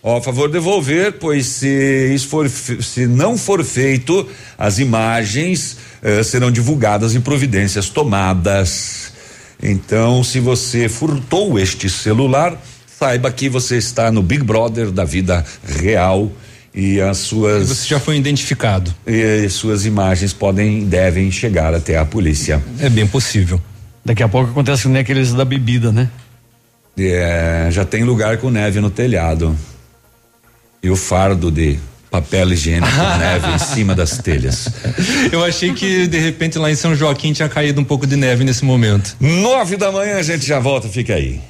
Ó, a favor devolver, pois se isso for se não for feito, as imagens eh, serão divulgadas e providências tomadas. Então, se você furtou este celular, saiba que você está no Big Brother da vida real e as suas Você já foi identificado. e suas imagens podem devem chegar até a polícia. É bem possível. Daqui a pouco acontece que nem aqueles da bebida, né? É, já tem lugar com neve no telhado. E o fardo de papel higiênico com neve em cima das telhas. Eu achei que de repente lá em São Joaquim tinha caído um pouco de neve nesse momento. Nove da manhã a gente já volta, fica aí.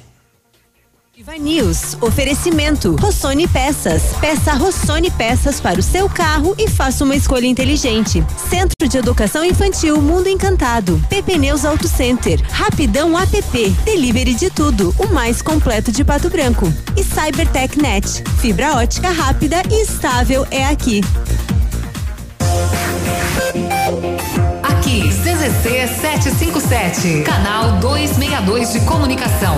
Ativa News. Oferecimento. Rossoni Peças. Peça Rossoni Peças para o seu carro e faça uma escolha inteligente. Centro de Educação Infantil Mundo Encantado. PP Neus Auto Center. Rapidão app. Delivery de tudo. O mais completo de Pato Branco. E Cybertech Net. Fibra ótica rápida e estável é aqui. Aqui, CZC 757, canal 262 de comunicação.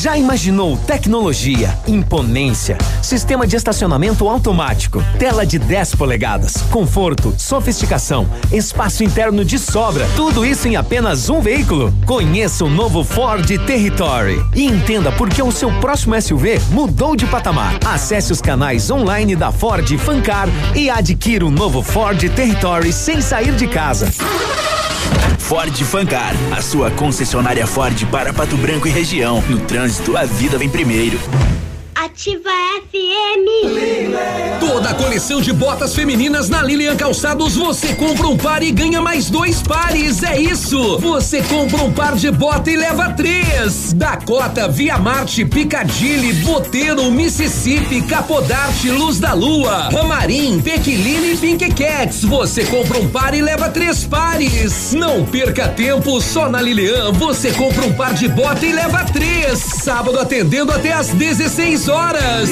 Já imaginou tecnologia, imponência, sistema de estacionamento automático, tela de 10 polegadas, conforto, sofisticação, espaço interno de sobra, tudo isso em apenas um veículo? Conheça o novo Ford Territory e entenda por que o seu próximo SUV mudou de patamar. Acesse os canais online da Ford Fancar e adquira o novo Ford Territory sem sair de casa. Ford Fancar, a sua concessionária Ford para Pato Branco e região. No trânsito, a vida vem primeiro. Ativa FM. Toda a coleção de botas femininas na Lilian Calçados você compra um par e ganha mais dois pares. É isso! Você compra um par de bota e leva três. Dakota, Via Marte, Piccadilly, Boteiro, Mississippi, Capodarte, Luz da Lua, Ramarim, Pequiline e Pink Cats. Você compra um par e leva três pares. Não perca tempo, só na Lilian você compra um par de bota e leva três. Sábado atendendo até às 16 horas.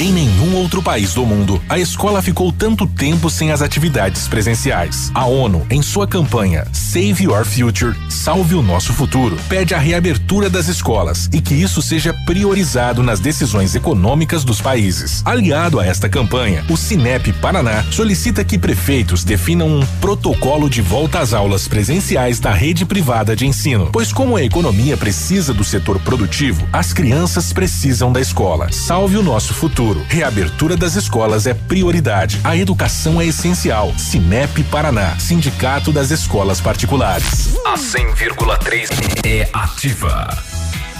Em nenhum outro país do mundo, a escola ficou tanto tempo sem as atividades presenciais. A ONU, em sua campanha Save Your Future, Salve o Nosso Futuro, pede a reabertura das escolas e que isso seja priorizado nas decisões econômicas dos países. Aliado a esta campanha, o Cinep Paraná solicita que prefeitos definam um protocolo de volta às aulas presenciais da rede privada de ensino, pois como a economia precisa do setor produtivo, as crianças precisam da escola. Salve o nosso futuro. Reabertura das escolas é prioridade. A educação é essencial. Cinep Paraná, Sindicato das Escolas Particulares. A 100,3 é ativa.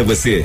a você.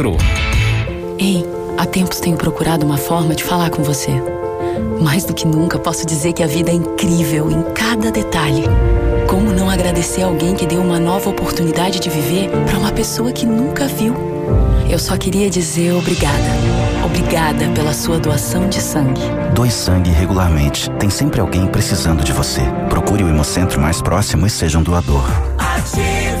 Ei, há tempos tenho procurado uma forma de falar com você. Mais do que nunca, posso dizer que a vida é incrível em cada detalhe. Como não agradecer alguém que deu uma nova oportunidade de viver para uma pessoa que nunca viu? Eu só queria dizer obrigada. Obrigada pela sua doação de sangue. Doe sangue regularmente. Tem sempre alguém precisando de você. Procure o Hemocentro mais próximo e seja um doador. Ativa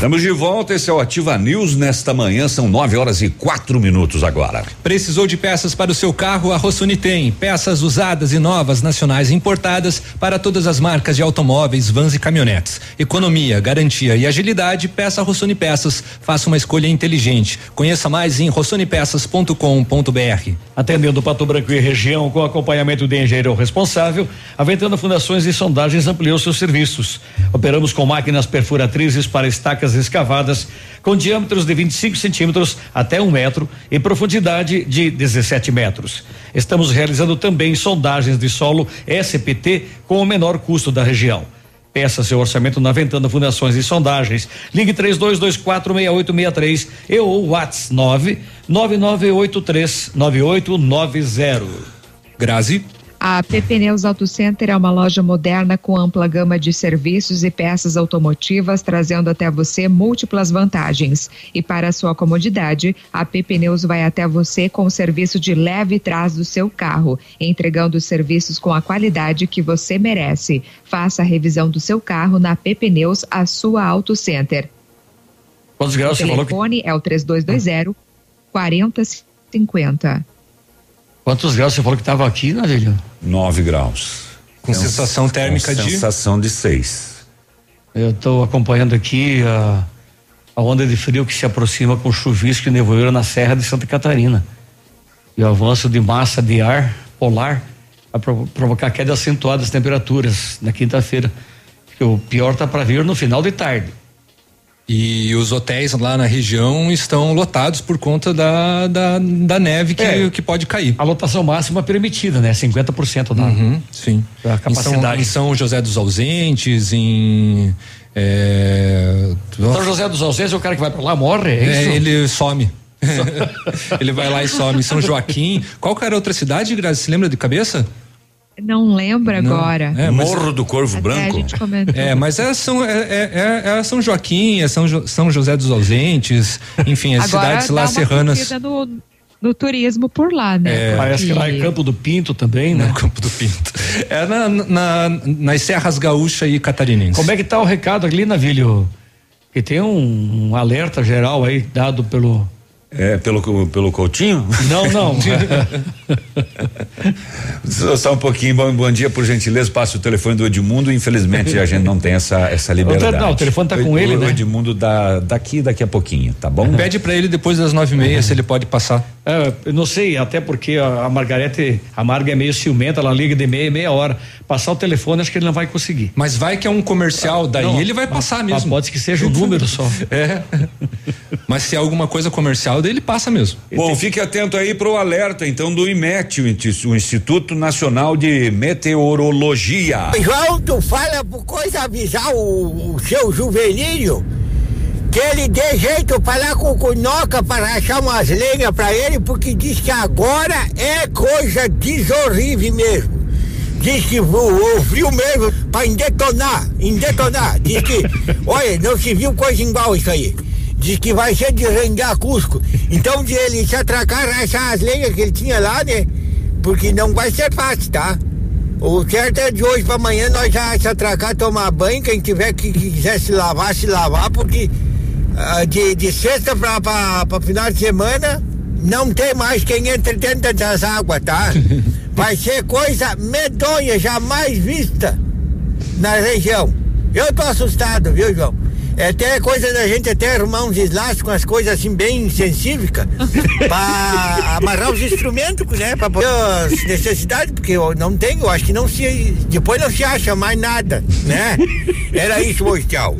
Estamos de volta, esse é o Ativa News nesta manhã, são 9 horas e quatro minutos agora. Precisou de peças para o seu carro? A Rossoni tem. Peças usadas e novas, nacionais e importadas para todas as marcas de automóveis, vans e caminhonetes. Economia, garantia e agilidade, peça a Rossoni Peças. Faça uma escolha inteligente. Conheça mais em rossonepeças.com.br. Atendendo Pato Branco e região com acompanhamento de engenheiro responsável, a Ventana Fundações e Sondagens ampliou seus serviços. Operamos com máquinas perfuratrizes para estacas escavadas com diâmetros de 25 centímetros até um metro e profundidade de 17 metros. Estamos realizando também sondagens de solo SPT com o menor custo da região. Peça seu orçamento na Ventana Fundações e Sondagens. Ligue 32246863 e ou WhatsApp 999839890. Grazi. A PP Neus Auto Center é uma loja moderna com ampla gama de serviços e peças automotivas, trazendo até você múltiplas vantagens. E para sua comodidade, a PP Neus vai até você com o serviço de leve trás do seu carro, entregando os serviços com a qualidade que você merece. Faça a revisão do seu carro na PP Neus, a sua Auto Center. Quantos graus o você falou? telefone é o 3220 4050. Quantos graus você falou que estava aqui, Navilho? 9 graus. Com sensação térmica com de- Sensação de 6. Eu estou acompanhando aqui a, a onda de frio que se aproxima com chuvisco e nevoeiro na Serra de Santa Catarina. E o avanço de massa de ar polar vai provo- provocar queda acentuada das temperaturas na quinta-feira. Porque O pior está para vir no final de tarde. E os hotéis lá na região estão lotados por conta da, da, da neve que, É. que pode cair. A lotação máxima permitida, né? 50% da, Uhum, sim. da Em São, capacidade. em São José dos Ausentes, em. É, São José dos Ausentes, o cara que vai para lá morre, é, É, isso? ele some. ele vai lá e some. São Joaquim. Qual que era a outra cidade, Grazi? Se lembra de cabeça? Não lembro Não. agora. É, Morro do Corvo Até Branco. a gente comentou. É, mas é São, é, é- é- é São Joaquim, é São, Jo- São José dos Ausentes, enfim, as Agora cidades lá serranas. No, no turismo por lá, né? É, Parece que lá é Porque- Campo do Pinto também, né? No Campo do Pinto. É na, na- nas Serras Gaúcha e Catarinense. Como é que tá o recado ali, Navilho? Que tem um, um alerta geral aí dado pelo. É, pelo, pelo Coutinho? Não, não. Só, só um pouquinho, bom, bom dia, por gentileza, passe o telefone do Edmundo, infelizmente a gente não tem essa, essa liberdade. não, o telefone tá com O- ele, o né? Edmundo da, daqui, daqui a pouquinho, tá bom? Pede pra ele depois das nove e meia se ele pode passar. É, eu não sei, até porque a, a Margarete, a Marga é meio ciumenta, ela liga de meia, meia hora. Passar o telefone, acho que ele não vai conseguir. Mas vai que é um comercial, daí Não, ele vai passar mas mesmo. pode que seja um número só. É. Mas se é alguma coisa comercial, daí ele passa mesmo. Bom, fique atento aí pro alerta, então, do IMET, o o Instituto Nacional de Meteorologia. João, tu fala por coisa avisar o, o seu juvenil que ele dê jeito para lá com o Cunoca para achar umas lenhas para ele, porque diz que agora é coisa desorrível mesmo. Diz que o, frio mesmo para indetonar, indetonar. Diz que, olha, não se viu coisa igual isso aí. Diz que vai ser de rengar Cusco. Então de ele se atracar, achar as lenhas que ele tinha lá, né? Porque não vai ser fácil, tá? O certo é de hoje para amanhã nós já se atracar, tomar banho, quem tiver que, que quiser se lavar, se lavar, porque de, de sexta para final de semana não tem mais quem entre dentro das águas, tá? Vai ser coisa medonha, jamais vista na região. Eu tô assustado, viu, João? É até coisa da gente até arrumar uns elásticos, umas coisas assim bem sensíveis para amarrar os instrumentos, né? Para poder as necessidades, porque eu não tenho, eu acho que não se. Depois não se acha mais nada, né? Era isso hoje, tchau.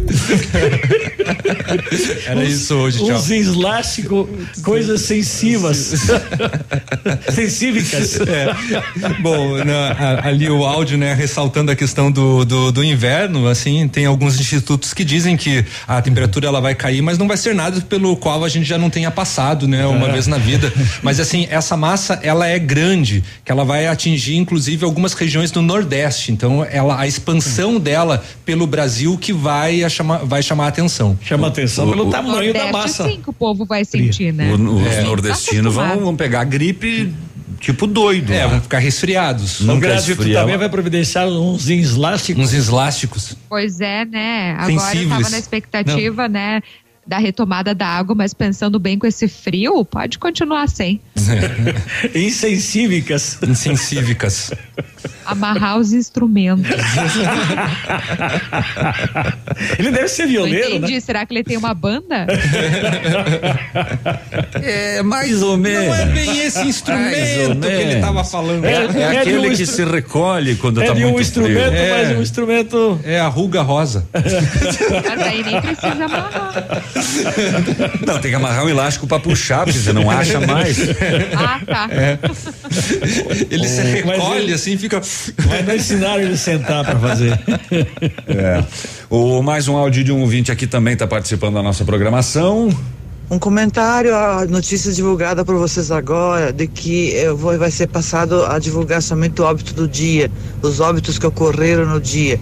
Era isso hoje, tchau. Uns elásticos, coisas sensíveis. Sensívicas. É. Bom, na- a- ali o áudio, né, ressaltando a questão do, do, do inverno, assim, tem alguns institutos que dizem que a temperatura ela vai cair, mas não vai ser nada pelo qual a gente já não tenha passado, né, uma É. vez na vida. Mas assim, essa massa ela é grande, que ela vai atingir inclusive algumas regiões do Nordeste. Então, ela a expansão dela pelo Brasil que vai a chamar vai chamar a atenção. Chama atenção pelo tamanho da massa. sim, que o povo vai sentir, né? O- os É. nordestinos Tá vão, vão pegar gripe tipo doido. É, lá. vão ficar resfriados. O Nunca Grazi, tu esfriava. também vai providenciar uns elásticos. Uns elásticos. Pois é, né? Agora eu Sensíveis. tava na expectativa, né? Da retomada da água, mas pensando bem com esse frio, pode continuar sem. Insensívicas. Insensívicas. Amarrar os instrumentos. Ele deve ser Não violeiro, entendi. né? Será que ele tem uma banda? É mais ou menos. Não é bem esse instrumento que ele estava falando. É, é É um aquele que instru- se recolhe quando É tá muito um instrumento, frio. É. mas um instrumento. É a ruga rosa. Mas aí nem precisa amarrar. Não, tem que amarrar um elástico pra puxar, porque você não acha mais. Ah, tá. Ele se Mas recolhe ele- assim, fica. Mas não ensinaram ele sentar pra fazer. É. O, mais um áudio de um ouvinte aqui também está participando da nossa programação. Um comentário, a notícia divulgada por vocês agora, de que eu vou, vai ser passado a divulgar somente o óbito do dia, os óbitos que ocorreram no dia.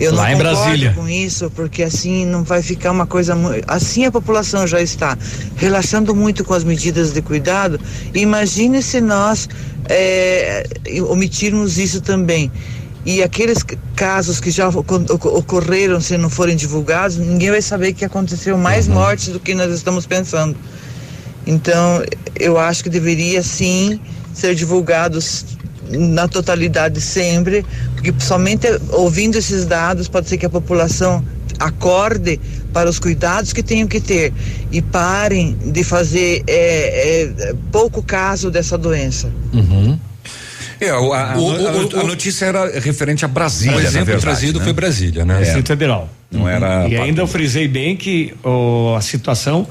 Eu Lá não em concordo Brasília. com isso, porque assim não vai ficar uma coisa. Assim a população já está relaxando muito com as medidas de cuidado. Imagine se nós eh, omitirmos isso também. E aqueles casos que já ocor- ocor- ocorreram, se não forem divulgados, ninguém vai saber que aconteceu mais mortes do que nós estamos pensando. Então, eu acho que deveria sim ser divulgados na totalidade sempre, porque somente ouvindo esses dados pode ser que a população acorde para os cuidados que tenham que ter e parem de fazer é, é, pouco caso dessa doença. É, o- a, a- O- a- o- a notícia era referente a Brasília. O exemplo verdade, trazido né? foi Brasília, né? É. Distrito Federal. Não era. E ainda eu frisei bem que ó, a situação,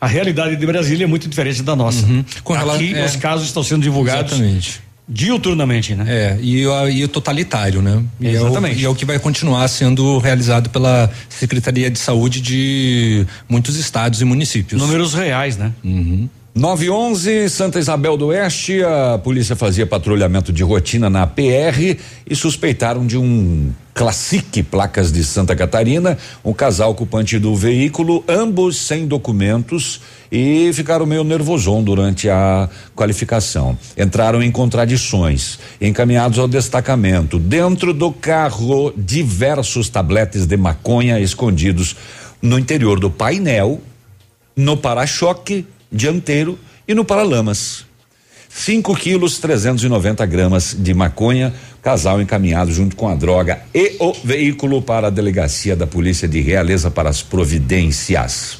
a realidade de Brasília é muito diferente da nossa. Com rela- Aqui é. os casos estão sendo divulgados Exatamente. Diuturnamente, né? É, e, o- e totalitário, né? E é o- Exatamente. E é o que vai continuar sendo realizado pela Secretaria de Saúde de muitos estados e municípios. Números reais, né? Uhum. 911, Santa Isabel do Oeste, a polícia fazia patrulhamento de rotina na PR e suspeitaram de um Classic placas de Santa Catarina, um casal ocupante do veículo, ambos sem documentos e ficaram meio nervoson durante a qualificação. Entraram em contradições, encaminhados ao destacamento. Dentro do carro, diversos tabletes de maconha escondidos no interior do painel no para-choque dianteiro e no paralamas. 5 quilos 390 gramas de maconha, casal encaminhado junto com a droga e o veículo para a delegacia da polícia de Realeza para as providências.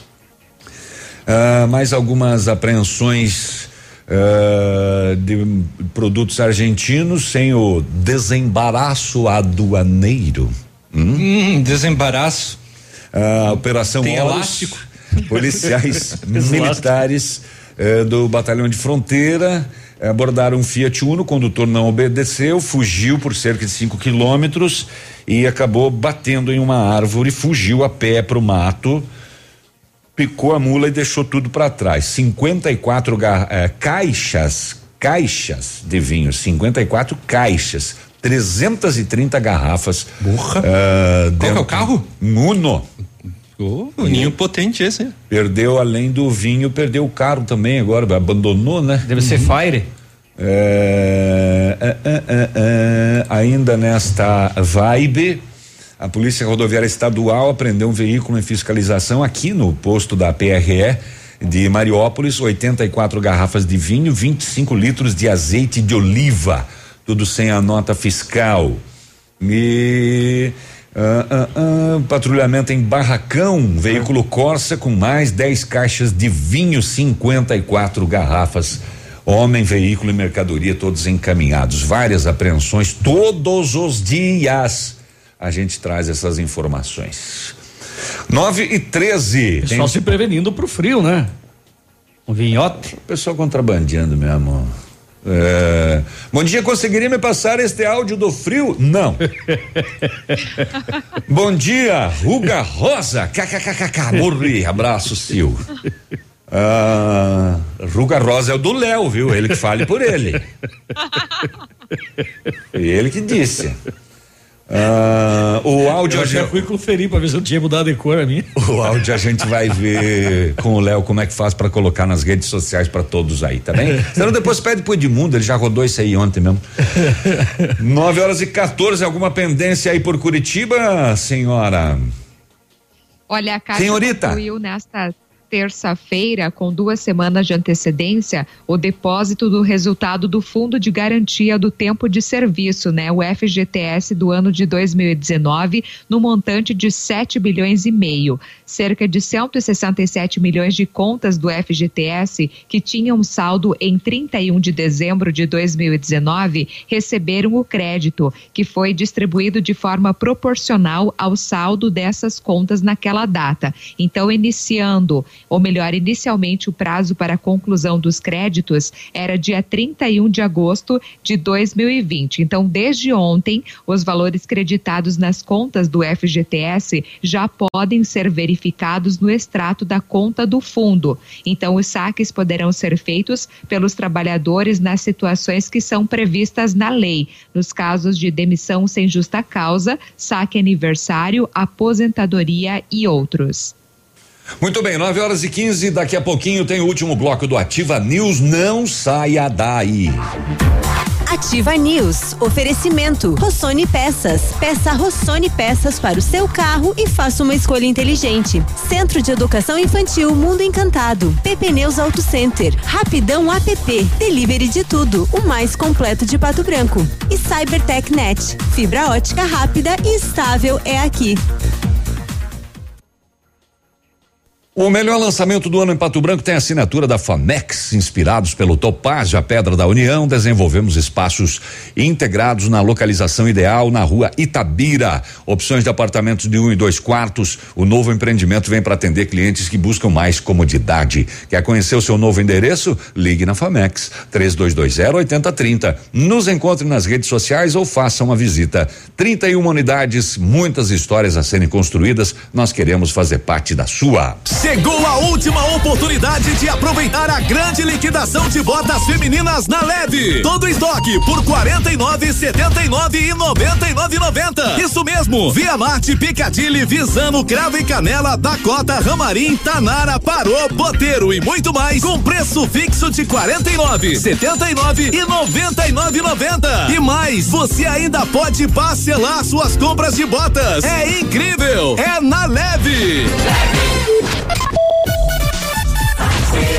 Ah, mais algumas apreensões ah, de produtos argentinos sem o desembaraço aduaneiro. Hum, desembaraço. A operação Tem Horus, elástico? policiais militares eh, do batalhão de fronteira eh, abordaram um Fiat Uno, o condutor não obedeceu, fugiu por cerca de 5 quilômetros e acabou batendo em uma árvore, fugiu a pé para o mato, picou a mula e deixou tudo para trás. 54 ga- eh, caixas, caixas de vinho, 54 caixas, 330 garrafas. Burra. Uh, Qual que é o carro? Uno. Oh, ninho potente esse, hein? Perdeu, além do vinho, perdeu o carro também agora, abandonou, né? Deve ser Fire. É, é, é, é, é, ainda nesta vibe, a Polícia Rodoviária Estadual apreendeu um veículo em fiscalização aqui no posto da PRE de Mariópolis, 84 garrafas de vinho, 25 litros de azeite de oliva, tudo sem a nota fiscal. E ah, ah, ah, patrulhamento em Barracão, veículo Corsa com mais 10 caixas de vinho, 54 garrafas. Homem, veículo e mercadoria todos encaminhados. Várias apreensões todos os dias. A gente traz essas informações. 9 e 13. Pessoal se prevenindo pro frio, né? Um vinhote. O pessoal contrabandeando mesmo. É, bom dia, conseguiria me passar este áudio do frio? Não. Bom dia, Ruga Rosa. KKKKK. Morri. Abraço, Sil. Ah, Ruga Rosa é o do Léo, viu? Ele que fale por ele. Ele que disse. Ah, o áudio Eu a já gente- fui conferir pra ver se eu tinha mudado de cor a minha. o áudio a gente vai ver com o Léo como é que faz pra colocar nas redes sociais pra todos aí, tá bem? Senão depois pede pro Edmundo, ele já rodou isso aí ontem mesmo. 9 horas e 14, alguma pendência aí por Curitiba, senhora? Olha, a Caixa Senhorita. concluiu nesta terça-feira, com duas semanas de antecedência, o depósito do resultado do Fundo de Garantia do Tempo de Serviço, né, o FGTS do ano de 2019, no montante de 7 bilhões e meio. Cerca de 167 milhões de contas do FGTS que tinham saldo em 31 de dezembro de 2019 receberam o crédito, que foi distribuído de forma proporcional ao saldo dessas contas naquela data. Então, iniciando, ou melhor, inicialmente o prazo para a conclusão dos créditos era dia 31 de agosto de 2020. Então, desde ontem, os valores creditados nas contas do FGTS já podem ser verificados no extrato da conta do fundo. Então, os saques poderão ser feitos pelos trabalhadores nas situações que são previstas na lei, nos casos de demissão sem justa causa, saque aniversário, aposentadoria e outros. Muito bem, 9 horas e 15, daqui a pouquinho tem o último bloco do Ativa News, não saia daí. Ativa News. Oferecimento. Rossoni Peças. Peça Rossoni Peças para o seu carro e faça uma escolha inteligente. Centro de Educação Infantil Mundo Encantado. PP Neus Auto Center. Rapidão app. Delivery de tudo. O mais completo de Pato Branco. E Cybertech Net. Fibra ótica rápida e estável é aqui. O melhor lançamento do ano em Pato Branco tem a assinatura da Famex, inspirados pelo Topázio, a Pedra da União, desenvolvemos espaços integrados na localização ideal na rua Itabira. Opções de apartamentos de um e dois quartos. O novo empreendimento vem para atender clientes que buscam mais comodidade. Quer conhecer o seu novo endereço? Ligue na Famex, 3220 8030. Nos encontre nas redes sociais ou faça uma visita. 31 unidades, muitas histórias a serem construídas. Nós queremos fazer parte da sua. Chegou a última oportunidade de aproveitar a grande liquidação de botas femininas na Leve. Todo estoque por 49, 79 e 99, 90. Isso mesmo. Via Marte, Picadilly, Visano, Cravo e Canela, Dakota, Ramarim, Tanara, Parou, Boteiro e muito mais com preço fixo de 49, 79 e 99, 90. E mais, você ainda pode parcelar suas compras de botas. É incrível. É na Leve.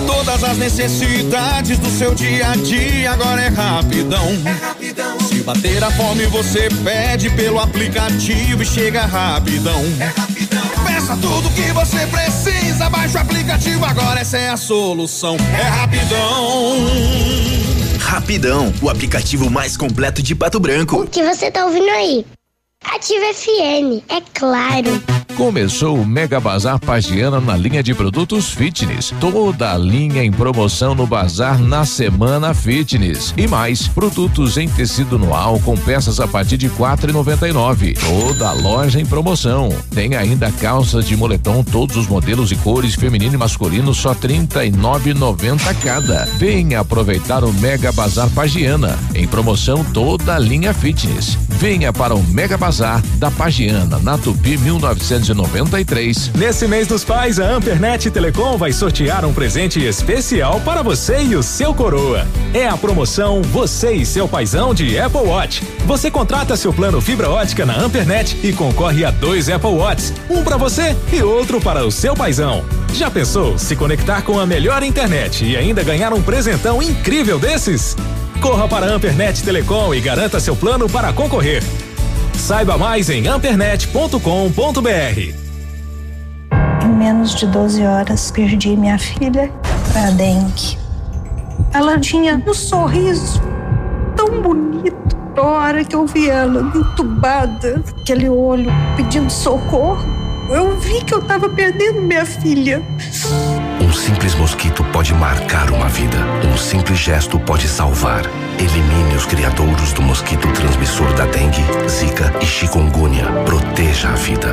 Pra todas as necessidades do seu dia a dia, agora é rapidão. É rapidão. Se bater a fome, você pede pelo aplicativo e chega rapidão. É rapidão. Peça tudo que você precisa, baixa o aplicativo, agora essa é a solução. É rapidão. Rapidão, o aplicativo mais completo de Pato Branco. O que você tá ouvindo aí? Ativa FM, é claro. Começou o Mega Bazar Pagiana na linha de produtos fitness. Toda a linha em promoção no bazar na semana fitness. E mais, produtos em tecido noal com peças a partir de quatro e noventa e nove. Toda a loja em promoção. Tem ainda calças de moletom, todos os modelos e cores, feminino e masculino, só trinta e nove noventa cada. Venha aproveitar o Mega Bazar Pagiana. Em promoção toda a linha fitness. Venha para o Mega Bazar da Pagiana, na Tupi 1993. Nesse mês dos pais, a Ampernet Telecom vai sortear um presente especial para você e o seu coroa. É a promoção Você e seu paizão de Apple Watch. Você contrata seu plano fibra ótica na Ampernet e concorre a dois Apple Watches, um para você e outro para o seu paizão. Já pensou se conectar com a melhor internet e ainda ganhar um presentão incrível desses? Corra para a Ampernet Telecom e garanta seu plano para concorrer. Saiba mais em ampernet.com.br. Em menos de 12 horas, perdi minha filha para dengue. Ela tinha um sorriso tão bonito. A hora que eu vi ela entubada, aquele olho pedindo socorro, eu vi que eu estava perdendo minha filha. Um simples mosquito pode marcar uma vida. Um simples gesto pode salvar. Elimine os criadouros do mosquito transmissor da dengue, zika e chikungunya. Proteja a vida.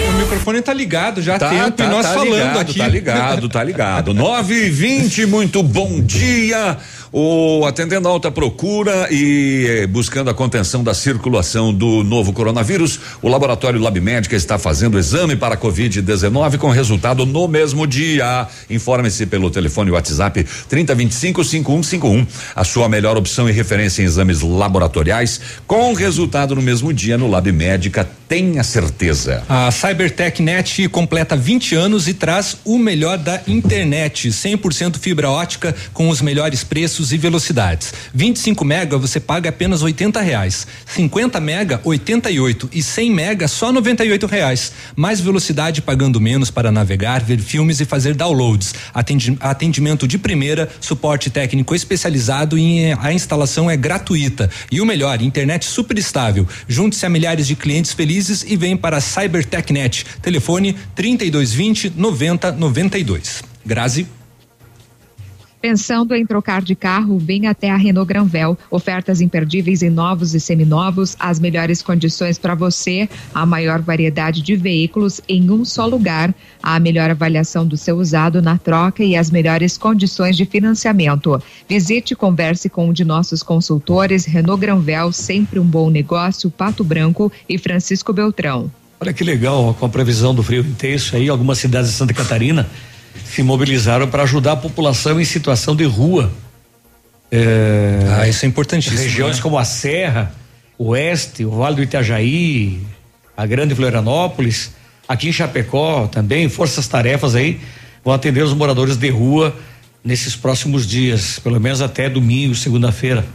microfone tá ligado já há tempo e nós falando ligado, aqui. Tá ligado, tá ligado. 9 e 20, muito bom dia. O atendendo a alta procura e buscando a contenção da circulação do novo coronavírus, o laboratório Lab Médica está fazendo exame para Covid-19 com resultado no mesmo dia. Informe-se pelo telefone WhatsApp 3025 5151. A sua melhor opção e referência em exames laboratoriais com resultado no mesmo dia no Lab Médica, tenha certeza. A Cybertech Net completa 20 anos e traz o melhor da internet, 100% fibra ótica com os melhores preços e velocidades. 25 mega você paga apenas 80 reais, 50 mega 88 e 100 mega só 98 reais. Mais velocidade pagando menos para navegar, ver filmes e fazer downloads. Atendi atendimento de primeira, suporte técnico especializado e a instalação é gratuita. E o melhor, internet super estável. Junte-se a milhares de clientes felizes e vem para a CyberTechNet. Telefone 3220 9092. Grazi. Pensando em trocar de carro, vem até a Renault Granvel. Ofertas imperdíveis em novos e seminovos, as melhores condições para você, a maior variedade de veículos em um só lugar, a melhor avaliação do seu usado na troca e as melhores condições de financiamento. Visite e converse com um de nossos consultores, Renault Granvel, sempre um bom negócio, Pato Branco e Francisco Beltrão. Olha que legal, com a previsão do frio intenso aí, algumas cidades de Santa Catarina se mobilizaram para ajudar a população em situação de rua. É, ah, isso é importantíssimo. Regiões né? como a Serra, o Oeste, o Vale do Itajaí, a Grande Florianópolis, aqui em Chapecó também, forças tarefas aí vão atender os moradores de rua nesses próximos dias, pelo menos até domingo, segunda-feira,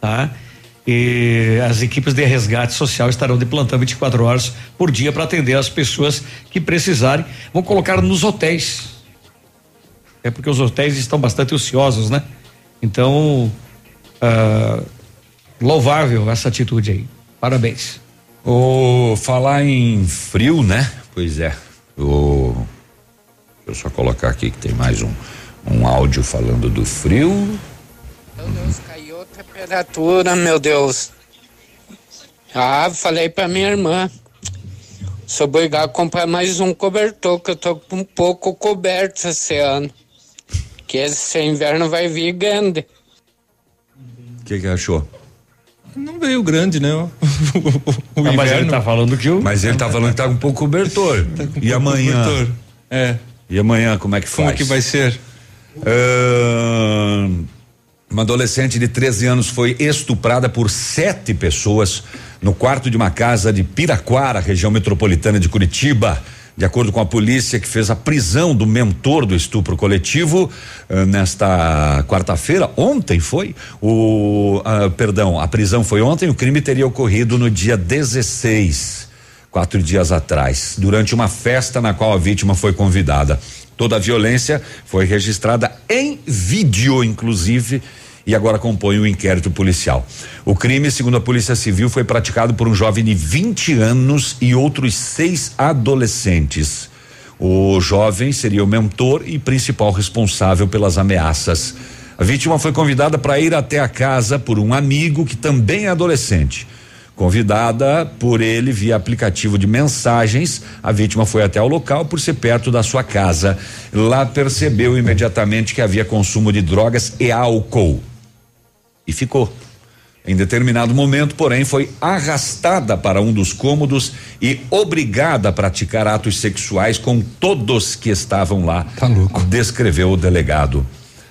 tá? E as equipes de resgate social estarão de plantão 24 horas por dia para atender as pessoas que precisarem. Vão colocar nos hotéis. É porque os hotéis estão bastante ociosos, né? Então, ah, louvável essa atitude aí. Parabéns. O falar em frio, né? Pois é. O deixa eu só colocar aqui que tem mais um um áudio falando do frio. Meu Deus, caiu a temperatura, meu Deus. Ah, falei pra minha irmã. Sou obrigado a comprar mais um cobertor, que eu tô um pouco coberto esse ano. Que esse inverno vai vir grande. O que que achou? Não veio grande, né? O, o Ah, mas ele inverno. tá falando que o. Mas ele tá falando que tá com um pouco cobertor. e amanhã? cobertor. É. E amanhã como é que faz? Como que vai ser? Ahn, uma adolescente de 13 anos foi estuprada por sete pessoas no quarto de uma casa de Piraquara, região metropolitana de Curitiba. De acordo com a polícia que fez a prisão do mentor do estupro coletivo ah, nesta quarta-feira, ontem foi o ah, perdão, a prisão foi ontem, o crime teria ocorrido no dia 16 quatro dias atrás, durante uma festa na qual a vítima foi convidada. Toda a violência foi registrada em vídeo, inclusive, e agora compõe o inquérito policial. O crime, segundo a Polícia Civil, foi praticado por um jovem de 20 anos e outros seis adolescentes. O jovem seria o mentor e principal responsável pelas ameaças. A vítima foi convidada para ir até a casa por um amigo que também é adolescente. Convidada por ele via aplicativo de mensagens, a vítima foi até o local por ser perto da sua casa. Lá percebeu imediatamente que havia consumo de drogas e álcool. E ficou. Em determinado momento, porém, foi arrastada para um dos cômodos e obrigada a praticar atos sexuais com todos que estavam lá. Tá louco. Descreveu o delegado.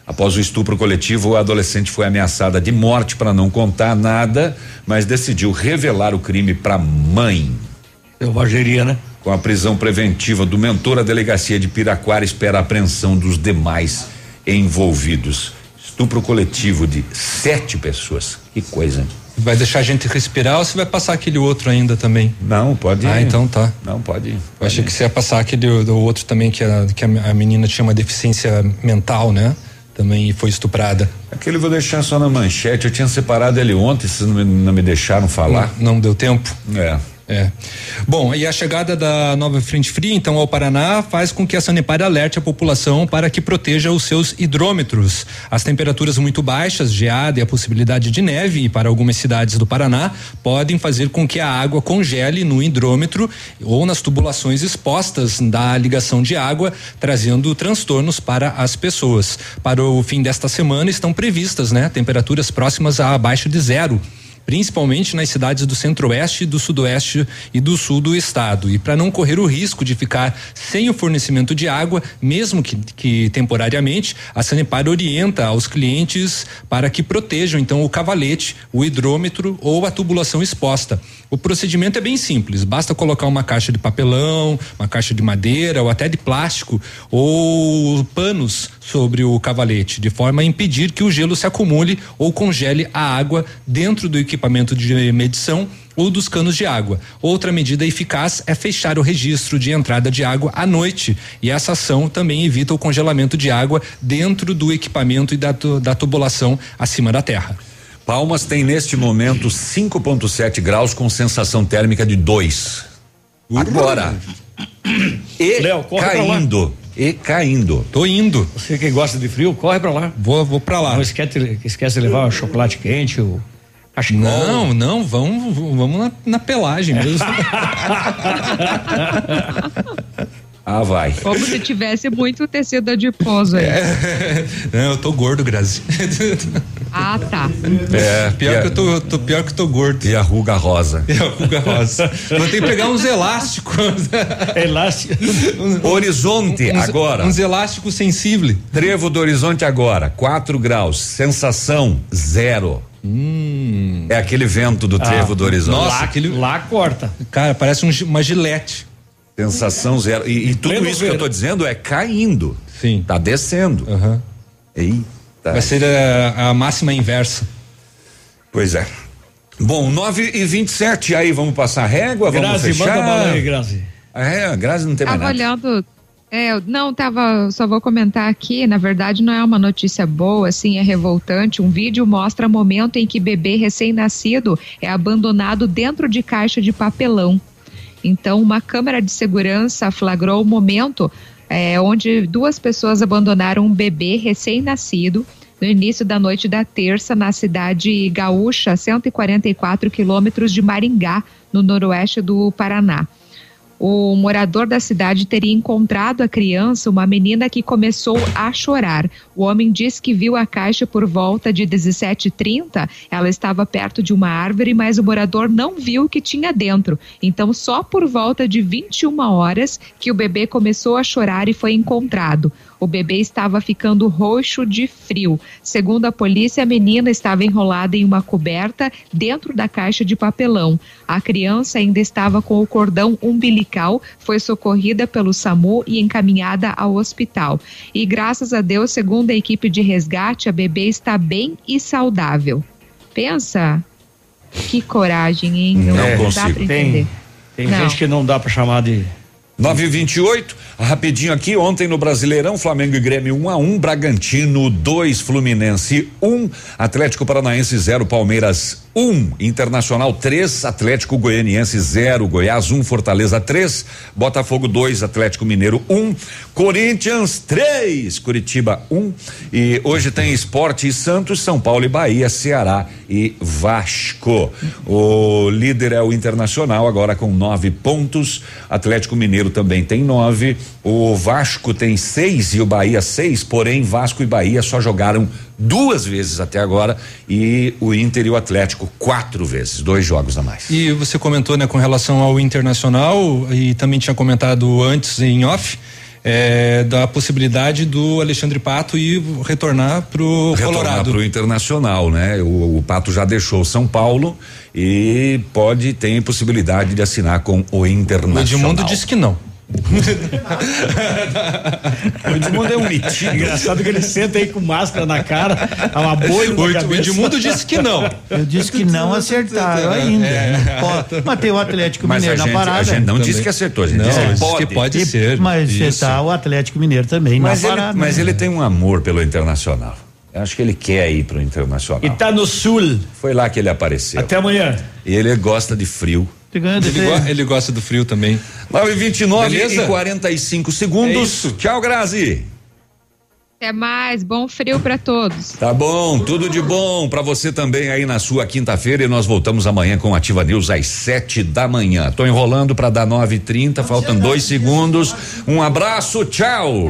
Após o estupro coletivo, a adolescente foi ameaçada de morte para não contar nada, mas decidiu revelar o crime para a mãe. Selvageria, né? Com a prisão preventiva do mentor, a delegacia de Piraquara espera a apreensão dos demais envolvidos. Estupro coletivo de sete pessoas. Que coisa. Vai deixar a gente respirar ou você vai passar aquele outro ainda também? Não, pode. Ah, então tá. Não, pode. ir, Eu pode achei ir. que você ia passar aquele do outro também, que a, que a, a menina tinha uma deficiência mental, né? Também foi estuprada. Aquele eu vou deixar só na manchete. Eu tinha separado ele ontem, vocês não me, não me deixaram falar. Não, não deu tempo? É. É. Bom, e a chegada da nova frente fria, então, ao Paraná, faz com que a Sanepar alerte a população para que proteja os seus hidrômetros. As temperaturas muito baixas, geada e a possibilidade de neve para algumas cidades do Paraná podem fazer com que a água congele no hidrômetro ou nas tubulações expostas da ligação de água, trazendo transtornos para as pessoas. Para o fim desta semana estão previstas, né, temperaturas próximas a abaixo de zero principalmente nas cidades do centro-oeste, do sudoeste e do sul do estado. E para não correr o risco de ficar sem o fornecimento de água, mesmo que, que temporariamente, a Sanepar orienta aos clientes para que protejam então o cavalete, o hidrômetro ou a tubulação exposta. O procedimento é bem simples, basta colocar uma caixa de papelão, uma caixa de madeira ou até de plástico ou panos sobre o cavalete, de forma a impedir que o gelo se acumule ou congele a água dentro do equipamento de medição ou dos canos de água. Outra medida eficaz é fechar o registro de entrada de água à noite, e essa ação também evita o congelamento de água dentro do equipamento e da, da tubulação acima da terra. Palmas tem neste momento 5,7 graus com sensação térmica de 2. Agora. E Léo, corre caindo. E caindo. Tô indo. Você que gosta de frio, corre pra lá. Vou, vou pra lá. Não esquece, esquece de levar o chocolate quente, o cachecol. Não, não, vamos, vamos na, na pelagem mesmo. Ah, vai. Como se tivesse muito tecido adiposo aí. Não, eu tô gordo, Grazi. Ah, tá. É, Pior que eu tô, eu tô pior que eu tô gordo. E a ruga rosa. E a ruga rosa. Vou ter que pegar uns elásticos. Elástico. Horizonte Uns- agora. Uns elásticos sensíveis. Trevo do Horizonte agora, 4 graus. Sensação zero. É aquele vento do Trevo Ah, do Horizonte. nossa, lá, aquele- lá corta. Cara, parece um uma gilete. Sensação zero. E, e tudo isso que eu tô dizendo é caindo. Sim. Tá descendo. Aham. Eita. Vai ser a, a máxima inversa. Pois é. Bom, 9 e 27 aí vamos passar régua, vamos Grazi, fechar. manda bala aí, Grazi. É, a Grazi não tem mais nada. É, não, tava. Só vou comentar aqui. Na verdade, não é uma notícia boa, assim, é revoltante. Um vídeo mostra momento em que bebê recém-nascido é abandonado dentro de caixa de papelão. Então, uma câmera de segurança flagrou o momento é, onde duas pessoas abandonaram um bebê recém-nascido no início da noite da terça na cidade gaúcha, 144 quilômetros de Maringá, no noroeste do Paraná. O morador da cidade teria encontrado a criança, uma menina que começou a chorar. O homem diz que viu a caixa por volta de 17h30. Ela estava perto de uma árvore, mas o morador não viu o que tinha dentro. Então, só por volta de 21 horas que o bebê começou a chorar e foi encontrado. O bebê estava ficando roxo de frio. Segundo a polícia, a menina estava enrolada em uma coberta dentro da caixa de papelão. A criança ainda estava com o cordão umbilical, foi socorrida pelo SAMU e encaminhada ao hospital. E graças a Deus, segundo a equipe de resgate, a bebê está bem e saudável. Pensa, que coragem, hein? Não dá consigo. pra entender. Tem Não. gente que não dá pra chamar de 9 e 28 rapidinho aqui, ontem no Brasileirão, Flamengo e Grêmio 1 a 1 Bragantino 2, Fluminense 1, Atlético Paranaense 0, Palmeiras 1, Internacional 3, Atlético Goianiense 0, Goiás 1, Fortaleza 3, Botafogo 2, Atlético Mineiro 1, Corinthians 3, Curitiba 1 e hoje tem Esporte e Santos, São Paulo e Bahia, Ceará e Vasco. O líder é o Internacional agora com nove pontos, Atlético Mineiro também tem nove, o Vasco tem seis e o Bahia seis, porém Vasco e Bahia só jogaram duas vezes até agora e o Inter e o Atlético quatro vezes, dois jogos a mais. E você comentou, né, com relação ao Internacional e também tinha comentado antes em off. É, da possibilidade do Alexandre Pato ir retornar pro Retornar Colorado. para o Internacional, né? O, o Pato já deixou São Paulo e pode ter possibilidade de assinar com o O Internacional. Edmundo disse que não. O Edmundo é um mitinho. Engraçado que ele senta aí com máscara na cara, tá uma bolha O, na o cabeça. Edmundo disse que não. Eu disse que não acertaram ainda. né? Pode- Mas tem o Atlético Mas Mineiro gente, na parada. a gente não Também. disse que acertou, a gente Não, disse que pode. que pode E- ser. Mas você Isso. tá o Atlético Mineiro também Mas, na ele, parada. mas ele tem um amor pelo Internacional. Eu acho que ele quer ir pro Internacional. E tá no sul. Foi lá que ele apareceu. Até amanhã. E ele gosta de frio. Ele, go ele, gosta do frio também. 9 29 e 45 segundos. É Tchau, Grazi. Até mais, bom frio para todos. Tá bom, tudo de bom para você também aí na sua quinta-feira e nós voltamos amanhã com Ativa News às sete da manhã. Tô enrolando para dar nove e trinta, faltam dois segundos. Um abraço, tchau.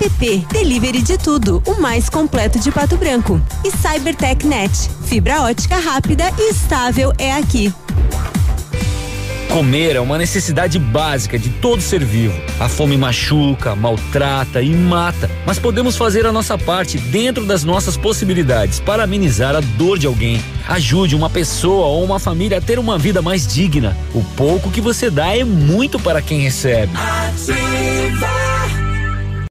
app. Delivery de tudo, o mais completo de Pato Branco. E Cybertech Net. Fibra ótica rápida e estável é aqui. Comer é uma necessidade básica de todo ser vivo. A fome machuca, maltrata e mata, mas podemos fazer a nossa parte dentro das nossas possibilidades para amenizar a dor de alguém. Ajude uma pessoa ou uma família a ter uma vida mais digna. O pouco que você dá é muito para quem recebe. Ativa.